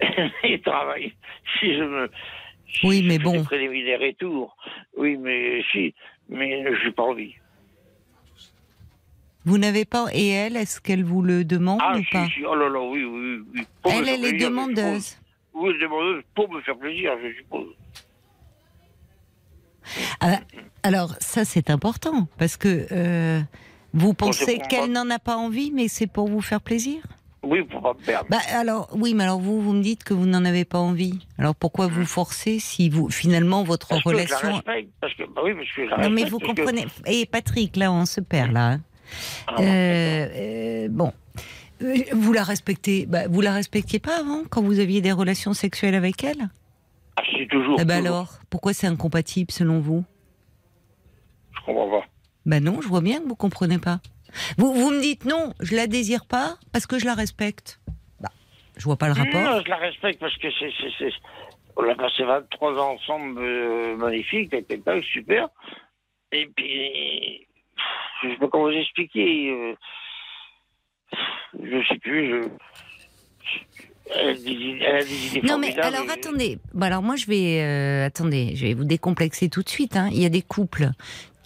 et travaille, si je me si
Oui, mais bon.
des préliminaires et. Oui, mais si, mais je n'ai pas envie.
Vous n'avez pas, et elle, est-ce qu'elle vous le demande
Ah,
ou
si,
pas
si, oh là là, oui, oui, oui. Pour
Elle, elle est
plaisir,
demandeuse.
Oui, demandeuse pour me faire plaisir, je suppose.
Ah, alors, ça, c'est important, parce que euh, vous pensez qu'elle n'en a pas envie, mais c'est pour vous faire plaisir
Oui, pour pas me perdre.
Bah alors oui, mais alors vous vous me dites que vous n'en avez pas envie. Alors pourquoi vous forcez si vous finalement votre
parce que je la
relation
respecte, parce que, bah oui, parce que je la
Non mais vous
parce que-
comprenez. Et Patrick, là on se perd là. hein.
Ah, bon,
Euh, euh, bon, Euh, vous la respectez. Bah, vous la respectiez pas avant quand vous aviez des relations sexuelles avec elle?
Ah, c'est toujours.
Eh alors, pourquoi c'est incompatible selon vous?
Je comprends pas.
Ben non, je vois bien que vous comprenez pas. Vous, vous me dites non, je la désire pas parce que je la respecte. Bah, je vois pas le rapport.
Non, je la respecte parce que c'est. c'est- c'est- On a passé 23 ans ensemble, euh, magnifique, avec quelqu'un, super. Et puis. je sais pas comment vous expliquer. euh, je sais plus. Je, elle, a des, idées- elle a des idées
Non mais alors attendez, Bon, alors moi je vais euh, attendez, je vais vous décomplexer tout de suite. hein. Il y a des couples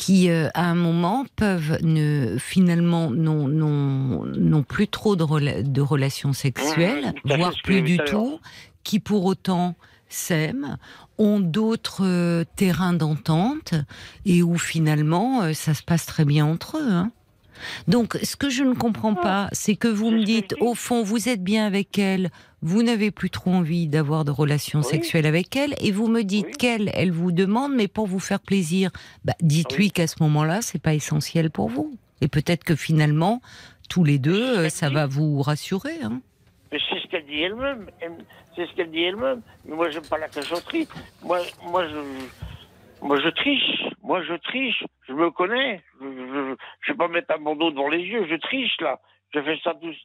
qui euh, à un moment peuvent ne finalement n'ont n'ont plus trop de, rela- de relations sexuelles,
Mmh,
voire plus du
tout
qui pour autant s'aiment, ont d'autres euh, terrains d'entente et où finalement euh, ça se passe très bien entre eux. hein. Donc, ce que je ne comprends pas, c'est que vous me dites, au fond, vous êtes bien avec elle, vous n'avez plus trop envie d'avoir de relations
Oui.
sexuelles avec elle, et vous me dites
Oui.
qu'elle, elle vous demande, mais pour vous faire plaisir, bah, dites-lui
Oui.
qu'à ce moment-là, c'est pas essentiel pour vous. Et peut-être que finalement, tous les deux, euh, ça
dit.
va vous rassurer. Hein.
Mais c'est ce qu'elle dit elle-même. Elle- C'est ce qu'elle dit elle-même. Mais moi, j'aime pas la cachotterie. Moi, moi, je, moi, je triche. Moi, je triche. Je me connais. Je, je, je vais pas mettre un bandeau devant les yeux. Je triche là. Je fais ça tous.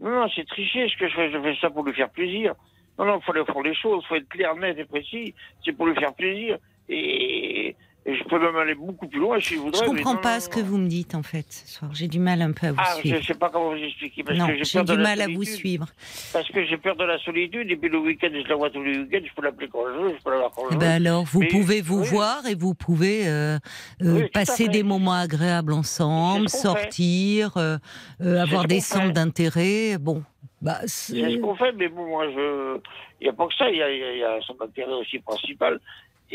Non, non, c'est tricher ce que je fais. Je fais ça pour lui faire plaisir? Non, non, faut aller faire les choses. Faut être clair, net et précis. C'est pour lui faire plaisir. Et, et je peux même aller beaucoup plus loin si je voudrais.
Je
mais
comprends pas
non,
ce que
non.
vous me dites, en fait, ce soir. J'ai du mal un peu à vous
Ah,
suivre.
je sais pas comment vous expliquer parce
Non,
que j'ai
du mal à vous suivre.
Parce que j'ai peur de la solitude, et puis le week-end, je la vois tous les week-ends, je peux l'appeler quand je veux, je peux la voir quand je
Eh
veux.
ben alors, vous
Mais-
pouvez vous
oui.
voir et vous pouvez euh, euh,
Oui,
passer des moments agréables ensemble, sortir, euh, euh, avoir des centres d'intérêt. Bon, bah,
C'est
c'est-
ce qu'on fait, mais bon, moi, je. Il n'y a pas que ça, il y a, y a- y a son intérêt aussi principal.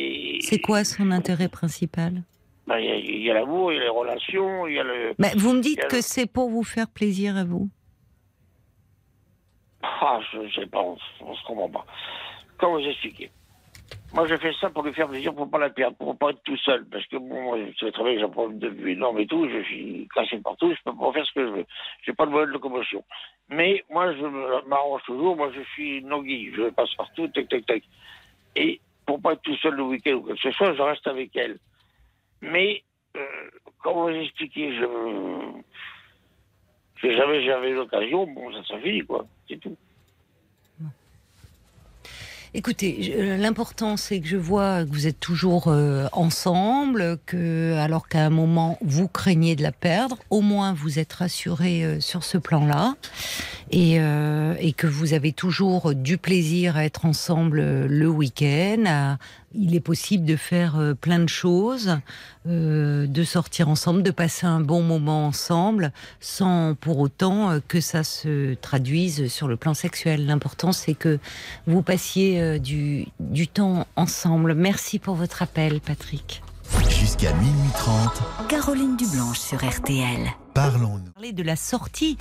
Et...
c'est quoi son intérêt principal?
Ben, Il y a- l'amour, il y a les relations, il y a le.
Bah, Vous me dites que
le-
c'est pour vous faire plaisir à vous.
Ah, je ne sais pas, on, on se comprend pas. Comment vous expliquer? Moi, je fais ça pour lui faire plaisir, pour pas la perdre, pour pas être tout seul. Parce que bon, moi, je sais très bien que j'ai un problème de vue énorme et tout, je suis cassé partout, je peux pas faire ce que je veux. J'ai pas de moyen de locomotion. Mais moi, je m'arrange toujours, moi, je suis anguille, je passe partout, tac, tac, tac. Et pour pas être tout seul le week-end ou quoi que ce soit, je reste avec elle. Mais, euh, comment vous expliquer Je. Jamais j'avais l'occasion, bon, ça fini, quoi. C'est tout.
Écoutez, euh, l'important c'est que je vois que vous êtes toujours euh, ensemble, que alors qu'à un moment vous craignez de la perdre, au moins vous êtes rassuré euh, sur ce plan-là, et, euh, et que vous avez toujours du plaisir à être ensemble euh, le week-end. à- il est possible de faire euh, plein de choses, euh, de sortir ensemble, de passer un bon moment ensemble, sans pour autant euh, que ça se traduise sur le plan sexuel. L'important c'est que vous passiez euh, du, du temps ensemble. Merci pour votre appel, Patrick.
Jusqu'à minuit 30,
Caroline Dublanche sur RTL.
Parlons-nous.
Parler de la sortie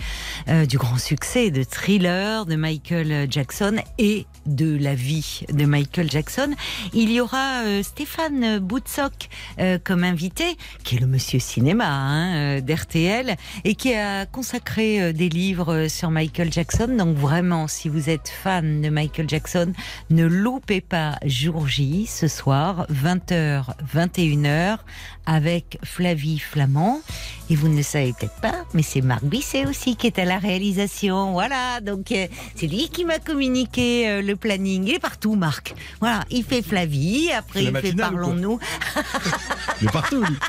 euh, du grand succès de Thriller de Michael Jackson et de la vie de Michael Jackson. Il y aura euh, Stéphane Boutsock euh, comme invité, qui est le monsieur cinéma hein, d'RTL et qui a consacré des livres sur Michael Jackson. Donc vraiment, si vous êtes fan de Michael Jackson, ne loupez pas jour J ce soir, 20h, 21h, avec Flavie Flamand. Et vous ne le savez peut-être pas, mais c'est Marc Bisset aussi qui est à la réalisation. Voilà, donc euh, c'est lui qui m'a communiqué euh, le planning. Il est partout, Marc. Voilà, il fait Flavie, après il fait Parlons-nous.
Il est partout, lui.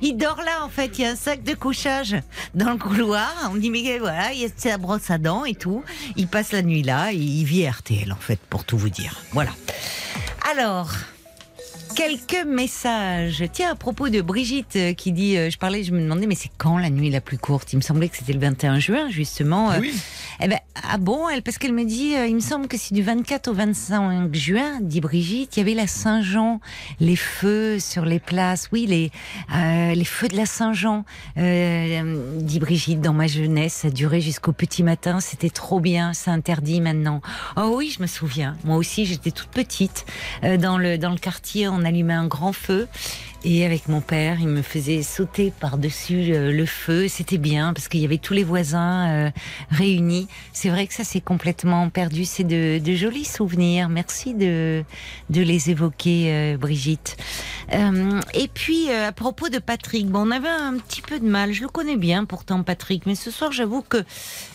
Il dort là, en fait. Il y a un sac de couchage dans le couloir. On me dit, mais voilà, il y a sa brosse à dents et tout. Il passe la nuit là. et Il vit à RTL, en fait, pour tout vous dire. Voilà. Alors. Quelques messages. Tiens, à propos de Brigitte euh, qui dit, euh, je parlais, je me demandais, mais c'est quand la nuit la plus courte? Il me semblait que c'était le 21 juin, justement. Euh,
Oui.
eh ben, ah bon, elle, parce qu'elle me dit, euh, il me semble que c'est du 24 au 25 juin, dit Brigitte, il y avait la Saint-Jean, les feux sur les places, oui, les, euh, les feux de la Saint-Jean, euh, dit Brigitte, dans ma jeunesse, ça durait jusqu'au petit matin, c'était trop bien, c'est interdit maintenant. Oh oui, je me souviens, moi aussi j'étais toute petite, euh, dans, le, dans le quartier, on allumait un grand feu, et avec mon père, il me faisait sauter par-dessus euh, le feu. C'était bien parce qu'il y avait tous les voisins euh, réunis. C'est vrai que ça c'est complètement perdu. C'est de, jolis souvenirs. Merci de, les évoquer, euh, Brigitte. Et puis à propos de Patrick, bon, on avait un petit peu de mal. Je le connais bien pourtant Patrick, mais ce soir j'avoue que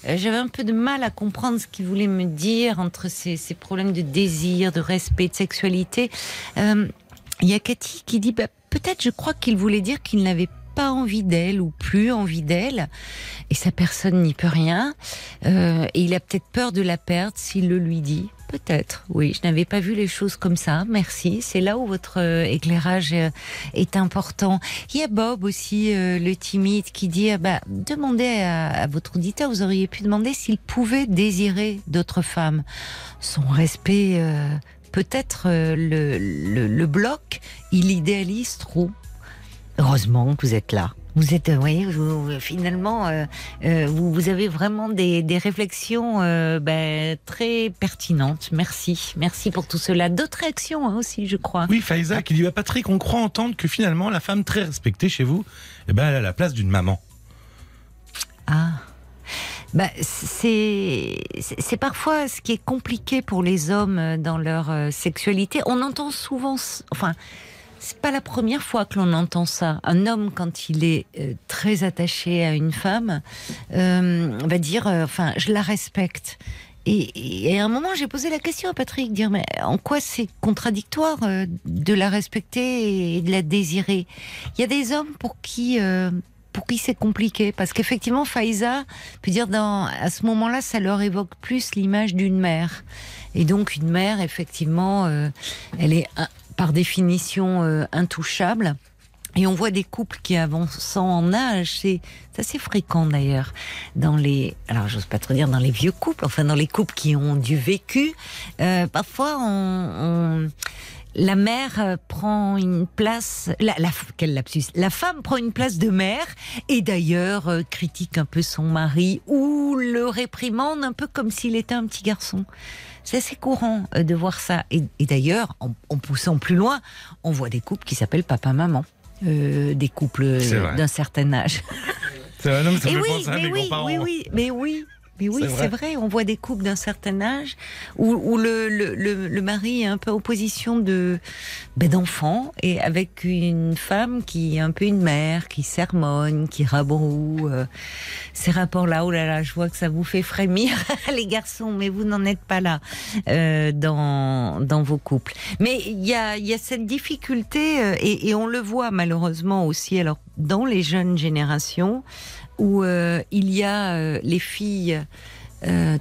j'avais un peu de mal à comprendre ce qu'il voulait me dire entre ces, ces problèmes de désir, de respect, de sexualité. Il y a Cathy qui dit bah, peut-être je crois qu'il voulait dire qu'il n'avait pas envie d'elle ou plus envie d'elle, et sa personne n'y peut rien. Euh, et il a peut-être peur de la perdre s'il le lui dit. Peut-être, oui. Je n'avais pas vu les choses comme ça. Merci. C'est là où votre euh, éclairage euh, est important. Il y a Bob aussi, euh, le timide, qui dit bah, demandez à, à, votre auditeur, vous auriez pu demander s'il pouvait désirer d'autres femmes. Son respect, peut-être le, le, le bloc, il idéalise trop. Heureusement que vous êtes là. Vous êtes, vous voyez, vous, finalement, euh, euh, vous, vous, avez vraiment des, des réflexions euh, ben, très pertinentes. Merci, merci pour tout cela. D'autres réactions hein, aussi, je crois.
Oui, Faïza qui dit bah, Patrick, on croit entendre que finalement la femme très respectée chez vous, eh ben, elle a la place d'une maman.
Ah. Bah, c'est parfois ce qui est compliqué pour les hommes dans leur euh, sexualité. On entend souvent, enfin, c'est pas la première fois que l'on entend ça. Un homme, quand il est euh, très attaché à une femme, euh, va dire, euh, enfin, je la respecte. Et, et, à un moment, j'ai posé la question à Patrick, dire mais en quoi c'est contradictoire euh, de la respecter et de la désirer? Il y a des hommes pour qui pour qui c'est compliqué. Parce qu'effectivement Faïza peut dire dans à ce moment-là ça leur évoque plus l'image d'une mère. Et donc une mère effectivement euh, elle est par définition euh, intouchable. Et on voit des couples qui avancent en âge, c'est assez fréquent d'ailleurs dans les, alors j'ose pas trop dire dans les vieux couples, enfin dans les couples qui ont du vécu. Euh, parfois, on, on, la mère prend une place, la, la, quel lapsus, la femme prend une place de mère et d'ailleurs euh, critique un peu son mari ou le réprimande un peu comme s'il était un petit garçon. C'est assez courant euh, de voir ça. Et, et d'ailleurs, en, en poussant plus loin, on voit des couples qui s'appellent papa-maman. Euh, des couples d'un certain âge.
Vrai, non, mais ça
et
me
oui, mais oui, oui, oui, mais oui. Mais oui,
C'est
vrai. On voit des couples d'un certain âge où, où le, le, le, le, mari est un peu en position de ben, d'enfant et avec une femme qui est un peu une mère, qui sermonne, qui rabroue. Euh, ces rapports-là, oh là là, je vois que ça vous fait frémir, les garçons, mais vous n'en êtes pas là euh, dans, dans vos couples. Mais il y a, y a cette difficulté euh, et, et on le voit malheureusement aussi. Alors dans les jeunes générations où euh, il y a euh, les filles euh,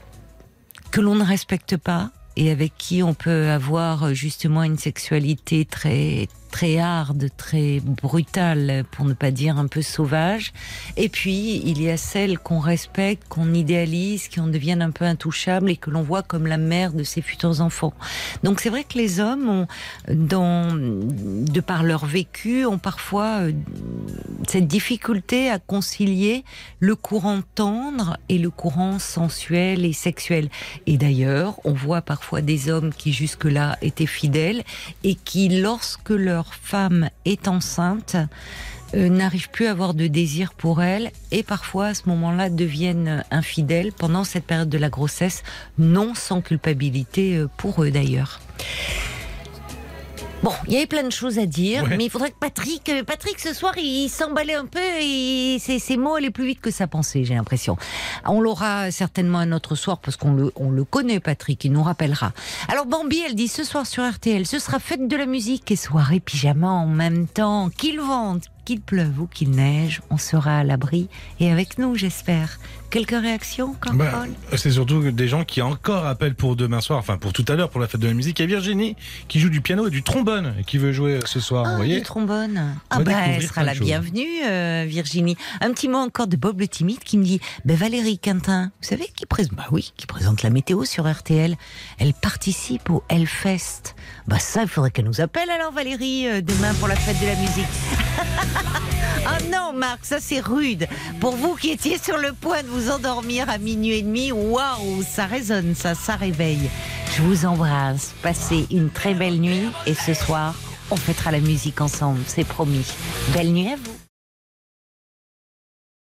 que l'on ne respecte pas et avec qui on peut avoir justement une sexualité très très hard, très brutale, pour ne pas dire un peu sauvage. Et puis, il y a celles qu'on respecte, qu'on idéalise, qui en deviennent un peu intouchables et que l'on voit comme la mère de ses futurs enfants. Donc, c'est vrai que les hommes, de par leur vécu, ont parfois euh, cette difficulté à concilier le courant tendre et le courant sensuel et sexuel. Et d'ailleurs, on voit parfois des hommes qui jusque-là étaient fidèles et qui, lorsque leur femme est enceinte, euh, n'arrivent plus à avoir de désir pour elle et parfois à ce moment-là deviennent infidèles pendant cette période de la grossesse, non sans culpabilité euh, pour eux d'ailleurs. Bon, il y avait plein de choses à dire,
Ouais.
mais il faudrait que Patrick, euh, Patrick ce soir, il s'emballait un peu et ses, ses mots allaient plus vite que sa pensée, j'ai l'impression. On l'aura certainement un autre soir parce qu'on le, on le connaît, Patrick, il nous rappellera. Alors Bambi, elle dit ce soir sur RTL, ce sera fête de la musique et soirée pyjama en même temps, qu'il vente, qu'il pleuve ou qu'il neige, on sera à l'abri et avec nous, j'espère. Quelques réactions,
Bah, c'est surtout des gens qui encore appellent pour demain soir, enfin pour tout à l'heure pour la fête de la musique. Il y a Virginie qui joue du piano et du trombone et qui veut jouer ce soir.
Ah,
vous voyez
du trombone. Ah bah, elle sera la bienvenue, euh, Virginie. Un petit mot encore de Bob le timide qui me dit, bah, Valérie Quintin, vous savez qui présente, bah oui, qui présente la météo sur RTL. Elle participe au Hellfest. Bah ça, il faudrait qu'elle nous appelle alors Valérie euh, demain pour la fête de la musique. Ah non, Marc, ça c'est rude. Pour vous qui étiez sur le point de vous endormir à minuit et demi, waouh, ça résonne, ça, ça réveille. Je vous embrasse. Passez une très belle nuit et ce soir, on fêtera la musique ensemble, c'est promis. Belle nuit à vous.